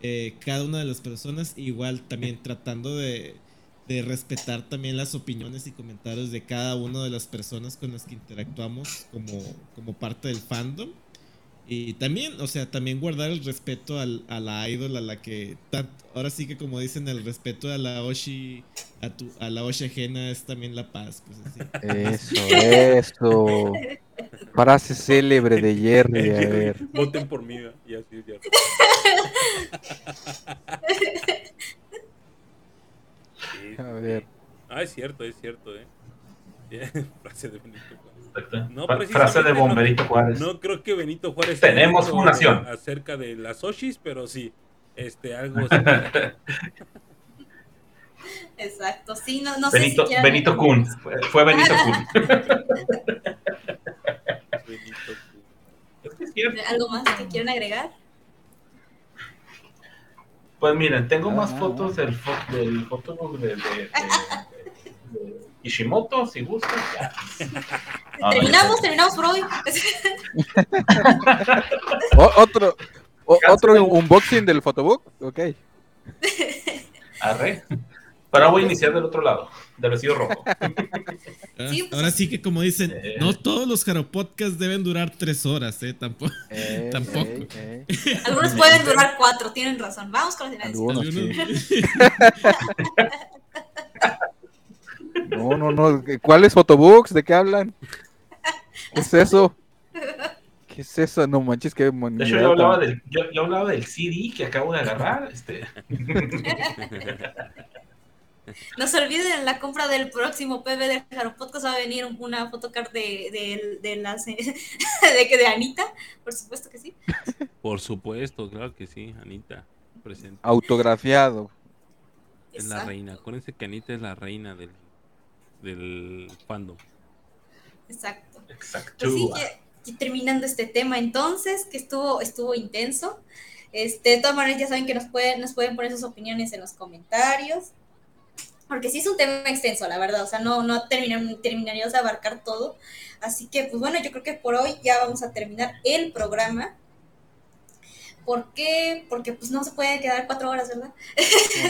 eh, cada una de las personas, igual también tratando de, de respetar también las opiniones y comentarios de cada una de las personas con las que interactuamos como, como parte del fandom. Y también, o sea, también guardar el respeto al, a la idol, a la que, tan- ahora sí que como dicen, el respeto a la Oshi, a, tu, a la Oshi ajena es también la paz. Pues así. Eso, eso. Frase célebre de Jerry, a ver. Voten por mí, y así ya. Sí, A ver. Ah, es cierto, es cierto, eh. Frase de Benito. No, Frase de no- Bomberito Juárez. No creo que Benito Juárez Tenemos fundación. acerca de las Oshis, pero sí, este algo así. Exacto. Sí, no, no sé Benito, si quieran- Benito Kun. Fue, fue Benito Kun. Benito Kun. ¿Algo más que quieran agregar? Pues miren, tengo más Ah. fotos del, fo- del de, de, de- de Ishimoto, si gustas. ya. No, no, terminamos, terminamos por hoy. O- otro, o- otro unboxing del photobook. Ok. Arre. Pero voy a iniciar del otro lado, del vestido rojo. Ah, Sí, pues, Ahora sí que como dicen, Eh. no todos los Jaro Podcasts deben durar tres horas, ¿eh? Tampoco. Eh, Tampoco. eh, eh. Algunos pueden durar cuatro, tienen razón. Vamos con. Algunos, Algunos- sí. No, no, no. ¿Cuáles photobooks? ¿De qué hablan? ¿Qué es eso? ¿Qué es eso? No manches, qué De hecho, yo hablaba del, yo, yo hablaba del CD que acabo de agarrar. Este. No se olviden, en la compra del próximo PB del Jaro Podcast va a venir una photocard de, de, de, las, de, que de Anita, por supuesto que sí. Por supuesto, claro que sí, Anita. Presente. Autografiado. Es la reina. Acuérdense que Anita es la reina del, del fandom. Exacto. Exacto. Pues sí, terminando este tema entonces, que estuvo, estuvo intenso. Este, de todas maneras, ya saben que nos pueden, nos pueden poner sus opiniones en los comentarios. Porque sí es un tema extenso, la verdad. O sea, no, no terminan- terminaríamos de abarcar todo. Así que, pues bueno, yo creo que por hoy ya vamos a terminar el programa. ¿Por qué? Porque pues no se puede quedar cuatro horas, ¿verdad?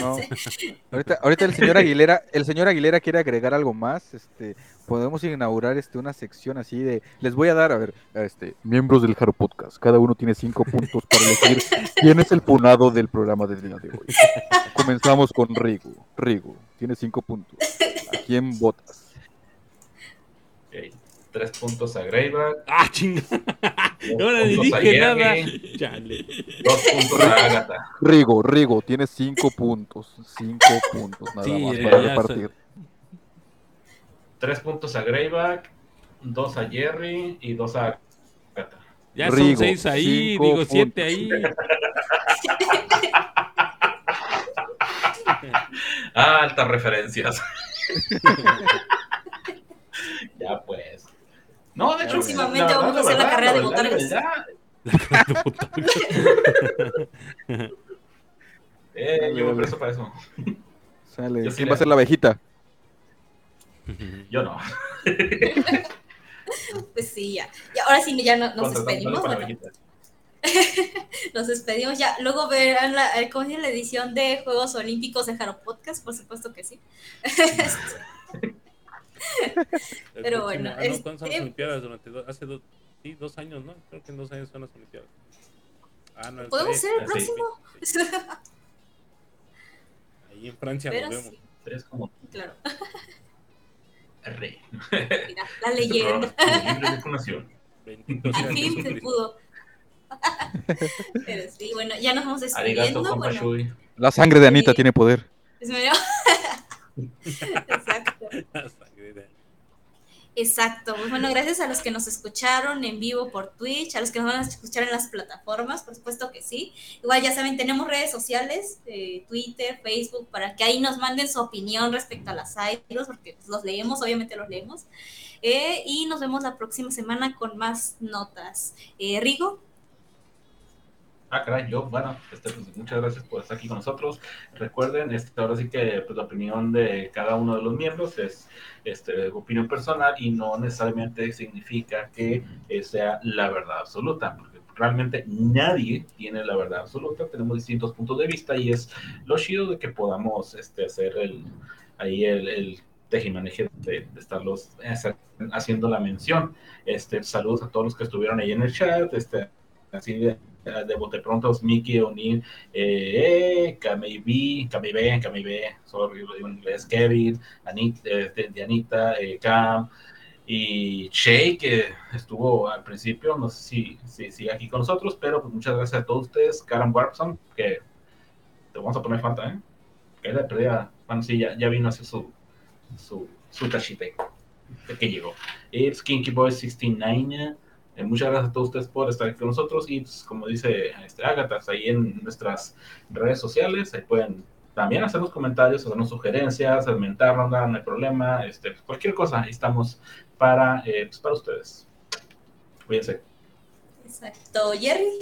No. Ahorita, ahorita el señor Aguilera, el señor Aguilera quiere agregar algo más. Este, podemos inaugurar este una sección así de, les voy a dar, a ver, este, miembros del Jaro Podcast. Cada uno tiene cinco puntos para elegir quién es el punado del programa del día de hoy. Comenzamos con Rigo. Rigo, tiene cinco puntos. ¿A quién votas? Tres puntos a Greyback, ¡Ah, chinga! dos Ahora ni dije nada. Chale. dos puntos a Agatha. Rigo, Rigo, tiene cinco puntos. Cinco puntos nada Sí, más para repartir. Tres puntos a Greyback, dos a Jerry y dos a Agatha. Ya Rigo, son seis ahí, digo siete ahí. Ah, altas referencias. ya pues. No, de hecho, Próximamente vamos a hacer la carrera de botargas. Eh, yo me presto para eso. Sale. Yo sí ¿Quién va a ser la abejita? Yo no. Pues sí, ya. Y ahora sí, ya no- nos despedimos. bueno. Nos despedimos ya. Luego verán la, eh, ¿cómo llama? la edición de Juegos Olímpicos de Jaro Podcast, por supuesto que sí. Pero bueno, ah, no, ¿cuándo son las este- Olimpiadas? Durante do- hace dos, sí, dos años, ¿no? Creo que en dos años son las Olimpiadas. Ah, no, ¿Podemos ser el sí. próximo? Ahí en Francia Pero nos vemos. sí, Tres como claro. R. Mira, la Este leyenda. Bendito sea fin se pudo. Pero sí, bueno, ya nos vamos despidiendo. Bueno. La sangre de Anita Sí. tiene poder. es medio- Exacto. Exacto. Pues bueno, gracias a los que nos escucharon en vivo por Twitch, a los que nos van a escuchar en las plataformas, por supuesto que sí. Igual ya saben, tenemos redes sociales, eh, Twitter, Facebook, para que ahí nos manden su opinión respecto a las idols, porque pues, los leemos, obviamente los leemos. Eh, y nos vemos la próxima semana con más notas. Eh, Rigo, Ah, caray, yo, bueno, este, pues, muchas gracias por estar aquí con nosotros. Recuerden, este, ahora sí que pues, la opinión de cada uno de los miembros es este, opinión personal y no necesariamente significa que eh, sea la verdad absoluta, porque realmente nadie tiene la verdad absoluta, tenemos distintos puntos de vista y es lo chido de que podamos este, hacer el, ahí el, el tejimaneje de, de estarlos haciendo la mención. Este, saludos a todos los que estuvieron ahí en el chat, este, así de, de bote pronto, Mickey, O'Neill, eh, Kamei B, Kamei B, Kamei B, sorry, digo en inglés, Kevin, de Anita, eh, Cam, y Shay, que estuvo al principio, no sé si, si sigue aquí con nosotros, pero pues muchas gracias a todos ustedes, Karen Warpson, que te vamos a poner falta, ¿eh? Que la perdida, bueno, sí, ya, ya vino a hacer su, su, su de que llegó. Y Skinky Boy 69, eh, muchas gracias a todos ustedes por estar con nosotros y pues, como dice este, Agatha, ahí en nuestras redes sociales, ahí pueden también hacernos comentarios, hacernos sugerencias, mentarnos, no hay problema, este, cualquier cosa, ahí estamos para, eh, pues, para ustedes. Cuídense. exacto. Jerry,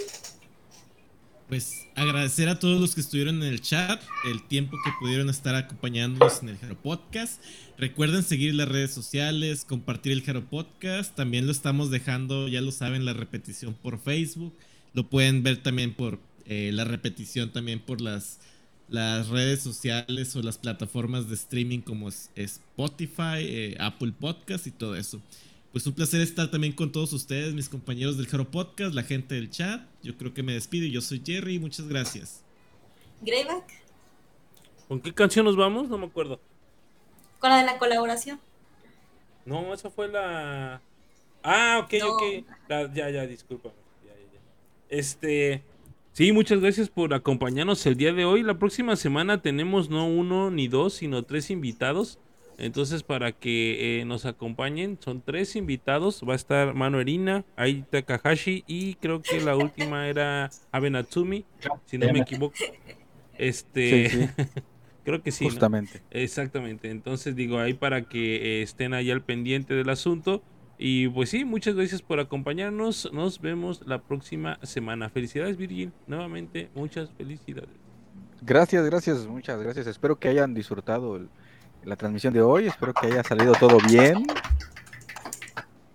pues agradecer a todos los que estuvieron en el chat, el tiempo que pudieron estar acompañándonos en el Jaro Podcast. Recuerden seguir las redes sociales, compartir el Jaro Podcast. También lo estamos dejando, ya lo saben, la repetición por Facebook. Lo pueden ver también por eh, la repetición también por las, las redes sociales o las plataformas de streaming como Spotify, eh, Apple Podcast y todo eso. Pues un placer estar también con todos ustedes, mis compañeros del Jaro Podcast, la gente del chat. Yo creo que me despido. Yo soy Jerry muchas gracias. Greyback, ¿Con qué canción nos vamos? No me acuerdo. con la de la colaboración. No, esa fue la. Ah, ok, No. ok. La- ya, ya, disculpa. Ya, ya, ya. Este. Sí, muchas gracias por acompañarnos el día de hoy. La próxima semana tenemos no uno ni dos, sino tres invitados. Entonces, para que eh, nos acompañen, son tres invitados. Va a estar Mano Erina, Ai Takahashi y creo que la última era Abe Natsumi, si no me equivoco. Este, Sí, sí, creo que sí. ¿no? justamente. Exactamente, entonces digo ahí para que eh, estén ahí al pendiente del asunto. Y pues sí, muchas gracias por acompañarnos. Nos vemos la próxima semana. Felicidades, Virgin. Nuevamente, muchas felicidades. Gracias, gracias, muchas gracias. Espero que hayan disfrutado el- la transmisión de hoy. Espero que haya salido todo bien.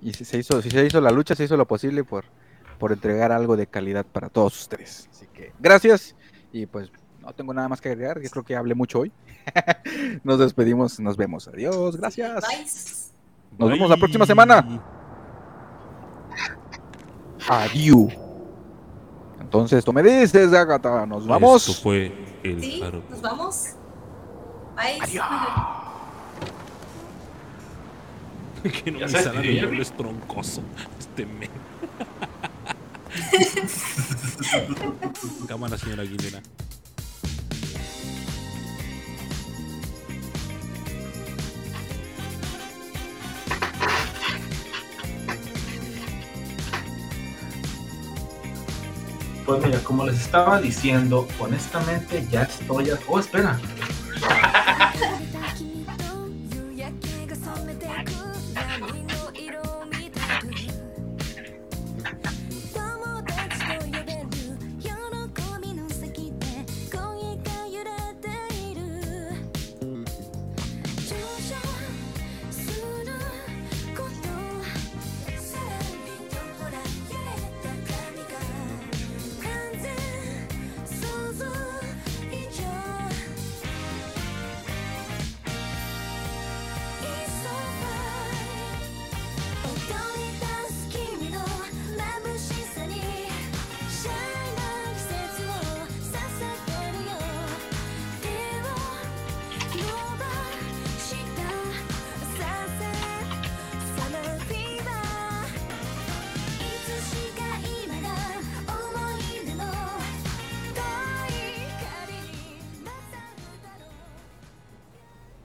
Y si se hizo, si se hizo la lucha, se hizo lo posible por, por entregar algo de calidad para todos ustedes. Así que gracias. Y pues no tengo nada más que agregar. Yo creo que hablé mucho hoy. nos despedimos, nos vemos. Adiós, gracias. Bye. Nos vemos la próxima semana. Adiós. Entonces, tú me dices, Agatha, nos vamos. Esto fue el Sí, nos vamos. Bye. que no Ya me salen Jerry. los dobles troncoso. Este men. Cámara, señora Aguilera. Pues mira, como les estaba diciendo, honestamente ya estoy... a- Oh, espera.